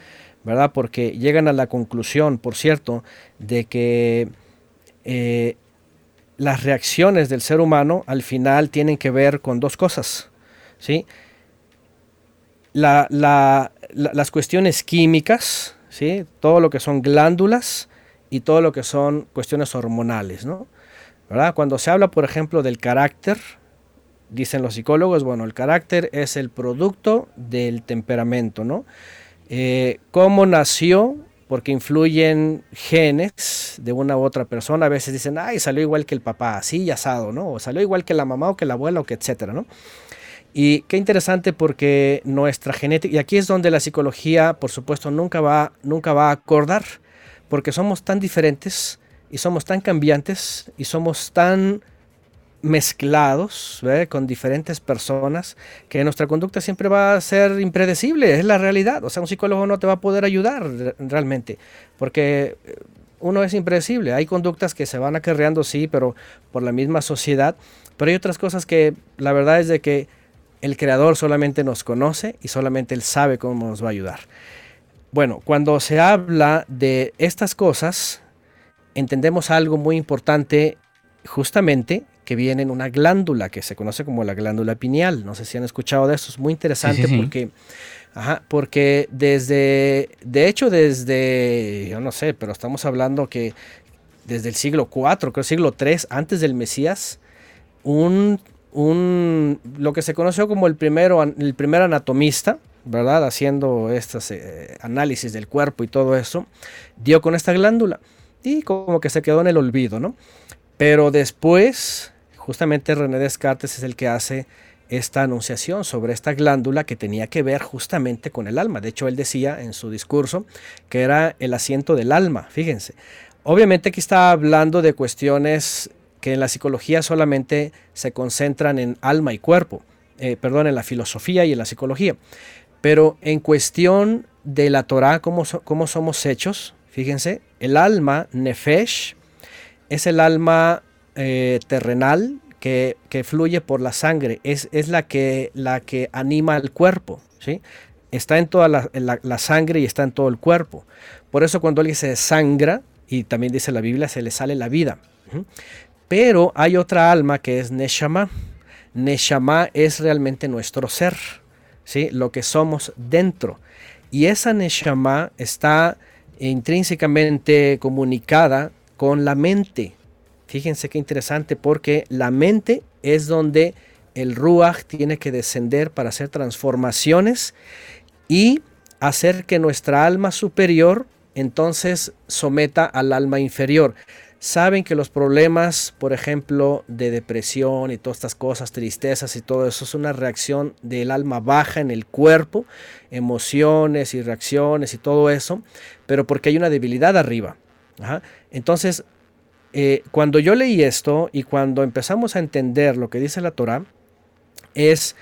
¿verdad? Porque llegan a la conclusión, por cierto, de que eh, las reacciones del ser humano al final tienen que ver con dos cosas, ¿sí? las cuestiones químicas, ¿sí? Todo lo que son glándulas y todo lo que son cuestiones hormonales, ¿no? ¿verdad? Cuando se habla, por ejemplo, del carácter, dicen los psicólogos, bueno, el carácter es el producto del temperamento, ¿no? Eh, ¿Cómo nació? Porque influyen genes de una u otra persona. A veces dicen, ay, salió igual que el papá, así y asado, ¿no? O salió igual que la mamá o que la abuela o que etcétera, ¿no? Y qué interesante porque nuestra genética, y aquí es donde la psicología, por supuesto, nunca va, nunca va a acordar porque somos tan diferentes y somos tan cambiantes y somos tan mezclados con diferentes personas que nuestra conducta siempre va a ser impredecible, es la realidad. O sea, un psicólogo no te va a poder ayudar realmente, porque eh, uno es impredecible. Hay conductas que se van acarreando, sí, pero por la misma sociedad. Pero hay otras cosas que la verdad es de que el creador solamente nos conoce y solamente él sabe cómo nos va a ayudar. Bueno, cuando se habla de estas cosas, entendemos algo muy importante justamente que viene en una glándula que se conoce como la glándula pineal. No sé si han escuchado de eso, es muy interesante porque, porque desde, de hecho desde, yo no sé, pero estamos hablando que desde el siglo IV, creo el siglo III, antes del Mesías, un, un, lo que se conoció como el, primero, el primer anatomista, ¿verdad? Haciendo estos eh, análisis del cuerpo y todo eso, dio con esta glándula y como que se quedó en el olvido, ¿no? Pero después, justamente René Descartes es el que hace esta anunciación sobre esta glándula que tenía que ver justamente con el alma. De hecho, él decía en su discurso que era el asiento del alma, fíjense. Obviamente aquí está hablando de cuestiones que en la psicología solamente se concentran en alma y cuerpo, eh, perdón, en la filosofía y en la psicología. Pero en cuestión de la Torah, cómo, somos hechos, fíjense, el alma, nefesh, es el alma eh, terrenal que, fluye por la sangre, es, es, la, que, la que anima el cuerpo, ¿sí? Está en toda la, sangre y está en todo el cuerpo. Por eso cuando alguien se sangra, y también dice la Biblia, se le sale la vida. Pero hay otra alma que es Neshama. Neshama es realmente nuestro ser, ¿sí? lo que somos dentro. Y esa Neshama está intrínsecamente comunicada con la mente. Fíjense qué interesante porque la mente es donde el Ruach tiene que descender para hacer transformaciones y hacer que nuestra alma superior entonces someta al alma inferior. Saben que los problemas, por ejemplo, de depresión y todas estas cosas, tristezas y todo eso, es una reacción del alma baja en el cuerpo, emociones y reacciones y todo eso, pero porque hay una debilidad arriba. Entonces, eh, cuando yo leí esto y cuando empezamos a entender lo que dice la Torah, es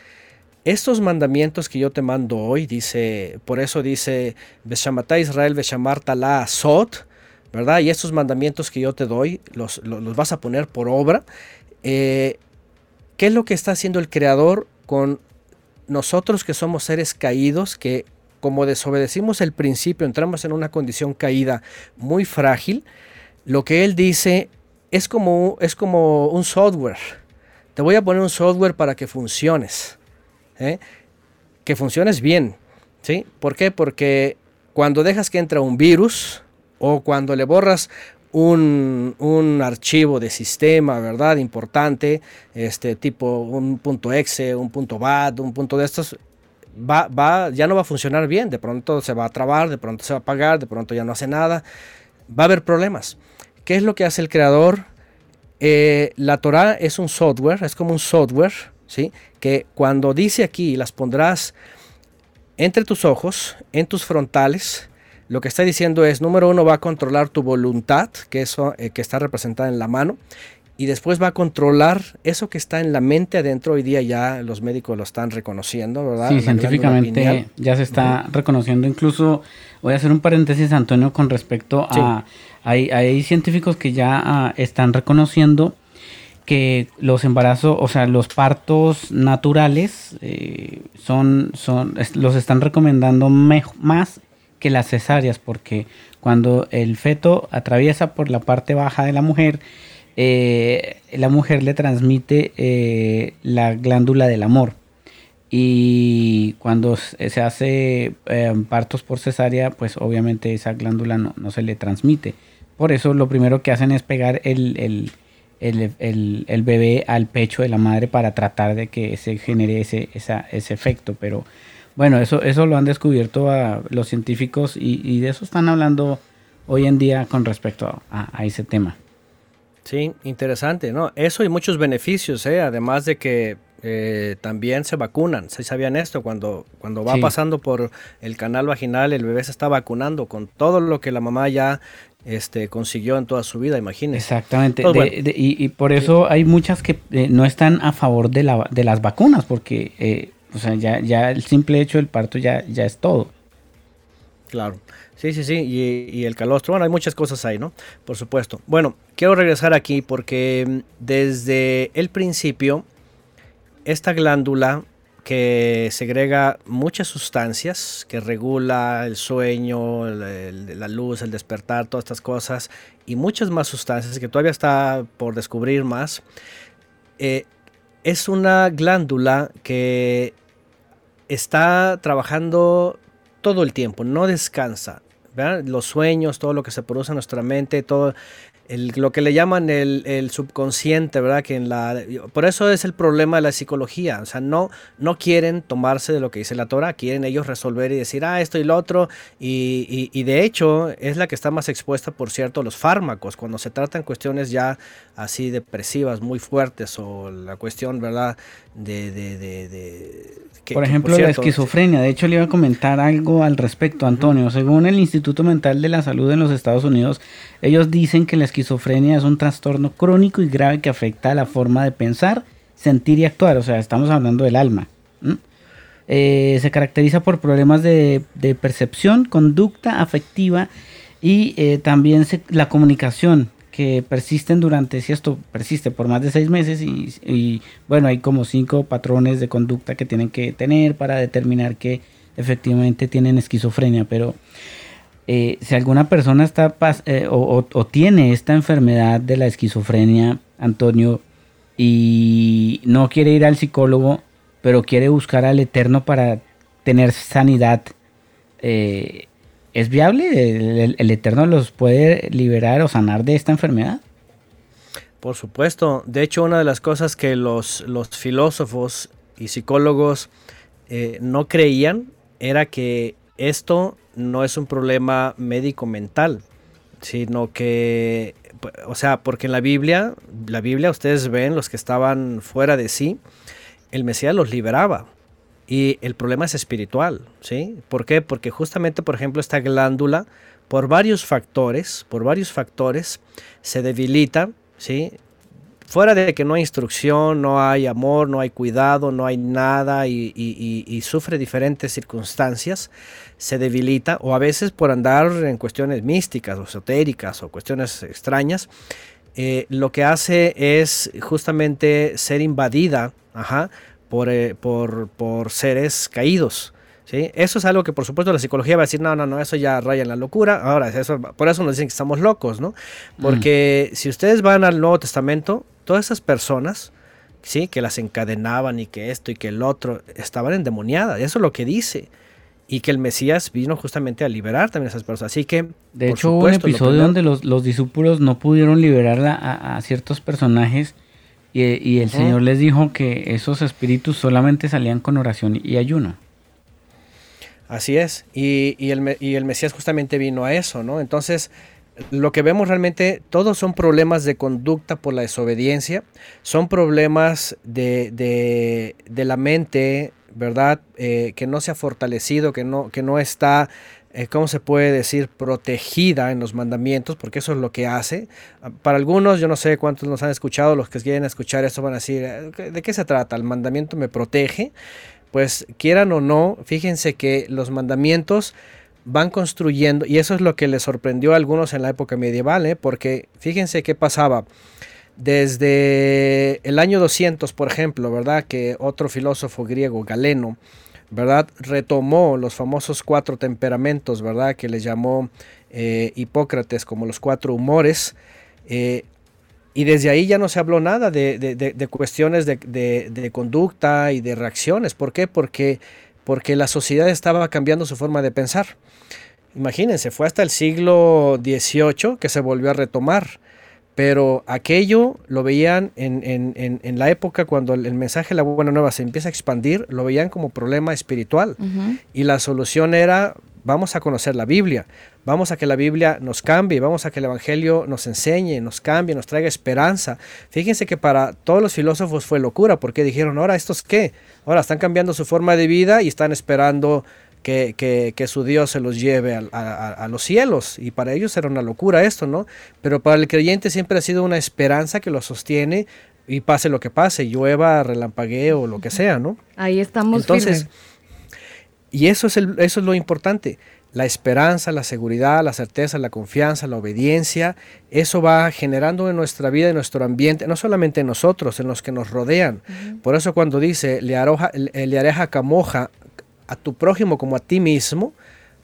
estos mandamientos que yo te mando hoy, dice, por eso dice, Beshamata Israel, Beshamarta la Sot, ¿verdad? Y estos mandamientos que yo te doy, los, vas a poner por obra. Eh, ¿Qué es lo que está haciendo el Creador con nosotros que somos seres caídos, que como desobedecimos el principio, entramos en una condición caída muy frágil? lo que él dice es como, es como un software. Te voy a poner un software para que funciones. ¿eh? Que funciones bien. ¿sí? ¿Por qué? Porque cuando dejas que entra un virus o cuando le borras un, un, archivo de sistema, ¿verdad? Importante, este tipo un punto exe, un punto bat, un punto de estos, va, va, ya no va a funcionar bien. De pronto se va a trabar, de pronto se va a apagar, de pronto ya no hace nada. Va a haber problemas. ¿Qué es lo que hace el creador? Eh, la Torah es un software, es como un software, ¿sí? Que cuando dice aquí, las pondrás entre tus ojos, en tus frontales, lo que está diciendo es, número uno, va a controlar tu voluntad, que, eso, eh, que está representada en la mano, y después va a controlar eso que está en la mente adentro. Hoy día ya los médicos lo están reconociendo, ¿verdad? Sí, científicamente ya se está reconociendo. Incluso voy a hacer un paréntesis, Antonio, con respecto a hay, científicos que ya ah, están reconociendo que los embarazos, o sea, los partos naturales eh, son, son, los están recomendando más que las cesáreas, porque cuando el feto atraviesa por la parte baja de la mujer, eh, la mujer le transmite eh, la glándula del amor. Y cuando se hace partos por cesárea, pues obviamente esa glándula no, no se le transmite. Por eso lo primero que hacen es pegar el, bebé al pecho de la madre para tratar de que se genere ese, ese efecto. Pero bueno, eso, eso lo han descubierto a los científicos y, de eso están hablando hoy en día con respecto a, ese tema. Sí, interesante, ¿no? Eso y muchos beneficios, ¿eh? además de que eh, también se vacunan. ¿Se sabían esto? Cuando, cuando va pasando por el canal vaginal, el bebé se está vacunando con todo lo que la mamá ya este, consiguió en toda su vida, imagínese. Exactamente. Pues y, por eso hay muchas que eh, no están a favor de, la, de las vacunas, porque eh, o sea, ya, ya el simple hecho del parto ya, ya es todo. Claro. Sí, sí, sí. Y, el calostro. Bueno, hay muchas cosas ahí, ¿no? Por supuesto. Bueno, quiero regresar aquí porque mm, desde el principio, esta glándula que segrega muchas sustancias, que regula el sueño, la luz, el despertar, todas estas cosas, y muchas más sustancias que todavía está por descubrir más. Eh, es una glándula que está trabajando todo el tiempo, no descansa. Los sueños, todo lo que se produce en nuestra mente, todo lo que le llaman el, subconsciente, ¿verdad? Que en la, por eso es el problema de la psicología. O sea, no, no quieren tomarse de lo que dice la Torah, quieren ellos resolver y decir, ah, esto y lo otro. Y, de hecho es la que está más expuesta, por cierto, a los fármacos. Cuando se tratan cuestiones ya así depresivas, muy fuertes, o la cuestión, ¿verdad? De, de, de por ejemplo, la esquizofrenia. De hecho, le iba a comentar algo al respecto, Antonio. Según el Instituto Mental de la Salud en los Estados Unidos, ellos dicen que la esquizofrenia es un trastorno crónico y grave que afecta a la forma de pensar, sentir y actuar. O sea, estamos hablando del alma. Eh, se caracteriza por problemas de, percepción, conducta afectiva y eh, también la comunicación, persisten durante, si esto persiste por más de seis meses y, bueno, hay como cinco patrones de conducta que tienen que tener para determinar que efectivamente tienen esquizofrenia, pero eh, si alguna persona está eh, o, tiene esta enfermedad de la esquizofrenia, Antonio, y no quiere ir al psicólogo, pero quiere buscar al Eterno para tener sanidad, eh, ¿Es viable? ¿El, Eterno los puede liberar o sanar de esta enfermedad? Por supuesto. De hecho, una de las cosas que los, los filósofos y psicólogos eh, no creían era que esto no es un problema médico-mental, sino que, o sea, porque en la Biblia, la Biblia ustedes ven, los que estaban fuera de sí, el Mesías los liberaba. Y el problema es espiritual, ¿sí? ¿Por qué? Porque justamente, por ejemplo, esta glándula, por varios factores, por varios factores, se debilita, ¿sí? Fuera de que no hay instrucción, no hay amor, no hay cuidado, no hay nada y, sufre diferentes circunstancias, se debilita o a veces por andar en cuestiones místicas o esotéricas o cuestiones extrañas, eh, lo que hace es justamente ser invadida ajá, eh, por, por, seres caídos. ¿sí? Eso es algo que por supuesto la psicología va a decir, no, no, no, eso ya raya en la locura. Ahora, eso, por eso nos dicen que estamos locos, ¿no? Porque mm. si ustedes van al Nuevo Testamento, todas esas personas, ¿sí? Que las encadenaban y que esto y que el otro, estaban endemoniadas. Eso es lo que dice y que el Mesías vino justamente a liberar también a esas personas. Así que... De hecho, hubo un episodio donde los, los, discípulos no pudieron liberar a, a, ciertos personajes y, el Señor les dijo que esos espíritus solamente salían con oración y ayuno. Así es, y, el, y, el, Mesías justamente vino a eso, ¿no? Entonces, lo que vemos realmente, todos son problemas de conducta por la desobediencia, son problemas de, de, de la mente, ¿verdad? Eh, que no se ha fortalecido, que no, que no está eh, ¿cómo se puede decir? Protegida en los mandamientos, porque eso es lo que hace. Para algunos, yo no sé cuántos nos han escuchado, los que quieren escuchar esto van a decir, eh, ¿de qué se trata? ¿El mandamiento me protege? Pues quieran o no, fíjense que los mandamientos van construyendo, y eso es lo que les sorprendió a algunos en la época medieval, ¿eh? porque fíjense qué pasaba. Desde el año 200, por ejemplo, ¿verdad? Que otro filósofo griego, Galeno, ¿verdad? Retomó los famosos cuatro temperamentos, ¿verdad? Que le llamó eh, Hipócrates como los cuatro humores. Eh, y desde ahí ya no se habló nada de, cuestiones de, conducta y de reacciones. ¿Por qué? Porque, porque la sociedad estaba cambiando su forma de pensar. Imagínense, fue hasta el siglo XVIII que se volvió a retomar pero aquello lo veían en, la época cuando el, mensaje de la buena nueva se empieza a expandir, lo veían como problema espiritual. Y la solución era, vamos a conocer la Biblia, vamos a que la Biblia nos cambie, vamos a que el Evangelio nos enseñe, nos cambie, nos traiga esperanza. Fíjense que para todos los filósofos fue locura, porque dijeron, ahora estos qué, ahora están cambiando su forma de vida y están esperando que, que, su Dios se los lleve a, los cielos. Y para ellos era una locura esto, ¿no? Pero para el creyente siempre ha sido una esperanza que lo sostiene y pase lo que pase, llueva, relampaguee o lo que sea, ¿no? Ahí estamos. Entonces, y eso es, el, eso es lo importante. La esperanza, la seguridad, la certeza, la confianza, la obediencia, eso va generando en nuestra vida, en nuestro ambiente, no solamente en nosotros, en los que nos rodean. Por eso cuando dice, le, aroja, le areja camoja a tu prójimo como a ti mismo,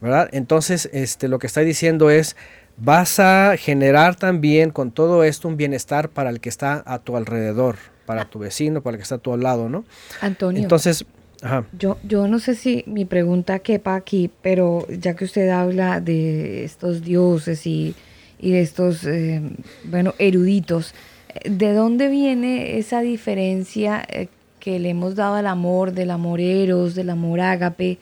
¿verdad? Entonces, este, lo que está diciendo es, vas a generar también con todo esto un bienestar para el que está a tu alrededor, para tu vecino, para el que está a tu lado, ¿no? Antonio. Entonces, Yo, yo no sé si mi pregunta quepa aquí, pero ya que usted habla de estos dioses y, de estos, eh, bueno, eruditos, ¿de dónde viene esa diferencia eh, que le hemos dado al amor, del amor eros, del amor ágape,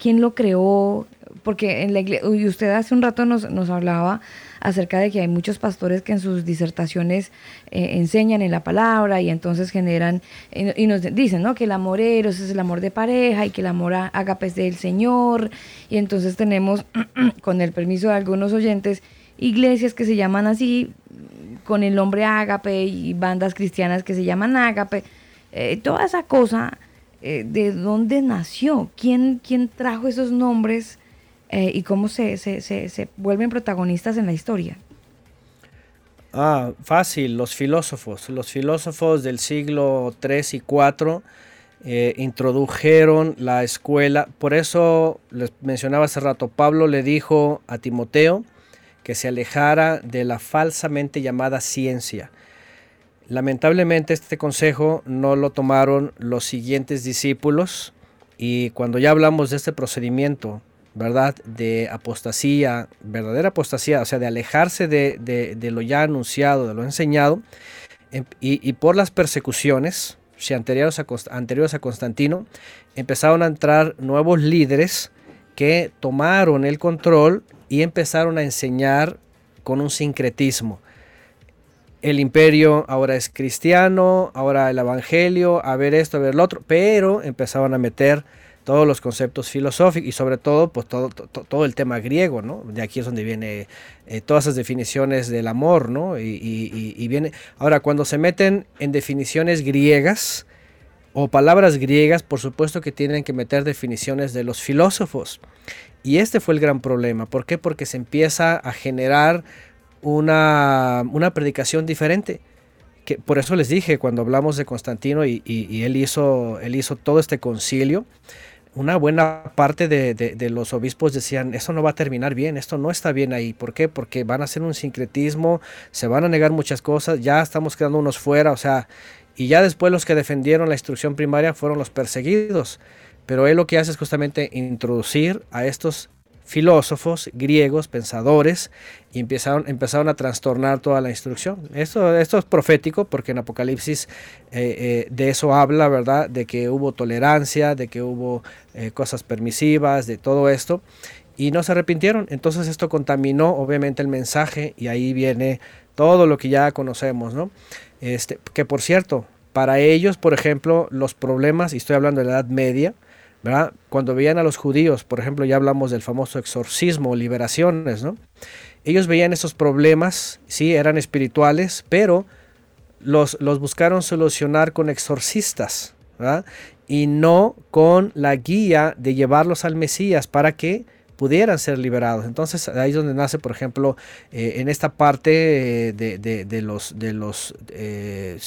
quién lo creó, porque en la iglesia, y usted hace un rato nos, nos, hablaba acerca de que hay muchos pastores que en sus disertaciones eh, enseñan en la palabra y entonces generan, y nos dicen, ¿no? Que el amor eros es el amor de pareja y que el amor ágape es del Señor, y entonces tenemos, [CLEARS THROAT] con el permiso de algunos oyentes, iglesias que se llaman así, con el nombre ágape y bandas cristianas que se llaman ágape, eh, toda esa cosa, eh, ¿de dónde nació? ¿Quién, quién trajo esos nombres eh, y cómo se, se, se, vuelven protagonistas en la historia? Ah, fácil, los filósofos. Los filósofos del siglo 3 y 4 eh, introdujeron la escuela. Por eso les mencionaba hace rato, Pablo le dijo a Timoteo que se alejara de la falsamente llamada ciencia. Lamentablemente este consejo no lo tomaron los siguientes discípulos y cuando ya hablamos de este procedimiento, ¿verdad? De apostasía, verdadera apostasía, o sea, de alejarse de, lo ya anunciado, de lo enseñado, em, y, por las persecuciones, si anteriores a, anteriores a Constantino, empezaron a entrar nuevos líderes que tomaron el control y empezaron a enseñar con un sincretismo. El imperio ahora es cristiano, ahora el evangelio, a ver esto, a ver lo otro, pero empezaban a meter todos los conceptos filosóficos y sobre todo pues todo, todo, el tema griego, ¿no? De aquí es donde viene eh, todas esas definiciones del amor, ¿no? Y, y, viene, ahora cuando se meten en definiciones griegas o palabras griegas, por supuesto que tienen que meter definiciones de los filósofos. Y este fue el gran problema. ¿Por qué? Porque se empieza a generar una, una predicación diferente. Que, por eso les dije cuando hablamos de Constantino y, él, hizo, él hizo todo este concilio, una buena parte de, de, los obispos decían, eso no va a terminar bien, esto no está bien ahí. ¿Por qué? Porque van a hacer un sincretismo, se van a negar muchas cosas, ya estamos quedando unos fuera, o sea, y ya después los que defendieron la instrucción primaria fueron los perseguidos. Pero él lo que hace es justamente introducir a estos filósofos griegos, pensadores, y empezaron, empezaron a trastornar toda la instrucción. Esto, esto es profético porque en Apocalipsis eh, eh, de eso habla, ¿verdad? De que hubo tolerancia, de que hubo eh, cosas permisivas, de todo esto, y no se arrepintieron. Entonces esto contaminó obviamente el mensaje y ahí viene todo lo que ya conocemos, ¿no? Este, que por cierto, para ellos, por ejemplo, los problemas, y estoy hablando de la Edad Media, cuando veían a los judíos, por ejemplo, ya hablamos del famoso exorcismo, liberaciones, ¿no? Ellos veían esos problemas, sí, eran espirituales, pero los, los buscaron solucionar con exorcistas, Y no con la guía de llevarlos al Mesías para que pudieran ser liberados. Entonces ahí es donde nace, por ejemplo, eh, en esta parte eh, de, los, de los eh,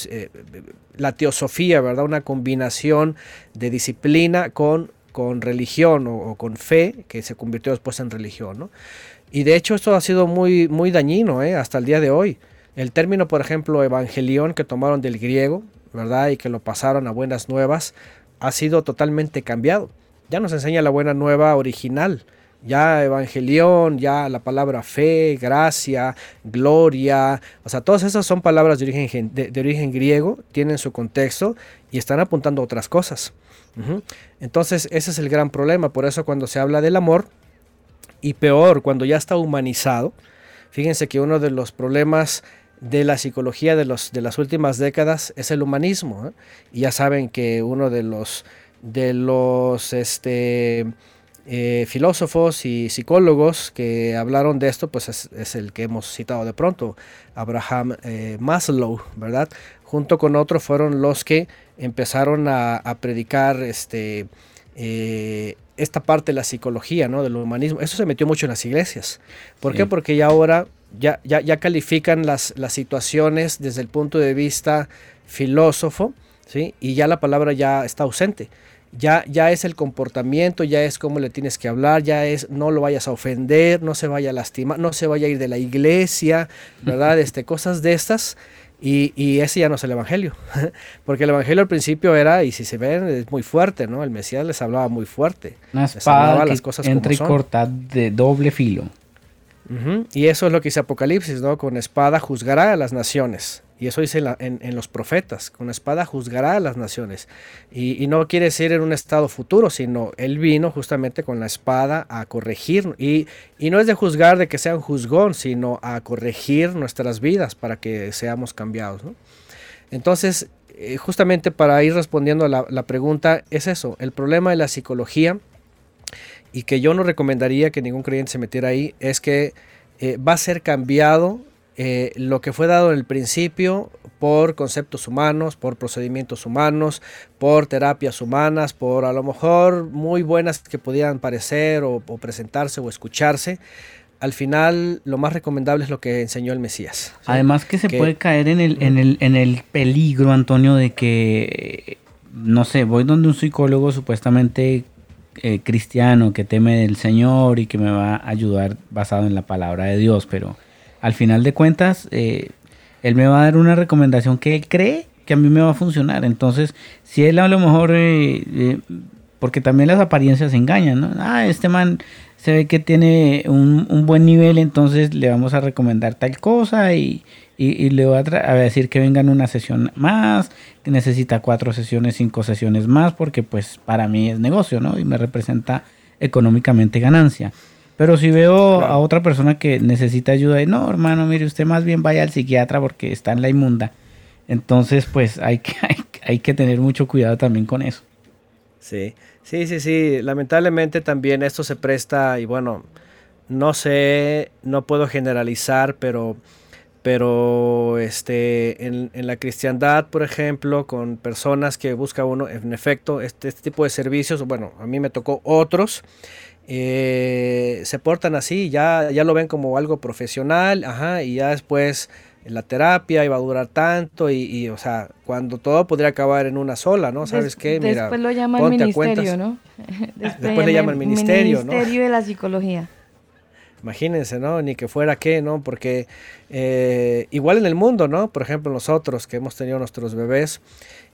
la teosofía, ¿verdad? Una combinación de disciplina con, con religión o, con fe que se convirtió después en religión, Y de hecho esto ha sido muy, muy dañino hasta el día de hoy. El término, por ejemplo, evangelión que tomaron del griego, ¿verdad? Y que lo pasaron a buenas nuevas, ha sido totalmente cambiado. Ya nos enseña la buena nueva original ya evangelión, ya la palabra fe, gracia, gloria, o sea, todas esas son palabras de origen, de, origen griego, tienen su contexto y están apuntando a otras cosas. Entonces, ese es el gran problema, por eso cuando se habla del amor, y peor, cuando ya está humanizado, fíjense que uno de los problemas de la psicología de, los, de las últimas décadas es el humanismo, ¿eh? y ya saben que uno de los, de los, este, eh, filósofos y psicólogos que hablaron de esto, pues es, el que hemos citado de pronto, Abraham eh, Maslow, ¿verdad? Junto con otros fueron los que empezaron a, predicar este, eh, esta parte de la psicología, ¿no? Del humanismo. Eso se metió mucho en las iglesias. ¿Por qué? Porque ya ahora ya, ya, ya califican las, las situaciones desde el punto de vista filósofo, ¿sí? Y ya la palabra ya está ausente ya, ya es el comportamiento, ya es cómo le tienes que hablar, ya es no lo vayas a ofender, no se vaya a lastimar, no se vaya a ir de la iglesia, [LAUGHS] ¿verdad? Este, cosas de estas. Y, y, ese ya no es el Evangelio, [LAUGHS] porque el Evangelio al principio era, y si se ven, es muy fuerte, ¿no? El Mesías les hablaba muy fuerte. Una espada las cosas entre corta de doble filo. Y eso es lo que dice Apocalipsis, ¿no? Con espada juzgará a las naciones. Y eso dice en, los profetas, con espada juzgará a las naciones. Y, no quiere decir en un estado futuro, sino él vino justamente con la espada a corregir. Y, y no es de juzgar de que sea un juzgón, sino a corregir nuestras vidas para que seamos cambiados. Entonces, eh, justamente para ir respondiendo a la, pregunta, es eso, el problema de la psicología y que yo no recomendaría que ningún creyente se metiera ahí, es que eh, va a ser cambiado eh, lo que fue dado en el principio por conceptos humanos, por procedimientos humanos, por terapias humanas, por a lo mejor muy buenas que podían parecer o, presentarse o escucharse, al final lo más recomendable es lo que enseñó el Mesías. Además que se puede caer en el, en, el, en el peligro, Antonio, de que, no sé, voy donde un psicólogo supuestamente eh, cristiano que teme del Señor y que me va a ayudar basado en la palabra de Dios, pero al final de cuentas, eh, él me va a dar una recomendación que él cree que a mí me va a funcionar. Entonces, si él a lo mejor, eh, porque también las apariencias engañan, ¿no? Ah, este man se ve que tiene un, buen nivel, entonces le vamos a recomendar tal cosa y, le voy a, decir que vengan una sesión más, que necesita cuatro sesiones, cinco sesiones más, porque pues para mí es negocio, ¿no? Y me representa económicamente ganancia. Pero si veo a otra persona que necesita ayuda, y no, hermano, mire, usted más bien vaya al psiquiatra porque está en la inmunda. Entonces, pues hay que, [LAUGHS] hay que tener mucho cuidado también con eso. Sí, sí, sí, sí. Lamentablemente también esto se presta y bueno, no sé, no puedo generalizar, pero, pero este, en, la cristiandad, por ejemplo, con personas que busca uno, en efecto, este, este tipo de servicios, bueno, a mí me tocó otros, eh, se portan así, ya, ya lo ven como algo profesional, ajá, y ya después la terapia iba a durar tanto y, o sea, cuando todo podría acabar en una sola, ¿no? ¿Sabes qué? Mira, después lo llama el ministerio, ¿no? [LAUGHS] Después, le llama el ministerio, ¿no? Ministerio de la psicología. Imagínense, ¿no? Ni que fuera qué, ¿no? Porque eh, igual en el mundo, ¿no? Por ejemplo, nosotros que hemos tenido nuestros bebés,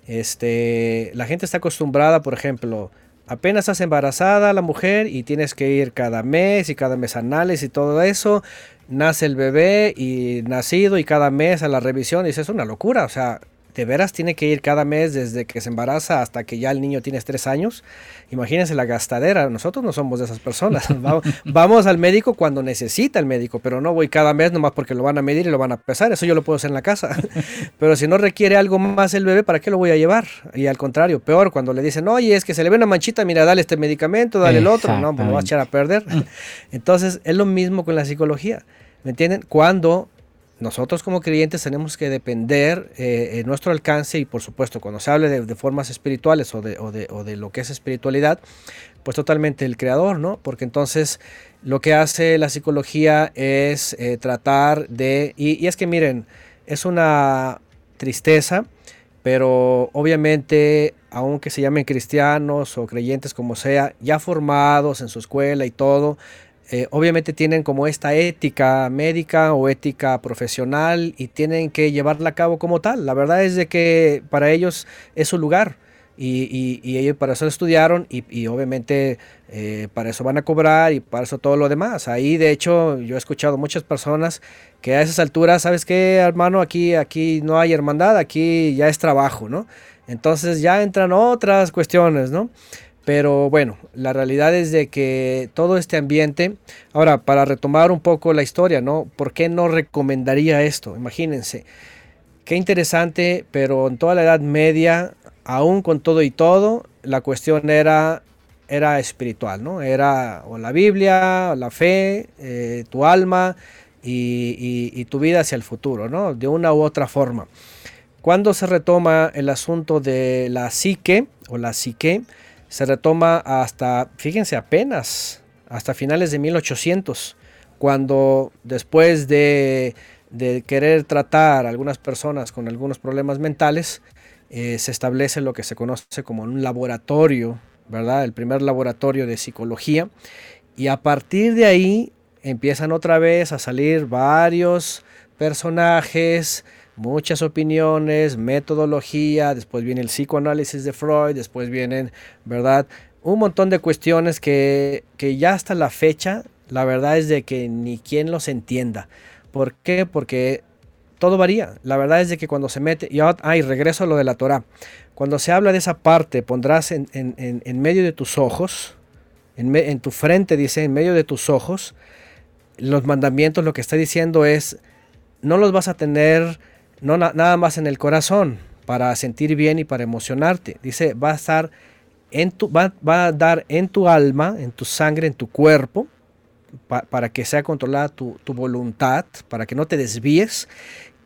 este, la gente está acostumbrada, por ejemplo, apenas estás embarazada la mujer y tienes que ir cada mes y cada mes anales y todo eso, nace el bebé y nacido y cada mes a la revisión, y es una locura, o sea, de veras tiene que ir cada mes desde que se embaraza hasta que ya el niño tiene tres años. Imagínense la gastadera. Nosotros no somos de esas personas. [LAUGHS] Vamos, al médico cuando necesita el médico, pero no voy cada mes nomás porque lo van a medir y lo van a pesar. Eso yo lo puedo hacer en la casa. [LAUGHS] Pero si no requiere algo más el bebé, ¿para qué lo voy a llevar? Y al contrario, peor, cuando le dicen, oye, es que se le ve una manchita, mira, dale este medicamento, dale el otro. No, pues lo vas a echar a perder. [LAUGHS] Entonces, es lo mismo con la psicología. ¿Me entienden? Cuando nosotros como creyentes tenemos que depender eh, en nuestro alcance y por supuesto cuando se hable de, formas espirituales o de, o, de, o de, lo que es espiritualidad, pues totalmente el creador, ¿no? Porque entonces lo que hace la psicología es eh, tratar de, y, y, es que miren, es una tristeza, pero obviamente aunque se llamen cristianos o creyentes como sea, ya formados en su escuela y todo, eh, obviamente tienen como esta ética médica o ética profesional y tienen que llevarla a cabo como tal. La verdad es de que para ellos es su lugar y, ellos para eso estudiaron y, obviamente eh, para eso van a cobrar y para eso todo lo demás. Ahí de hecho yo he escuchado muchas personas que a esas alturas, ¿sabes qué hermano? Aquí, aquí no hay hermandad, aquí ya es trabajo, ¿no? Entonces ya entran otras cuestiones, ¿no? Pero bueno, la realidad es de que todo este ambiente, ahora para retomar un poco la historia, ¿no? ¿Por qué no recomendaría esto? Imagínense, qué interesante, pero en toda la Edad Media, aún con todo y todo, la cuestión era, era espiritual, ¿no? Era o la Biblia, la fe, eh, tu alma y, y tu vida hacia el futuro, ¿no? De una u otra forma. Cuando se retoma el asunto de la psique o la psique, se retoma hasta, fíjense, apenas, hasta finales de 1800, cuando después de, querer tratar a algunas personas con algunos problemas mentales, eh, se establece lo que se conoce como un laboratorio, ¿verdad? El primer laboratorio de psicología. Y a partir de ahí empiezan otra vez a salir varios personajes, muchas opiniones, metodología, después viene el psicoanálisis de Freud, después vienen, ¿verdad? Un montón de cuestiones que, ya hasta la fecha, la verdad es de que ni quien los entienda. ¿Por qué? Porque todo varía. La verdad es de que cuando se mete, y ay, regreso a lo de la Torah, cuando se habla de esa parte, pondrás en, medio de tus ojos, en, en tu frente dice, en medio de tus ojos, los mandamientos, lo que está diciendo es, no los vas a tener no nada más en el corazón, para sentir bien y para emocionarte. Dice, va a estar en tu, va, a dar en tu alma, en tu sangre, en tu cuerpo, para que sea controlada tu, voluntad, para que no te desvíes,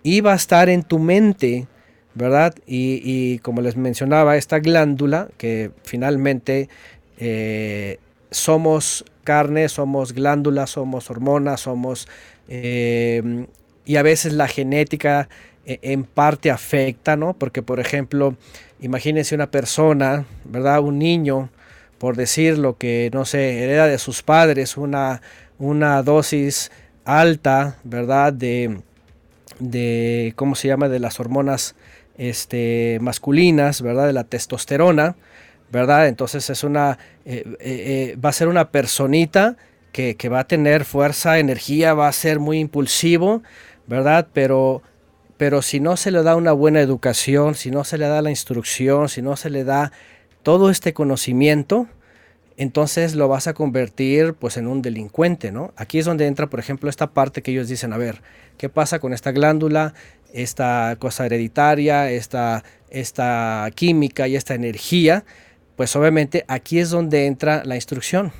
y va a estar en tu mente, ¿verdad? Y, como les mencionaba, esta glándula que finalmente eh, somos carne, somos glándulas, somos hormonas, somos... Eh, y a veces la genética en parte afecta, ¿no? Porque, por ejemplo, imagínense una persona, ¿verdad? Un niño, por decir lo que, no sé, hereda de sus padres una, una dosis alta, ¿verdad? De, de, ¿cómo se llama? De las hormonas este, masculinas, ¿verdad? De la testosterona, ¿verdad? Entonces es una, eh, eh, eh, va a ser una personita que, que, va a tener fuerza, energía, va a ser muy impulsivo, ¿verdad? Pero, pero si no se le da una buena educación, si no se le da la instrucción, si no se le da todo este conocimiento, entonces lo vas a convertir pues en un delincuente, ¿no? Aquí es donde entra, por ejemplo, esta parte que ellos dicen, a ver, ¿qué pasa con esta glándula, esta cosa hereditaria, esta, esta química y esta energía? Pues obviamente aquí es donde entra la instrucción.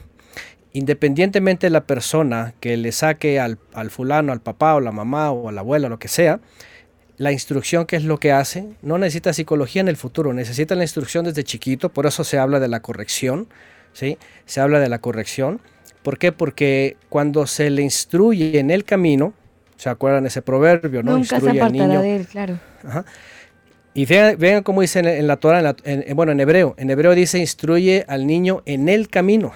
Independientemente de la persona que le saque al, al fulano, al papá o la mamá o a la abuela, lo que sea, la instrucción, que es lo que hace, no necesita psicología en el futuro, necesita la instrucción desde chiquito, por eso se habla de la corrección, ¿sí? Se habla de la corrección. ¿Por qué? Porque cuando se le instruye en el camino, ¿se acuerdan ese proverbio? ¿no? Nunca instruye se al niño. de él, claro. Y vean, cómo dice en, la Torah, bueno, en hebreo. En hebreo dice instruye al niño en el camino.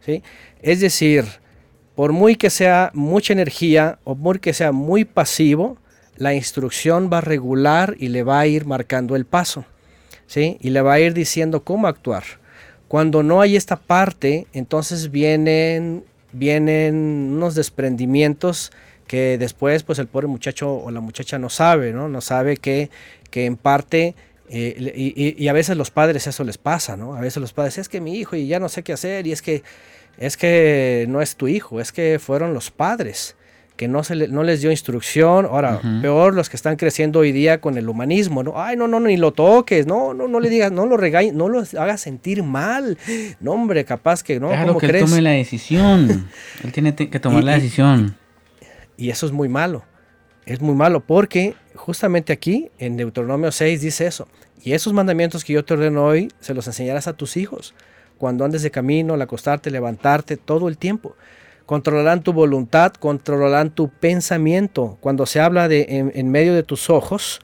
¿sí? Es decir, por muy que sea mucha energía o muy que sea muy pasivo, la instrucción va a regular y le va a ir marcando el paso. ¿sí? Y le va a ir diciendo cómo actuar. Cuando no hay esta parte, entonces vienen, vienen unos desprendimientos que después pues el pobre muchacho o la muchacha no sabe, ¿no? No sabe que, que en parte, eh, y, y, a veces los padres eso les pasa, ¿no? A veces los padres, es que mi hijo y ya no sé qué hacer y es que, es que no es tu hijo, es que fueron los padres que no, se no les dio instrucción. Ahora, peor los que están creciendo hoy día con el humanismo, ¿no? Ay, no, no, ni lo toques, no, no, no le digas, no lo regañes, no lo hagas sentir mal. No, hombre, capaz que no. Claro, que él tome la decisión. [LAUGHS] él tiene que tomar la decisión. Y, eso es muy malo. Es muy malo porque justamente aquí en Deuteronomio 6 dice eso. Y esos mandamientos que yo te ordeno hoy se los enseñarás a tus hijos cuando andes de camino, al acostarte, levantarte, todo el tiempo controlarán tu voluntad, controlarán tu pensamiento. Cuando se habla de en, medio de tus ojos,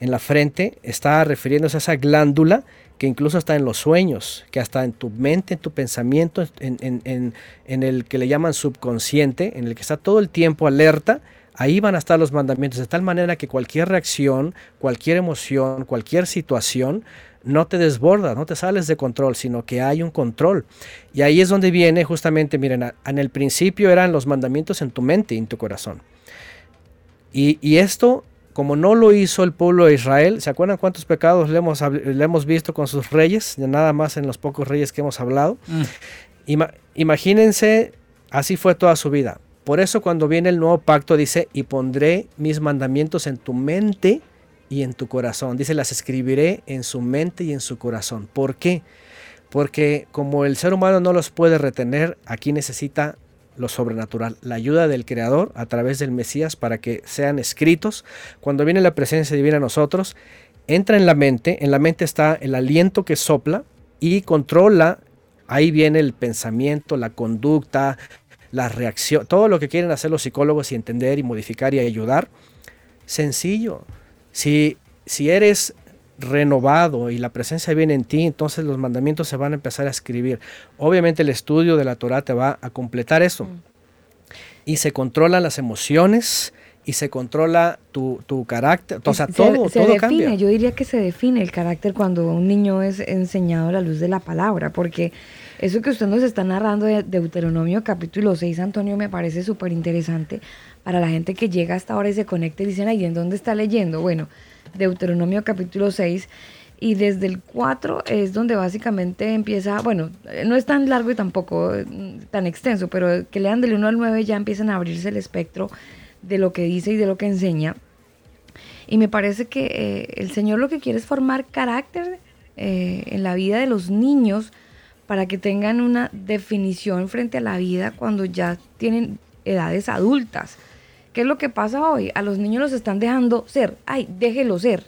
en la frente, está refiriéndose a esa glándula que incluso está en los sueños, que hasta en tu mente, en tu pensamiento, en, en, el que le llaman subconsciente, en el que está todo el tiempo alerta, ahí van a estar los mandamientos, de tal manera que cualquier reacción, cualquier emoción, cualquier situación, no te desborda, no te sales de control, sino que hay un control. Y ahí es donde viene justamente, miren, en el principio eran los mandamientos en tu mente y en tu corazón. Y, esto, como no lo hizo el pueblo de Israel, ¿se acuerdan cuántos pecados le hemos, le hemos visto con sus reyes? Nada más en los pocos reyes que hemos hablado. Mm. imagínense, así fue toda su vida. Por eso cuando viene el nuevo pacto dice, y pondré mis mandamientos en tu mente y en tu corazón. Dice, las escribiré en su mente y en su corazón. ¿Por qué? Porque como el ser humano no los puede retener, aquí necesita lo sobrenatural, la ayuda del Creador a través del Mesías para que sean escritos. Cuando viene la presencia divina a nosotros, entra en la mente, en la mente está el aliento que sopla y controla, ahí viene el pensamiento, la conducta, la reacción, todo lo que quieren hacer los psicólogos y entender y modificar y ayudar. Sencillo, si, si eres renovado y la presencia viene en ti, entonces los mandamientos se van a empezar a escribir. Obviamente el estudio de la Torah te va a completar eso. Mm. Y se controlan las emociones y se controla tu, carácter. O sea, todo, se define, Yo diría que se define el carácter cuando un niño es enseñado a la luz de la palabra, porque eso que usted nos está narrando de Deuteronomio capítulo 6, Antonio, me parece súper interesante para la gente que llega hasta ahora y se conecta y dicen, ¿y ¿en dónde está leyendo? Bueno, Deuteronomio capítulo 6 y desde el 4 es donde básicamente empieza, bueno, no es tan largo y tampoco mm, tan extenso, pero que lean del 1 al 9 ya empiezan a abrirse el espectro de lo que dice y de lo que enseña. Y me parece que eh, el Señor lo que quiere es formar carácter eh, en la vida de los niños para que tengan una definición frente a la vida cuando ya tienen edades adultas. ¿Qué es lo que pasa hoy? A los niños los están dejando ser. Ay, déjelo ser.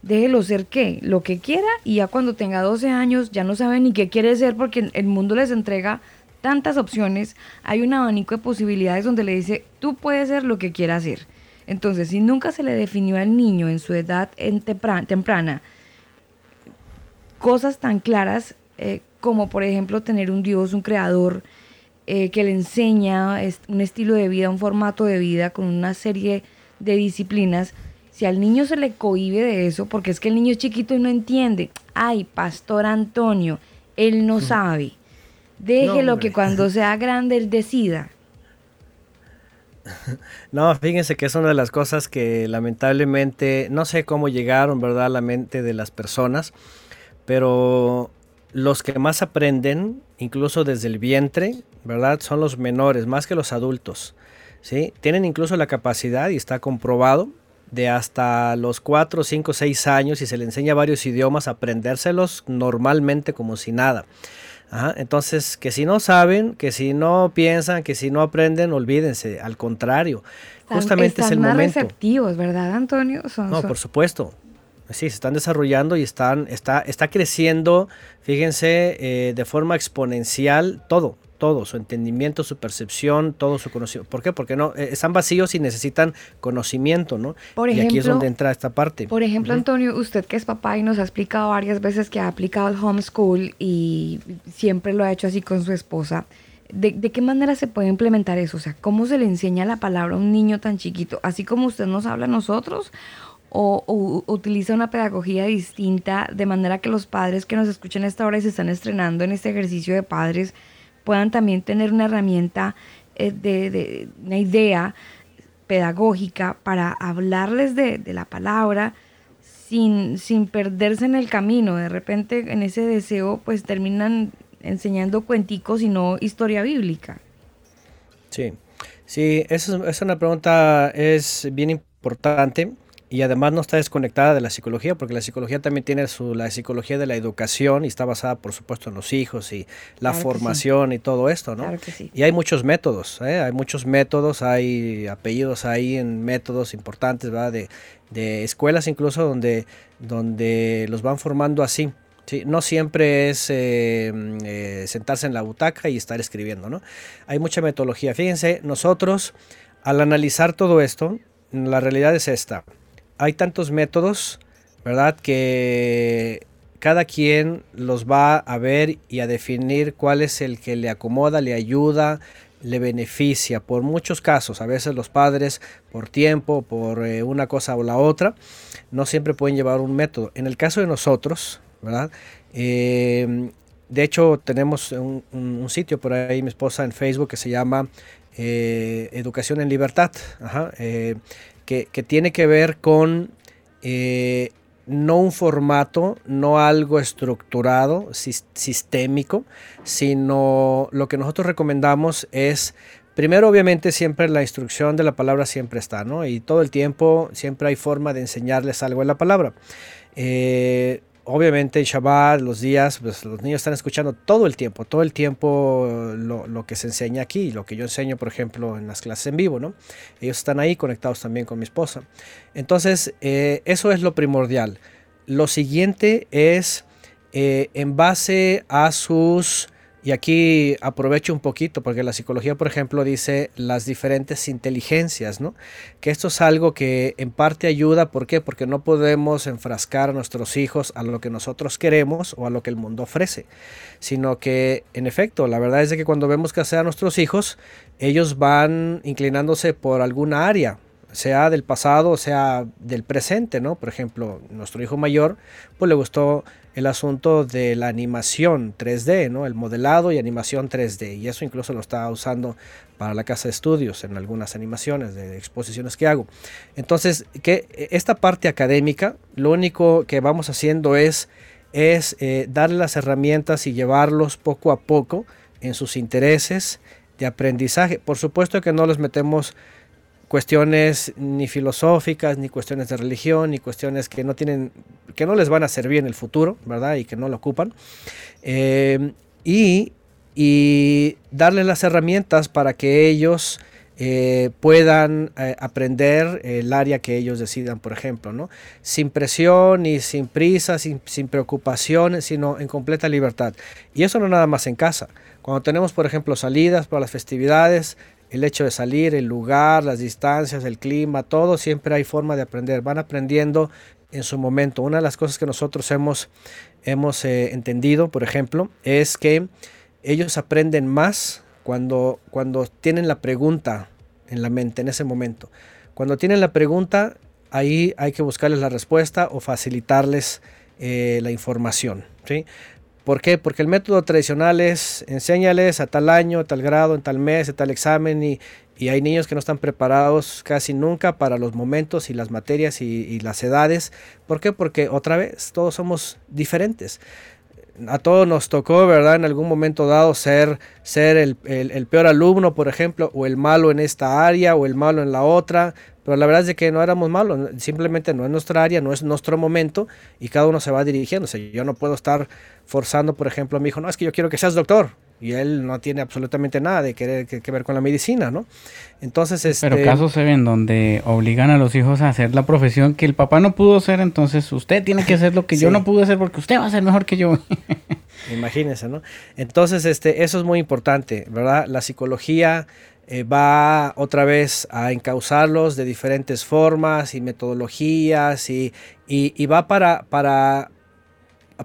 Déjelo ser qué? Lo que quiera y ya cuando tenga 12 años ya no sabe ni qué quiere ser porque el mundo les entrega tantas opciones, hay un abanico de posibilidades donde le dice, tú puedes ser lo que quieras hacer. Entonces, si nunca se le definió al niño en su edad temprana cosas tan claras eh, como, por ejemplo, tener un Dios, un creador, eh, que le enseña un estilo de vida, un formato de vida con una serie de disciplinas, si al niño se le cohibe de eso, porque es que el niño es chiquito y no entiende, ay, Pastor Antonio, él no sabe. Déjelo que cuando sea grande él decida. [LAUGHS] No, fíjense que es una de las cosas que lamentablemente no sé cómo llegaron, ¿verdad?, a la mente de las personas, pero los que más aprenden, incluso desde el vientre, ¿verdad?, son los menores, más que los adultos. ¿sí? Tienen incluso la capacidad, y está comprobado, de hasta los 4, 5, 6 años, y se le enseña varios idiomas, aprendérselos normalmente como si nada entonces, que si no saben, que si no piensan, que si no aprenden, olvídense. Al contrario, justamente es el más momento. receptivos, ¿verdad, Antonio? no, por supuesto. Sí, se están desarrollando y están, está, está creciendo, fíjense, eh, de forma exponencial todo todo, su entendimiento, su percepción, todo su conocimiento. ¿Por qué? Porque no eh, están vacíos y necesitan conocimiento, ¿no? Por y aquí es donde entra esta parte. Por ejemplo, Antonio, usted que es papá y nos ha explicado varias veces que ha aplicado el homeschool y siempre lo ha hecho así con su esposa. ¿De, ¿De, qué manera se puede implementar eso? O sea, ¿cómo se le enseña la palabra a un niño tan chiquito? ¿Así como usted nos habla a nosotros? O, o, utiliza una pedagogía distinta de manera que los padres que nos escuchan a esta hora y se están estrenando en este ejercicio de padres puedan también tener una herramienta eh, de, una idea pedagógica para hablarles de, la palabra sin, sin perderse en el camino. De repente en ese deseo pues terminan enseñando cuenticos y no historia bíblica. Sí, sí, esa es una pregunta es bien importante y además no está desconectada de la psicología, porque la psicología también tiene su, la psicología de la educación y está basada, por supuesto, en los hijos y la formación y todo esto, ¿no? Claro que sí. Y hay muchos métodos, ¿eh? hay muchos métodos, hay apellidos ahí en métodos importantes, ¿verdad? De, de escuelas incluso donde, donde los van formando así. Sí, no siempre es eh, eh, sentarse en la butaca y estar escribiendo, ¿no? Hay mucha metodología. Fíjense, nosotros al analizar todo esto, la realidad es esta hay tantos métodos, ¿verdad? Que cada quien los va a ver y a definir cuál es el que le acomoda, le ayuda, le beneficia. Por muchos casos, a veces los padres, por tiempo, por eh, una cosa o la otra, no siempre pueden llevar un método. En el caso de nosotros, ¿verdad? Em, de hecho, tenemos un, sitio por ahí, mi esposa en Facebook, que se llama eh, Educación en Libertad. Ajá, que, tiene que ver con eh, no un formato, no algo estructurado, sistémico, sino lo que nosotros recomendamos es, primero obviamente siempre la instrucción de la palabra siempre está, ¿no? Y todo el tiempo siempre hay forma de enseñarles algo en la palabra. Eh, obviamente Shabbat, los días, pues los niños están escuchando todo el tiempo, todo el tiempo lo, que se enseña aquí, lo que yo enseño, por ejemplo, en las clases en vivo, ¿no? Ellos están ahí conectados también con mi esposa. Entonces, eh, eso es lo primordial. Lo siguiente es, eh, en base a sus y aquí aprovecho un poquito porque la psicología, por ejemplo, dice las diferentes inteligencias, ¿no? Que esto es algo que en parte ayuda, ¿por qué? Porque no podemos enfrascar a nuestros hijos a lo que nosotros queremos o a lo que el mundo ofrece, sino que en efecto, la verdad es de que cuando vemos que a nuestros hijos, ellos van inclinándose por alguna área, sea del pasado, sea del presente, ¿no? Por ejemplo, nuestro hijo mayor, pues le gustó el asunto de la animación 3D, ¿no? El modelado y animación 3D. Y eso incluso lo está usando para la casa de estudios en algunas animaciones de exposiciones que hago. Entonces, que esta parte académica, lo único que vamos haciendo es, es eh, darle las herramientas y llevarlos poco a poco en sus intereses de aprendizaje. Por supuesto que no los metemos cuestiones ni filosóficas, ni cuestiones de religión, ni cuestiones que no tienen, que no les van a servir en el futuro, ¿verdad? Y que no lo ocupan. Eh, y, y darles las herramientas para que ellos eh, puedan eh, aprender el área que ellos decidan, por ejemplo, ¿no? Sin presión y sin prisa, sin, sin sino en completa libertad. Y eso no nada más en casa. Cuando tenemos, por ejemplo, salidas para las festividades, el hecho de salir, el lugar, las distancias, el clima, todo, siempre hay forma de aprender. Van aprendiendo en su momento. Una de las cosas que nosotros hemos, hemos eh, entendido, por ejemplo, es que ellos aprenden más cuando, cuando tienen la pregunta en la mente, en ese momento. Cuando tienen la pregunta, ahí hay que buscarles la respuesta o facilitarles eh, la información. ¿sí? ¿Por qué? Porque el método tradicional es enséñales a tal año, a tal grado, en tal mes, a tal examen y, y hay niños que no están preparados casi nunca para los momentos y las materias y, las edades. ¿Por qué? Porque otra vez todos somos diferentes. A todos nos tocó, ¿verdad? En algún momento dado ser, ser el, el, peor alumno, por ejemplo, o el malo en esta área, o el malo en la otra. Pero la verdad es de que no éramos malos, simplemente no es nuestra área, no es nuestro momento y cada uno se va dirigiendo. yo no puedo estar forzando, por ejemplo, a mi hijo, no, es que yo quiero que seas doctor y él no tiene absolutamente nada de querer que, ver con la medicina, ¿no? Entonces, este... Pero casos se ven donde obligan a los hijos a hacer la profesión que el papá no pudo hacer, entonces usted tiene que hacer lo que yo no pude hacer porque usted va a ser mejor que yo. [LAUGHS] Imagínense, ¿no? Entonces, este, eso es muy importante, ¿verdad? La psicología eh, va otra vez a encauzarlos de diferentes formas y metodologías y, y, y va para, para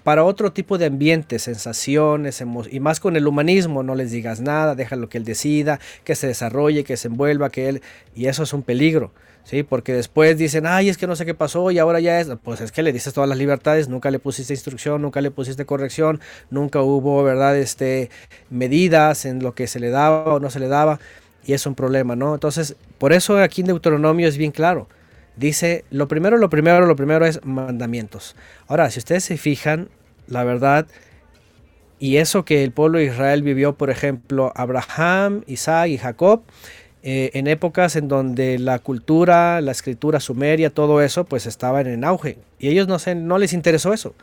para otro tipo de ambiente, sensaciones, y más con el humanismo, no les digas nada, déjalo que él decida, que se desarrolle, que se envuelva, que él, y eso es un peligro, ¿sí? Porque después dicen, ay, es que no sé qué pasó y ahora ya es, pues es que le dices todas las libertades, nunca le pusiste instrucción, nunca le pusiste corrección, nunca hubo, ¿verdad?, este, medidas en lo que se le daba o no se le daba, y es un problema, ¿no? Entonces, por eso aquí en Deuteronomio es bien claro, dice, lo primero, lo primero, lo primero es mandamientos. Ahora, si ustedes se fijan, la verdad, y eso que el pueblo de Israel vivió, por ejemplo, Abraham, Isaac y Jacob, eh, en épocas en donde la cultura, la escritura sumeria, todo eso, pues estaban en auge. Y ellos no, se, no les interesó eso.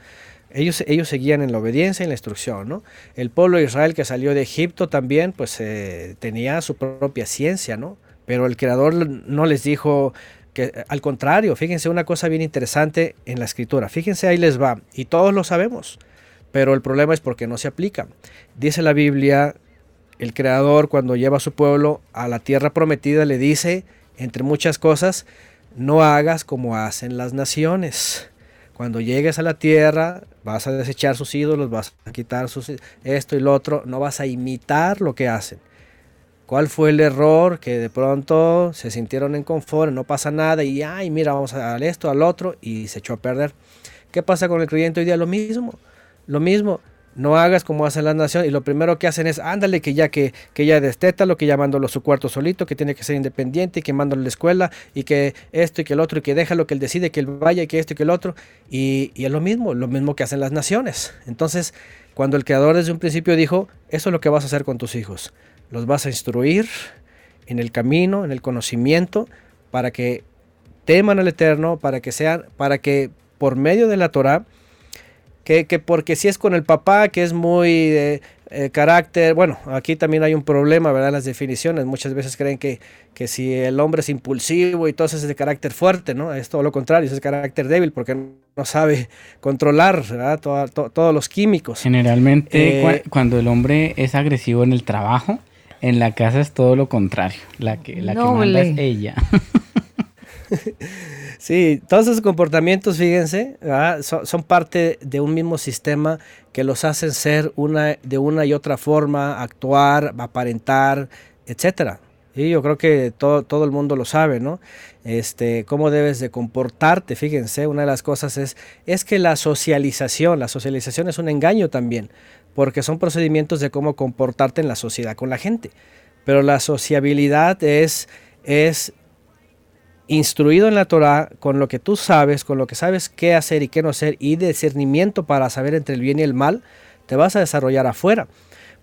Ellos, ellos seguían en la obediencia y en la instrucción, ¿no? El pueblo de Israel que salió de Egipto también, pues eh, tenía su propia ciencia, ¿no? Pero el Creador no les dijo, que al contrario, fíjense una cosa bien interesante en la escritura. Fíjense, ahí les va. Y todos lo sabemos. Pero el problema es porque no se aplica. Dice la Biblia, el Creador cuando lleva a su pueblo a la tierra prometida le dice, entre muchas cosas, no hagas como hacen las naciones. Cuando llegues a la tierra, vas a desechar sus ídolos, vas a quitar sus, esto y lo otro, no vas a imitar lo que hacen. ¿Cuál fue el error? Que de pronto se sintieron en confort, no pasa nada y, ay, mira, vamos a dar esto, al otro y se echó a perder. ¿Qué pasa con el creyente hoy día? Lo mismo, lo mismo. No hagas como hacen las naciones y lo primero que hacen es, ándale, que ya que, que ya lo que ya mándolo su cuarto solito, que tiene que ser independiente, y que mándalo a la escuela y que esto y que el otro y que déjalo que él decide, que él vaya y que esto y que el otro. Y, y es lo mismo, lo mismo que hacen las naciones. Entonces, cuando el creador desde un principio dijo, eso es lo que vas a hacer con tus hijos los vas a instruir en el camino, en el conocimiento, para que teman al Eterno, para que sean, para que por medio de la Torah, que, porque si es con el papá, que es muy de eh, carácter, bueno, aquí también hay un problema, ¿verdad? Las definiciones, muchas veces creen que, que si el hombre es impulsivo y todo eso es de carácter fuerte, ¿no? Es todo lo contrario, es de carácter débil porque no sabe controlar, ¿verdad? todos los químicos. Generalmente eh, cuando el hombre es agresivo en el trabajo, en la casa es todo lo contrario. La que, la que manda es ella. [LAUGHS] sí, todos esos comportamientos, fíjense, son, parte de un mismo sistema que los hacen ser una, de una y otra forma, actuar, aparentar, etcétera. Y yo creo que todo, todo el mundo lo sabe, ¿no? Este, cómo debes de comportarte, fíjense, una de las cosas es, es que la socialización, la socialización es un engaño también, porque son procedimientos de cómo comportarte en la sociedad con la gente. Pero la sociabilidad es, es instruido en la Torah con lo que tú sabes, con lo que sabes qué hacer y qué no hacer, y discernimiento para saber entre el bien y el mal, te vas a desarrollar afuera.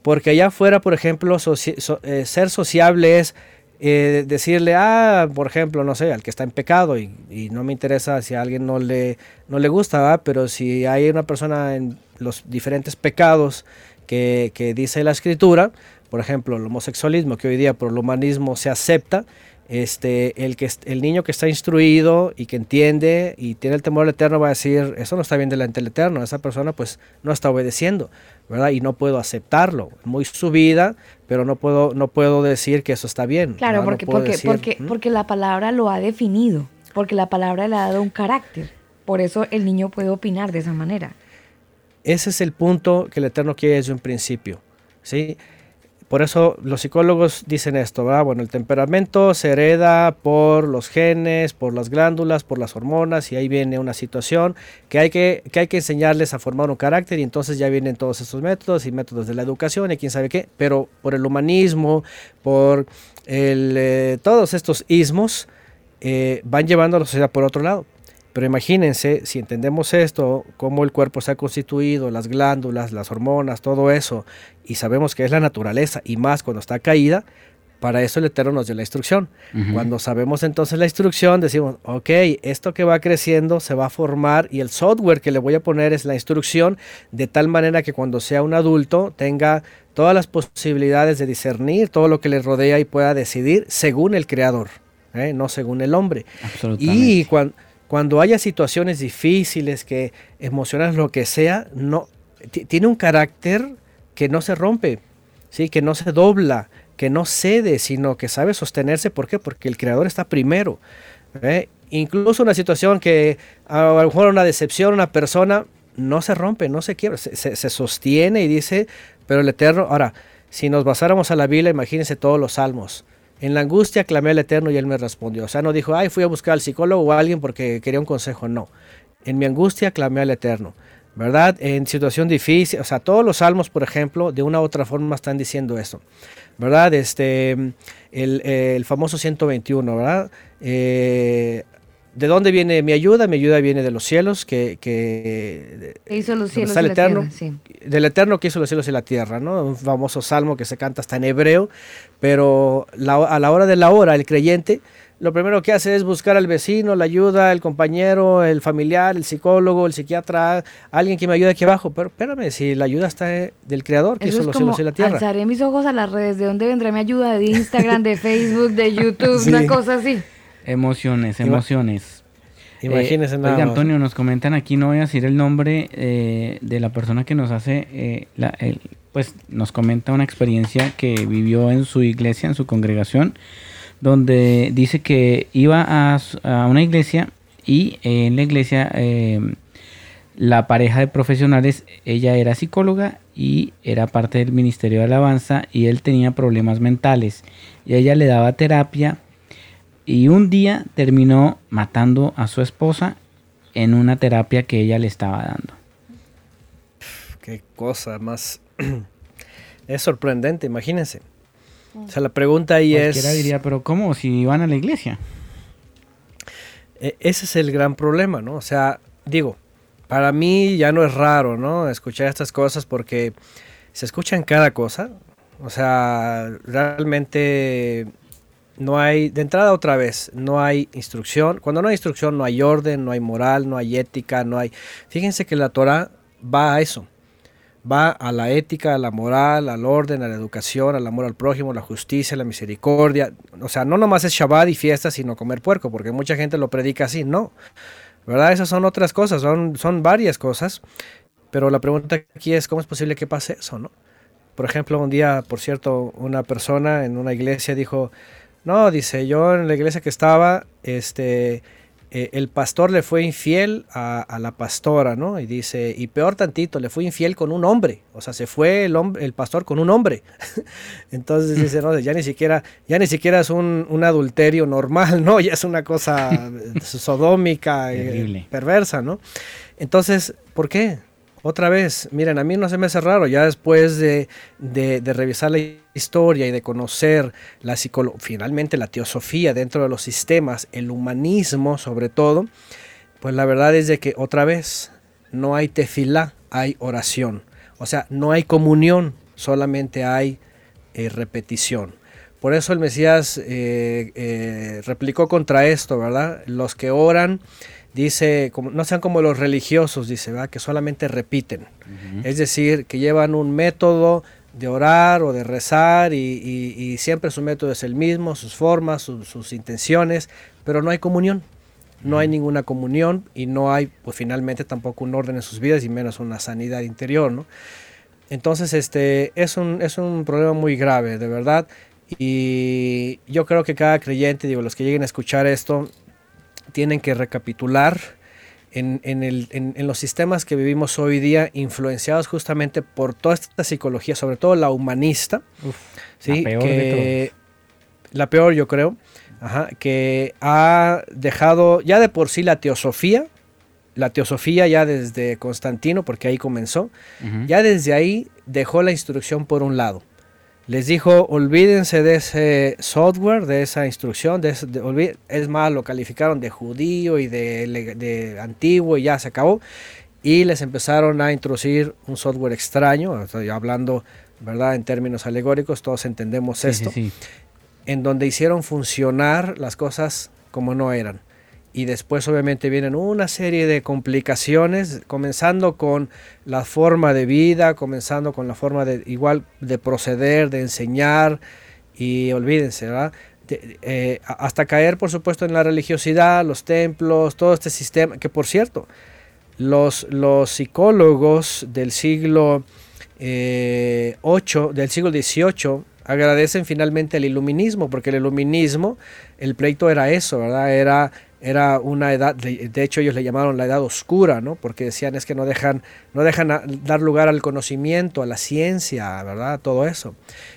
Porque allá afuera, por ejemplo, eh, ser sociable es eh, decirle, ah, por ejemplo, no sé, al que está en pecado y, no me interesa si a alguien no le, no le gusta, pero si hay una persona en los diferentes pecados que, dice la escritura, por ejemplo, el homosexualismo, que hoy día por el humanismo se acepta, este, el, que, el niño que está instruido y que entiende y tiene el temor al eterno va a decir, eso no está bien delante del eterno, esa persona pues no está obedeciendo, ¿verdad? Y no puedo aceptarlo, muy su vida, pero no puedo, no puedo decir que eso está bien. Claro, porque, porque, porque, porque la palabra lo ha definido, porque la palabra le ha dado un carácter, por eso el niño puede opinar de esa manera. Ese es el punto que el eterno quiere desde un principio, ¿sí? Por eso los psicólogos dicen esto. Bueno, el temperamento se hereda por los genes, por las glándulas, por las hormonas, y ahí viene una situación que hay que, que, hay que enseñarles a formar un carácter, y entonces ya vienen todos estos métodos y métodos de la educación y quién sabe qué, pero por el humanismo, por el, eh, todos estos ismos, eh, van llevando a la sociedad por otro lado. Pero imagínense, si entendemos esto, cómo el cuerpo se ha constituido, las glándulas, las hormonas, todo eso, y sabemos que es la naturaleza, y más cuando está caída, para eso el Eterno nos dio la instrucción. Uh -huh. Cuando sabemos entonces la instrucción, decimos, ok, esto que va creciendo se va a formar y el software que le voy a poner es la instrucción de tal manera que cuando sea un adulto tenga todas las posibilidades de discernir todo lo que le rodea y pueda decidir según el creador, ¿eh? no según el hombre. Y cuando cuando haya situaciones difíciles, que emocionales, lo que sea, no tiene un carácter que no se rompe, sí, que no se dobla, que no cede, sino que sabe sostenerse. ¿Por qué? Porque el creador está primero. ¿eh? Incluso una situación que a lo mejor una decepción, una persona no se rompe, no se quiebra, se, se, se sostiene y dice, pero el eterno. Ahora, si nos basáramos a la Biblia, imagínense todos los salmos. En la angustia clamé al Eterno y Él me respondió. O sea, no dijo, ay, fui a buscar al psicólogo o a alguien porque quería un consejo. No. En mi angustia clamé al Eterno. ¿Verdad? En situación difícil. O sea, todos los salmos, por ejemplo, de una u otra forma están diciendo eso. ¿Verdad? Este, el, el famoso 121, ¿verdad? Eh, ¿De dónde viene mi ayuda? Mi ayuda viene de los cielos, que, que hizo los cielos está el y la eterno, tierra, sí. del eterno que hizo los cielos y la tierra, ¿no? Un famoso salmo que se canta hasta en hebreo, pero la, a la hora de la hora el creyente lo primero que hace es buscar al vecino, la ayuda, el compañero, el familiar, el psicólogo, el psiquiatra, alguien que me ayude aquí abajo. Pero espérame, si la ayuda está del creador que Eso hizo es los como cielos y la tierra. alzaré mis ojos a las redes, ¿de dónde vendrá mi ayuda? De Instagram, de Facebook, de YouTube, [LAUGHS] Sí. una cosa así. Emociones, emociones. Imagínense Eh, nada oiga, más. Antonio, nos comentan aquí, no voy a decir el nombre eh, de la persona que nos hace, eh, la- el- pues nos comenta una experiencia que vivió en su iglesia, en su congregación, donde dice que iba a, a una iglesia y en la iglesia la pareja de profesionales, ella era psicóloga y era parte del ministerio de alabanza y él tenía problemas mentales y ella le daba terapia y un día terminó matando a su esposa en una terapia que ella le estaba dando. Qué cosa más. [CLEARS THROAT] es sorprendente, imagínense. O sea, la pregunta ahí Cualquiera es. diría, pero ¿cómo? Si iban a la iglesia. E- Ese es el gran problema, ¿no? O sea, digo, para mí ya no es raro, ¿no? Escuchar estas cosas porque se escuchan cada cosa. O sea, realmente no hay, de entrada otra vez, no hay instrucción. Cuando no hay instrucción no hay orden, no hay moral, no hay ética, no hay... Fíjense que la Torah va a eso. Va a la ética, a la moral, al orden, a la educación, al amor al prójimo, la justicia, la misericordia. O sea, no nomás es Shabbat y fiesta, sino comer puerco, porque mucha gente lo predica así. No, ¿verdad? Esas son otras cosas, son, son varias cosas. Pero la pregunta aquí es, ¿cómo es posible que pase eso, no? Por ejemplo, un día, por cierto, una persona en una iglesia dijo, no, dice, yo en la iglesia que estaba, este, eh, el pastor le fue infiel a, a la pastora, ¿no? Y dice, y peor tantito, le fue infiel con un hombre, o sea, se fue el, hombre, el pastor con un hombre. [LAUGHS] Entonces dice, no, ya ni siquiera, ya ni siquiera es un, un adulterio normal, ¿no? [LAUGHS] Ya es una cosa [LAUGHS] sodómica, eh, perversa, ¿no? Entonces, ¿por qué? Otra vez, miren, a mí no se me hace raro, ya después de, de- revisar la historia y de conocer la psicología, finalmente la teosofía dentro de los sistemas, el humanismo sobre todo, pues la verdad es de que otra vez no hay tefilá, hay oración. O sea, no hay comunión, solamente hay eh, repetición. Por eso el Mesías eh, eh, replicó contra esto, ¿verdad? Los que oran, dice, como, no sean como los religiosos, dice, ¿verdad? Que solamente repiten. Es decir, que llevan un método de orar o de rezar y, siempre su método es el mismo, sus formas, sus intenciones, pero no hay comunión. No hay ninguna comunión y no hay, pues finalmente tampoco un orden en sus vidas y menos una sanidad interior, ¿no? Entonces, este, es un, es un problema muy grave, de verdad. Y yo creo que cada creyente, digo, los que lleguen a escuchar esto, tienen que recapitular en, en, el, en, los sistemas que vivimos hoy día, influenciados justamente por toda esta psicología, sobre todo la humanista, ¿sí? la, peor que, la peor yo creo, que ha dejado ya de por sí la teosofía, la teosofía ya desde Constantino, porque ahí comenzó, ya desde ahí dejó la instrucción por un lado les dijo, olvídense de ese software, de esa instrucción, de, es más, lo calificaron de judío y de, antiguo y ya se acabó. Y les empezaron a introducir un software extraño, estoy hablando ¿verdad? en términos alegóricos, todos entendemos esto, en donde hicieron funcionar las cosas como no eran y después obviamente vienen una serie de complicaciones, comenzando con la forma de vida, comenzando con la forma de igual de proceder, de enseñar y olvídense, ¿verdad? Eh, hasta caer por supuesto en la religiosidad, los templos, todo este sistema, que por cierto, los, los psicólogos del siglo eh, del siglo XVIII, agradecen finalmente el iluminismo, porque el iluminismo, el pleito era eso, ¿verdad? Era era una edad, de, hecho ellos le llamaron la edad oscura, ¿no? Porque decían es que no dejan, no dejan dar lugar al conocimiento, a la ciencia, ¿verdad? Todo eso.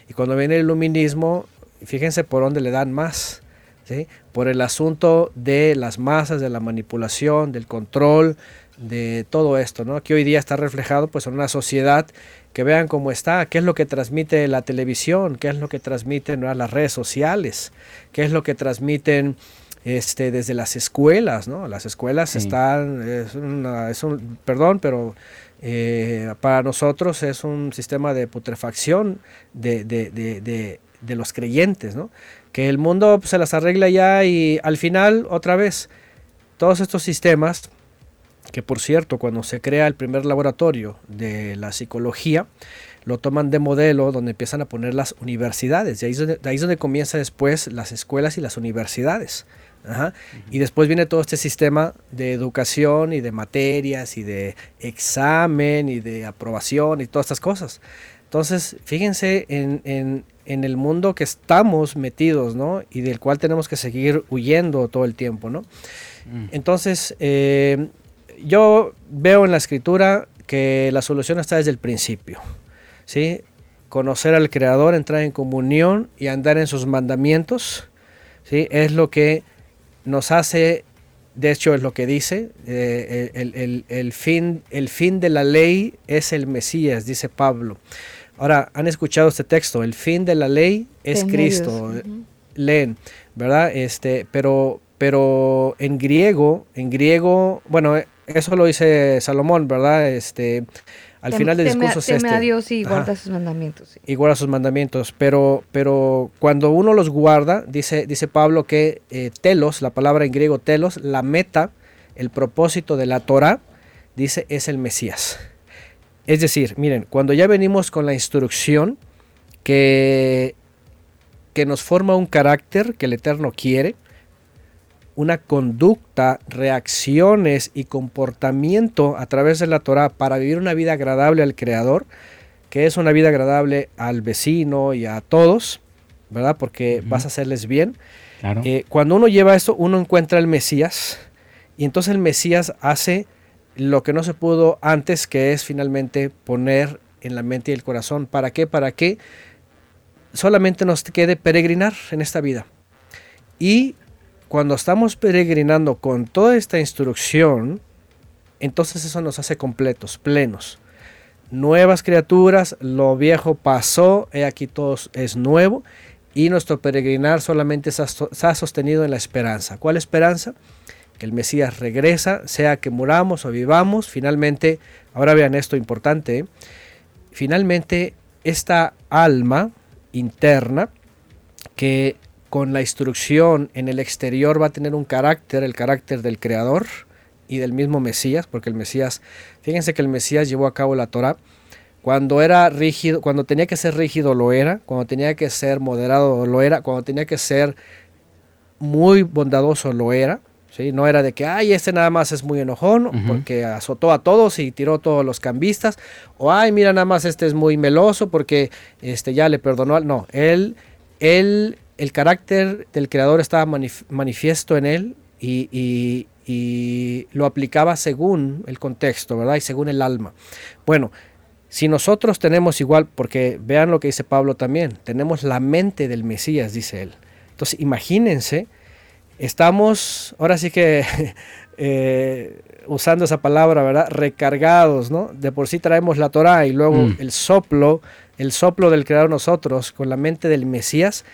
Y cuando viene el iluminismo, fíjense por dónde le dan más, ¿sí? Por el asunto de las masas, de la manipulación, del control, de todo esto, ¿no? Que hoy día está reflejado pues en una sociedad que vean cómo está, qué es lo que transmite la televisión, qué es lo que transmiten las redes sociales, qué es lo que transmiten este, desde las escuelas, ¿no? Las escuelas están, es, es, un, perdón, pero eh, para nosotros es un sistema de putrefacción de, de, de, de los creyentes, ¿no? Que el mundo pues, se las arregla ya y al final, otra vez, todos estos sistemas, que por cierto, cuando se crea el primer laboratorio de la psicología, lo toman de modelo donde empiezan a poner las universidades. Y ahí de ahí es donde comienza después las escuelas y las universidades. Y después viene todo este sistema de educación y de materias y de examen y de aprobación y todas estas cosas. Entonces, fíjense en, el mundo que estamos metidos, ¿no? Y del cual tenemos que seguir huyendo todo el tiempo, ¿no? Mm. Entonces, eh, yo veo en la escritura que la solución está desde el principio, ¿sí? Conocer al Creador, entrar en comunión y andar en sus mandamientos, ¿sí? Es lo que nos hace, de hecho es lo que dice, eh, el, fin, el fin de la ley es el Mesías, dice Pablo. Ahora, han escuchado este texto, el fin de la ley es Cristo. Leen, ¿verdad? Este, pero, pero en griego, en griego, bueno, eso lo dice Salomón, ¿verdad? Este, al final del discurso es este. a Dios y guarda sus mandamientos. Y guarda sus mandamientos. Pero, pero cuando uno los guarda, dice, dice Pablo que eh, telos, la palabra en griego telos, la meta, el propósito de la Torah, dice es el Mesías. Es decir, miren, cuando ya venimos con la instrucción que, que nos forma un carácter que el Eterno quiere, una conducta, reacciones y comportamiento a través de la Torah para vivir una vida agradable al Creador, que es una vida agradable al vecino y a todos, ¿verdad? Porque vas a hacerles bien. Eh, cuando uno lleva esto, uno encuentra el Mesías y entonces el Mesías hace lo que no se pudo antes, que es finalmente poner en la mente y el corazón. ¿Para qué? Para que solamente nos quede peregrinar en esta vida. Y cuando estamos peregrinando con toda esta instrucción, entonces eso nos hace completos, plenos. Nuevas criaturas, lo viejo pasó, aquí todo es nuevo y nuestro peregrinar solamente se ha sostenido en la esperanza. ¿Cuál esperanza? Que el Mesías regresa, sea que muramos o vivamos, finalmente, ahora vean esto importante, finalmente esta alma interna que con la instrucción en el exterior va a tener un carácter, el carácter del creador y del mismo Mesías, porque el Mesías, fíjense que el Mesías llevó a cabo la Torah. Cuando era rígido, cuando tenía que ser rígido lo era, cuando tenía que ser moderado lo era, cuando tenía que ser muy bondadoso lo era. ¿sí? No era de que, ay, este nada más es muy enojón, porque azotó a todos y tiró todos los cambistas. O, ay, mira, nada más este es muy meloso porque este, ya le perdonó. No, él, él, el carácter del creador estaba manifiesto en él y, y lo aplicaba según el contexto, ¿verdad? Y según el alma. Bueno, si nosotros tenemos igual, porque vean lo que dice Pablo también, tenemos la mente del Mesías, dice él. Entonces, imagínense, estamos, ahora sí que, [LAUGHS] eh, usando esa palabra, ¿verdad? Recargados, ¿no? De por sí traemos la Torah y luego mm. el soplo, el soplo del Creador nosotros, con la mente del Mesías.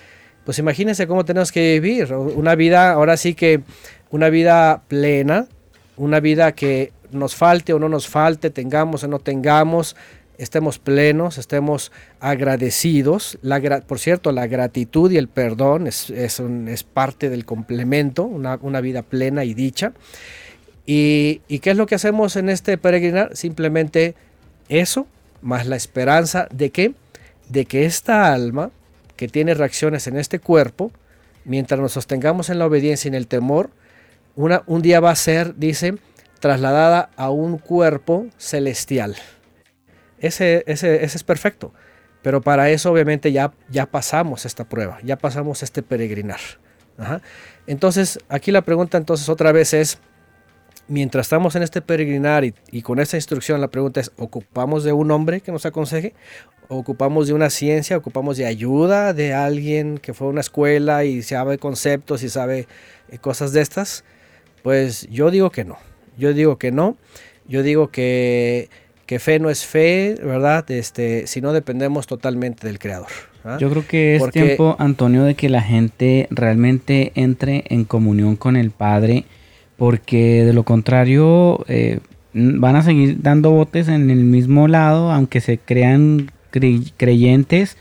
Pues imagínense cómo tenemos que vivir una vida, ahora sí que, una vida plena, una vida que nos falte o no nos falte, tengamos o no tengamos, estemos plenos, estemos agradecidos. La, por cierto, la gratitud y el perdón es, es, parte del complemento, una, vida plena y dicha. Y, y, qué es lo que hacemos en este peregrinar? Simplemente eso, más la esperanza de que, de que esta alma que tiene reacciones en este cuerpo, mientras nos sostengamos en la obediencia y en el temor, una, un día va a ser, dice, trasladada a un cuerpo celestial ese, ese, es perfecto. Pero para eso obviamente ya, ya pasamos esta prueba, ya pasamos este peregrinar. Entonces, aquí la pregunta entonces otra vez es, mientras estamos en este peregrinar y, con esta instrucción, la pregunta es, ¿ocupamos de un hombre que nos aconseje? ¿Ocupamos de una ciencia? ¿Ocupamos de ayuda de alguien que fue a una escuela y sabe conceptos y sabe eh, cosas de estas? Pues yo digo que no. Yo digo que no. Yo digo que que fe no es fe, ¿verdad? Este, si no dependemos totalmente del Creador. ¿ah? Yo creo que es tiempo, Antonio, de que la gente realmente entre en comunión con el Padre, porque de lo contrario eh, van a seguir dando botes en el mismo lado, aunque se crean creyentes,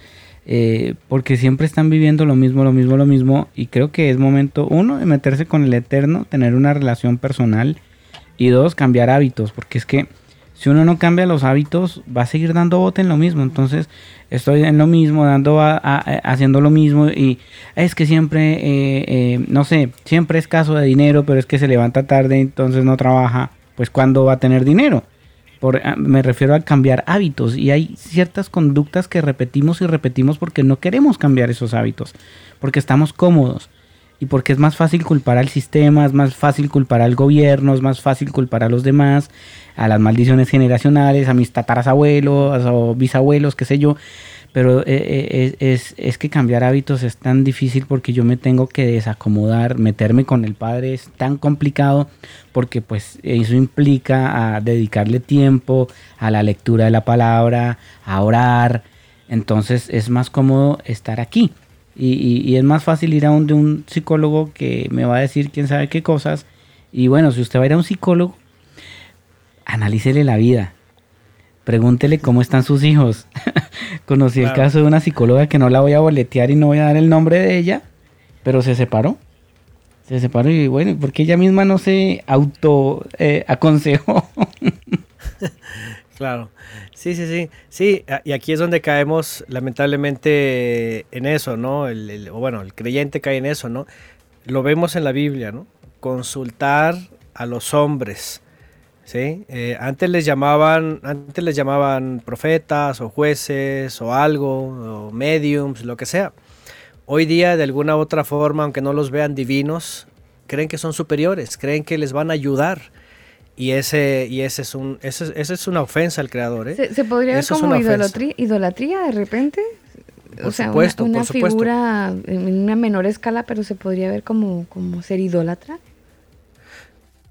eh, porque siempre están viviendo lo mismo, lo mismo, lo mismo, y creo que es momento, uno, de meterse con el Eterno, tener una relación personal, y dos, cambiar hábitos, porque es que si uno no cambia los hábitos, va a seguir dando bote en lo mismo. Entonces, estoy en lo mismo, dando haciendo lo mismo y es que siempre, eh, eh, no sé, siempre es caso de dinero, pero es que se levanta tarde, entonces no trabaja. Pues, ¿cuándo va a tener dinero? Por, ah, me refiero a cambiar hábitos y hay ciertas conductas que repetimos y repetimos porque no queremos cambiar esos hábitos, porque estamos cómodos y porque es más fácil culpar al sistema, es más fácil culpar al gobierno, es más fácil culpar a los demás, a las maldiciones generacionales, a mis tatarasabuelos o bisabuelos, qué sé yo. Pero eh, eh, es, es, que cambiar hábitos es tan difícil porque yo me tengo que desacomodar, meterme con el padre es tan complicado porque pues eso implica dedicarle tiempo a la lectura de la palabra, a orar. Entonces es más cómodo estar aquí. Y, es más fácil ir a un, de un psicólogo que me va a decir quién sabe qué cosas. Y bueno, si usted va a ir a un psicólogo, analícele la vida. Pregúntele cómo están sus hijos. [LAUGHS] Conocí el caso de una psicóloga que no la voy a boletear y no voy a dar el nombre de ella, pero se separó. Se separó y bueno, porque ella misma no se auto eh, aconsejó. [LAUGHS] claro. Sí, sí, sí. Sí, y aquí es donde caemos lamentablemente en eso, ¿no? El, o bueno, el creyente cae en eso, ¿no? Lo vemos en la Biblia, ¿no? Consultar a los hombres. ¿Sí? Eh, antes les llamaban, antes les llamaban profetas o jueces o algo, o mediums, lo que sea. Hoy día, de alguna u otra forma, aunque no los vean divinos, creen que son superiores, creen que les van a ayudar y ese, y ese es un, ese, es una ofensa al creador. ¿eh? ¿Se, podría ver como idolatría, idolatría de repente? o sea, una, figura en una menor escala, pero se podría ver como, como ser idólatra.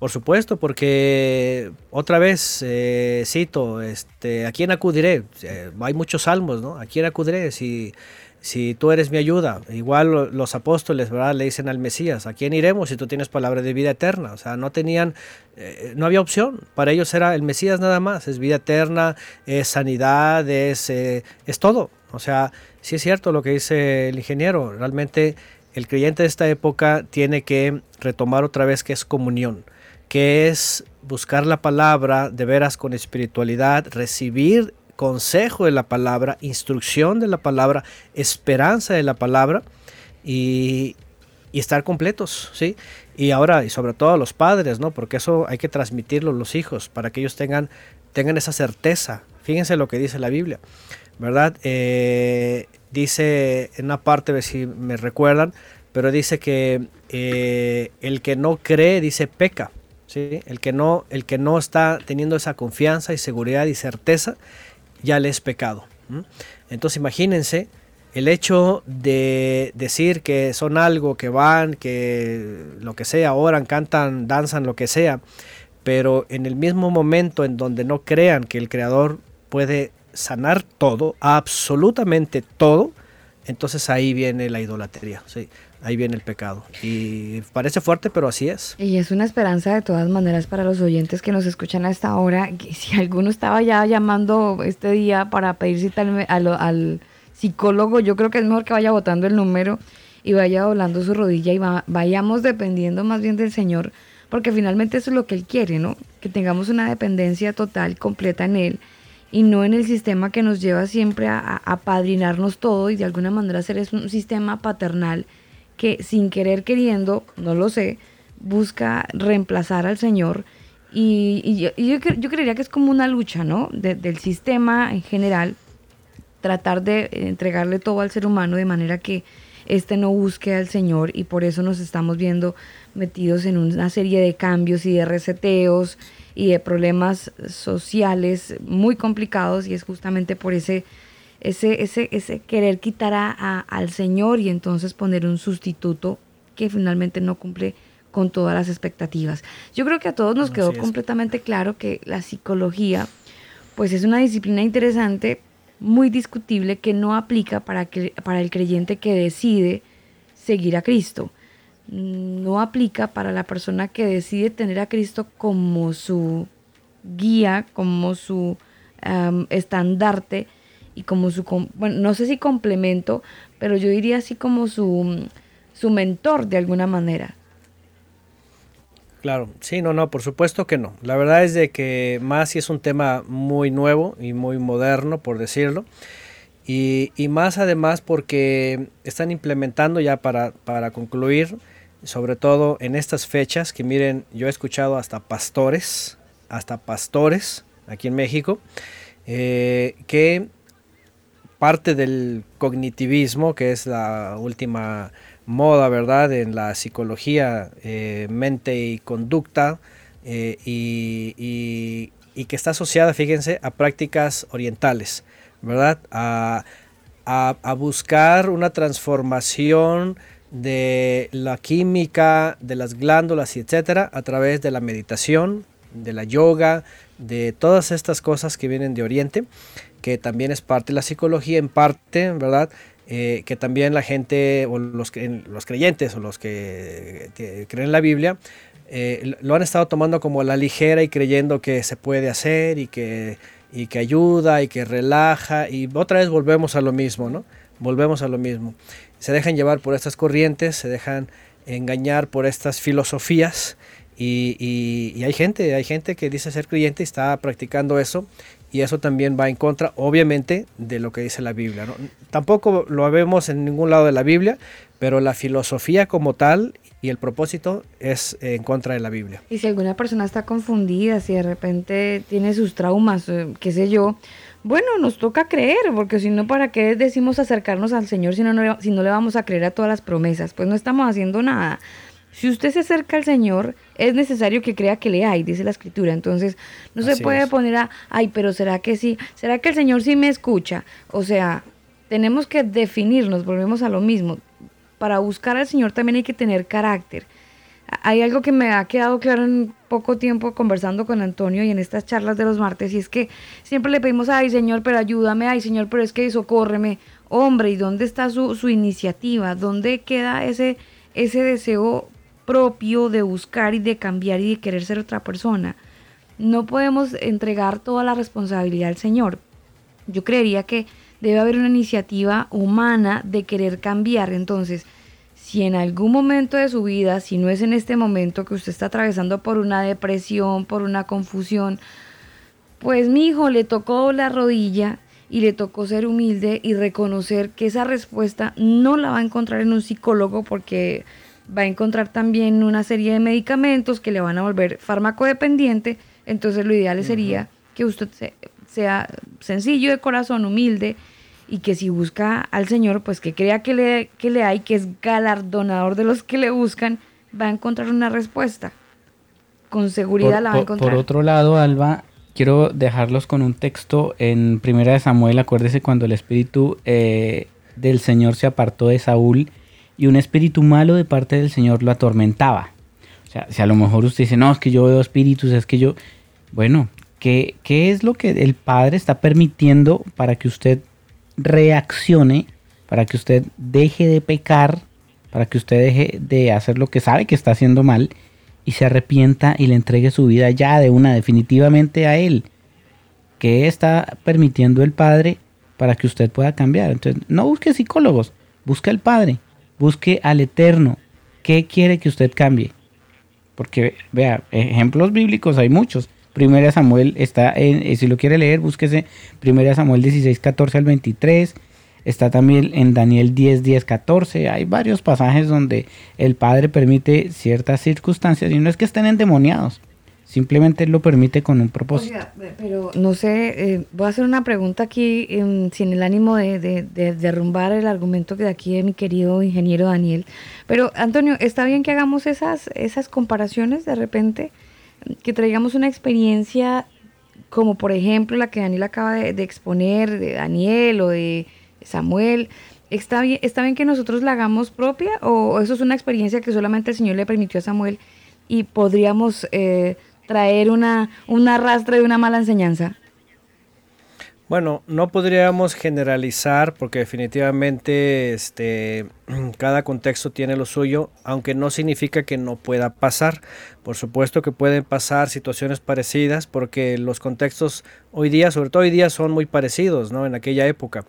Por supuesto, porque otra vez eh, cito, este, ¿a quién acudiré? Eh, hay muchos salmos, ¿no? ¿A quién acudiré? Si si tú eres mi ayuda. Igual los apóstoles, ¿verdad? Le dicen al Mesías, ¿a quién iremos si tú tienes palabra de vida eterna? O sea, no tenían, eh, no había opción. Para ellos era el Mesías nada más. Es vida eterna, es sanidad, es, eh, es todo. O sea, sí es cierto lo que dice el ingeniero. Realmente el creyente de esta época tiene que retomar otra vez que es comunión, que es buscar la palabra de veras con espiritualidad, recibir consejo de la palabra, instrucción de la palabra, esperanza de la palabra y, y estar completos, ¿sí? Y ahora, y sobre todo a los padres, ¿no? Porque eso hay que transmitirlo a los hijos para que ellos tengan, tengan esa certeza. Fíjense lo que dice la Biblia, ¿verdad? Eh, dice en una parte, si me recuerdan, pero dice que eh, el que no cree, dice peca. El, que no, el que no está teniendo esa confianza y seguridad y certeza, ya le es pecado. Entonces imagínense el hecho de decir que son algo, que van, que lo que sea, oran, cantan, danzan, lo que sea, pero en el mismo momento en donde no crean que el Creador puede sanar todo, absolutamente todo, entonces ahí viene la idolatría. Ahí viene el pecado. Y parece fuerte, pero así es. Y es una esperanza de todas maneras para los oyentes que nos escuchan a esta hora. si alguno estaba ya llamando este día para pedir cita al, psicólogo, yo creo que es mejor que vaya votando el número y vaya doblando su rodilla y vayamos dependiendo más bien del Señor, porque finalmente eso es lo que Él quiere, ¿no? Que tengamos una dependencia total, completa en Él y no en el sistema que nos lleva siempre a, apadrinarnos todo y de alguna manera hacer un sistema paternal que sin querer queriendo, no lo sé, busca reemplazar al Señor. Y, yo, yo, creería que es como una lucha, ¿no? del sistema en general, tratar de entregarle todo al ser humano de manera que éste no busque al Señor y por eso nos estamos viendo metidos en una serie de cambios y de reseteos y de problemas sociales muy complicados y es justamente por ese, ese, ese, ese querer quitar a, al Señor y entonces poner un sustituto que finalmente no cumple con todas las expectativas. Yo creo que a todos nos quedó completamente claro que la psicología pues es una disciplina interesante, muy discutible, que no aplica para, que, para el creyente que decide seguir a Cristo no aplica para la persona que decide tener a Cristo como su guía, como su estandarte y como su, bueno, no sé si complemento, pero yo diría así como su, su mentor de alguna manera. Claro, sí, no, no, por supuesto que no. La verdad es de que más si es un tema muy nuevo y muy moderno, por decirlo. Y, y más además porque están implementando ya para, para concluir sobre todo en estas fechas, que miren, yo he escuchado hasta pastores, hasta pastores aquí en México, eh, que parte del cognitivismo, que es la última moda, ¿verdad?, en la psicología, eh, mente y conducta, eh, y, que está asociada, fíjense, a prácticas orientales, ¿verdad?, a, a buscar una transformación de la química, de las glándulas y etcétera, a través de la meditación, de la yoga, de todas estas cosas que vienen de Oriente, que también es parte de la psicología, en parte, ¿verdad? Eh, que también la gente, o los, los creyentes, o los que, creen en la Biblia, eh, lo han estado tomando como la ligera y creyendo que se puede hacer y que, y que ayuda y que relaja, y otra vez volvemos a lo mismo, ¿no? Volvemos a lo mismo se dejan llevar por estas corrientes, se dejan engañar por estas filosofías y, hay gente, hay gente que dice ser creyente y está practicando eso y eso también va en contra, obviamente, de lo que dice la Biblia. Tampoco lo vemos en ningún lado de la Biblia, pero la filosofía como tal y el propósito es en contra de la Biblia. Y si alguna persona está confundida, si de repente tiene sus traumas, eh, qué sé yo, bueno, nos toca creer, porque si no, ¿para qué decimos acercarnos al Señor si no, si no le vamos a creer a todas las promesas? Pues no estamos haciendo nada. Si usted se acerca al Señor, es necesario que crea que le hay, dice la Escritura. Entonces, no se puede poner a, ay, pero ¿será que sí? ¿Será que el Señor sí me escucha? O sea, tenemos que definirnos, volvemos a lo mismo. Para buscar al Señor también hay que tener carácter hay algo que me ha quedado claro en poco tiempo conversando con Antonio y en estas charlas de los martes, y es que siempre le pedimos, ay Señor, pero ayúdame, ay Señor, pero es que socórreme. Hombre, ¿y dónde está su, su iniciativa? ¿Dónde queda ese, ese deseo propio de buscar y de cambiar y de querer ser otra persona? No podemos entregar toda la responsabilidad al Señor. Yo creería que debe haber una iniciativa humana de querer cambiar. Entonces, si en algún momento de su vida, si no es en este momento que usted está atravesando por una depresión, por una confusión, pues mi hijo le tocó la rodilla y le tocó ser humilde y reconocer que esa respuesta no la va a encontrar en un psicólogo porque va a encontrar también una serie de medicamentos que le van a volver farmacodependiente. Entonces lo ideal sería que usted sea sencillo de corazón, humilde y que si busca al Señor, pues que crea que le, que le hay, que es galardonador de los que le buscan, va a encontrar una respuesta. Con seguridad la va a encontrar. Por otro lado, Alba, quiero dejarlos con un texto en Primera de Samuel. Acuérdese cuando el espíritu eh, del Señor se apartó de Saúl y un espíritu malo de parte del Señor lo atormentaba. O sea, si a lo mejor usted dice, no, es que yo veo espíritus, es que yo... Bueno, ¿qué, qué es lo que el Padre está permitiendo para que usted reaccione, para que usted deje de pecar, para que usted deje de hacer lo que sabe que está haciendo mal y se arrepienta y le entregue su vida ya de una definitivamente a Él. ¿Qué está permitiendo el Padre para que usted pueda cambiar? Entonces, no busque psicólogos, busque al Padre, busque al Eterno. ¿Qué quiere que usted cambie? Porque, vea, ejemplos bíblicos hay muchos. Primera Samuel está en, eh, si lo quiere leer, búsquese Primera Samuel 16, 14 al 23 Está también en Daniel 10, 10, 14. Hay varios pasajes donde el Padre permite ciertas circunstancias y no es que estén endemoniados. Simplemente lo permite con un propósito. pero no sé, eh, voy a hacer una pregunta aquí em, sin el ánimo de, de, derrumbar el argumento que de aquí de mi querido ingeniero Daniel. Pero Antonio, ¿está bien que hagamos esas, esas comparaciones de repente? Que traigamos una experiencia como por ejemplo la que Daniel acaba de exponer, de Daniel o de Samuel, ¿está bien, ¿está bien que nosotros la hagamos propia o eso es una experiencia que solamente el Señor le permitió a Samuel y podríamos eh, traer una, una rastra de una mala enseñanza? Bueno, no podríamos generalizar porque definitivamente este, [CLEARS THROAT] cada contexto tiene lo suyo, aunque no significa que no pueda pasar. Por supuesto que pueden pasar situaciones parecidas porque los contextos hoy día, sobre todo hoy día, son muy parecidos, ¿no? En aquella época.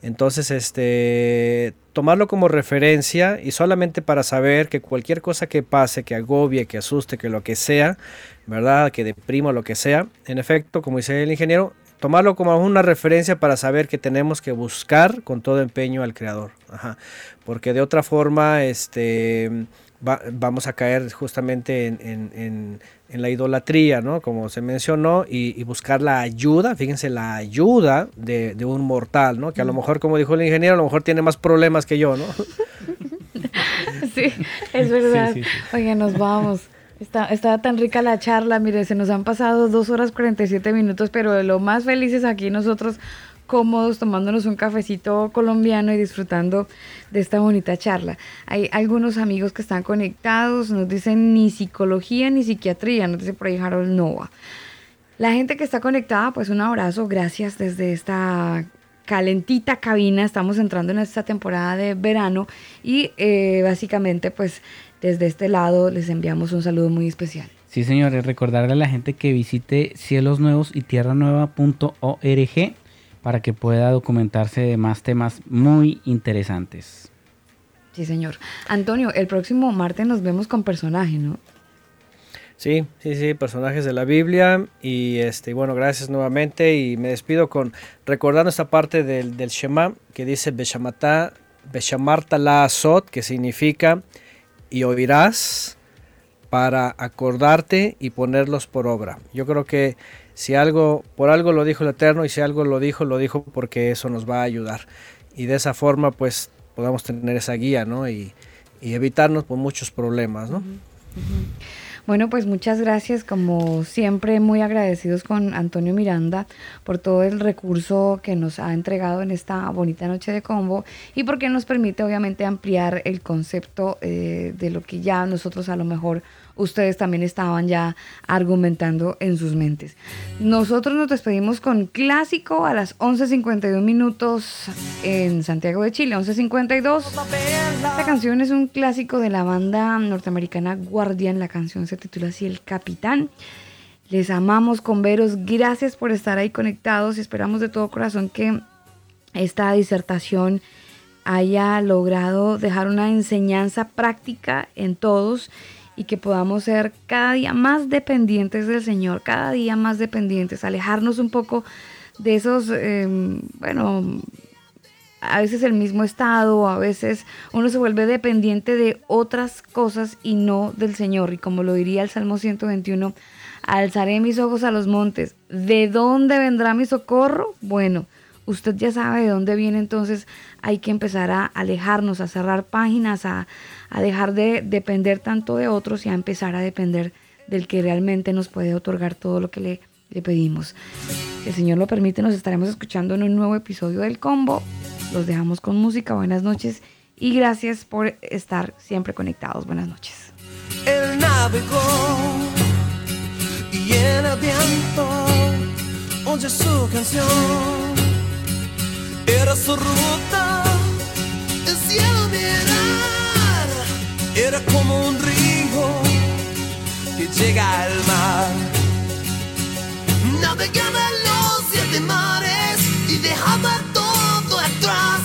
Entonces, este, tomarlo como referencia y solamente para saber que cualquier cosa que pase, que agobie, que asuste, que lo que sea, ¿verdad? Que deprima lo que sea, en efecto, como dice el ingeniero, tomarlo como una referencia para saber que tenemos que buscar con todo empeño al creador. Porque de otra forma, este, vamos a caer justamente en, la idolatría, ¿no? Como se mencionó, y, buscar la ayuda, fíjense, la ayuda de, un mortal, ¿no? Que a lo mejor, como dijo el ingeniero, a lo mejor tiene más problemas que yo, ¿no? [LAUGHS] sí, es verdad. Oye, nos vamos. Está, estaba tan rica la charla, mire, se nos han pasado dos horas 47 minutos, pero de lo más felices aquí nosotros cómodos tomándonos un cafecito colombiano y disfrutando de esta bonita charla. Hay algunos amigos que están conectados, nos dicen ni psicología ni psiquiatría, nos dice por ahí Harold Nova. La gente que está conectada, pues un abrazo, gracias desde esta calentita cabina, estamos entrando en esta temporada de verano y eh, básicamente pues desde este lado les enviamos un saludo muy especial. Sí, señores, recordarle a la gente que visite cielosnuevos y tierranueva.org para que pueda documentarse de más temas muy interesantes. Sí, señor. Antonio, el próximo martes nos vemos con personaje, ¿no? Sí, sí, sí, personajes de la Biblia. Y este, bueno, gracias nuevamente. Y me despido con recordando esta parte del, del Shema que dice Beshamata, Beshamarta la Azot, que significa y oirás para acordarte y ponerlos por obra. Yo creo que si algo, por algo lo dijo el Eterno y si algo lo dijo, lo dijo porque eso nos va a ayudar. Y de esa forma pues podamos tener esa guía, ¿no? Y, evitarnos por muchos problemas, ¿no? Bueno, pues muchas gracias, como siempre, muy agradecidos con Antonio Miranda por todo el recurso que nos ha entregado en esta bonita noche de combo y porque nos permite obviamente ampliar el concepto eh, de lo que ya nosotros a lo mejor ustedes también estaban ya argumentando en sus mentes. Nosotros nos despedimos con clásico a las 11.51 minutos en Santiago de Chile, 11.52. Esta canción es un clásico de la banda norteamericana Guardian, la canción se titula así El Capitán. Les amamos con veros, gracias por estar ahí conectados esperamos de todo corazón que esta disertación haya logrado dejar una enseñanza práctica en todos y que podamos ser cada día más dependientes del Señor, cada día más dependientes, alejarnos un poco de esos, em, bueno, a veces el mismo estado, a veces uno se vuelve dependiente de otras cosas y no del Señor. Y como lo diría el Salmo 121, alzaré mis ojos a los montes. ¿De dónde vendrá mi socorro? Bueno, usted ya sabe de dónde viene, entonces hay que empezar a alejarnos, a cerrar páginas, a, dejar de depender tanto de otros y a empezar a depender del que realmente nos puede otorgar todo lo que le, pedimos. Si el Señor lo permite, nos estaremos escuchando en un nuevo episodio del Combo. Los dejamos con música. Buenas noches y gracias por estar siempre conectados. Buenas noches. El navegó y el oye su canción. Era su ruta, el cielo mirar. Era como un río que llega al mar. Navegaba los siete mares y dejaba todo atrás.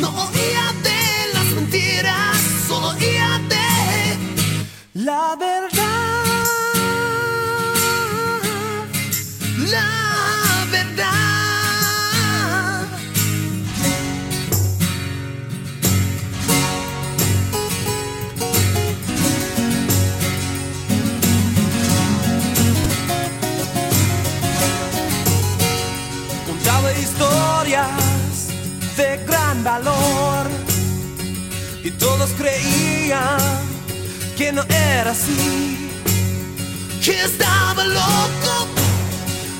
No oía de las mentiras, solo oía de la verdad. De gran valor. Y todos creían que no era así, que estaba loco,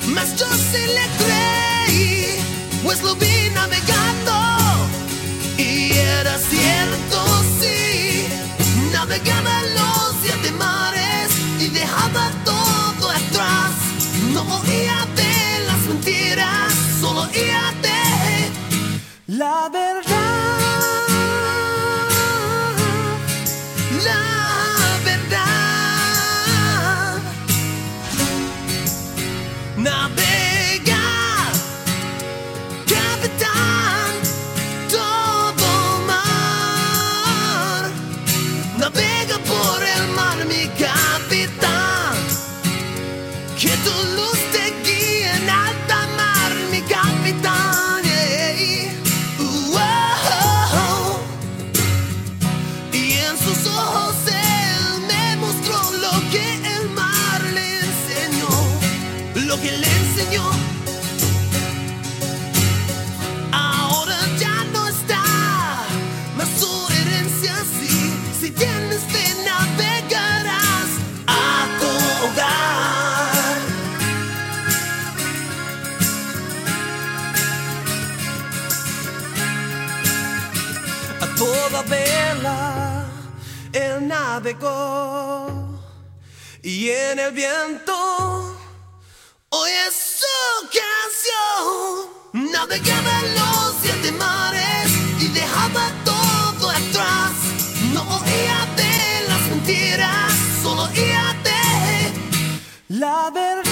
mas yo sí le creí, pues lo vi navegando. Y era cierto, sí, navegaba los siete mares y dejaba todo atrás, no oía de las mentiras, solo oía la verdad. Navegó y en el viento oye su canción navegaba los siete mares y dejaba todo atrás. No oía de las mentiras solo oía de la verdad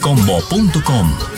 oh.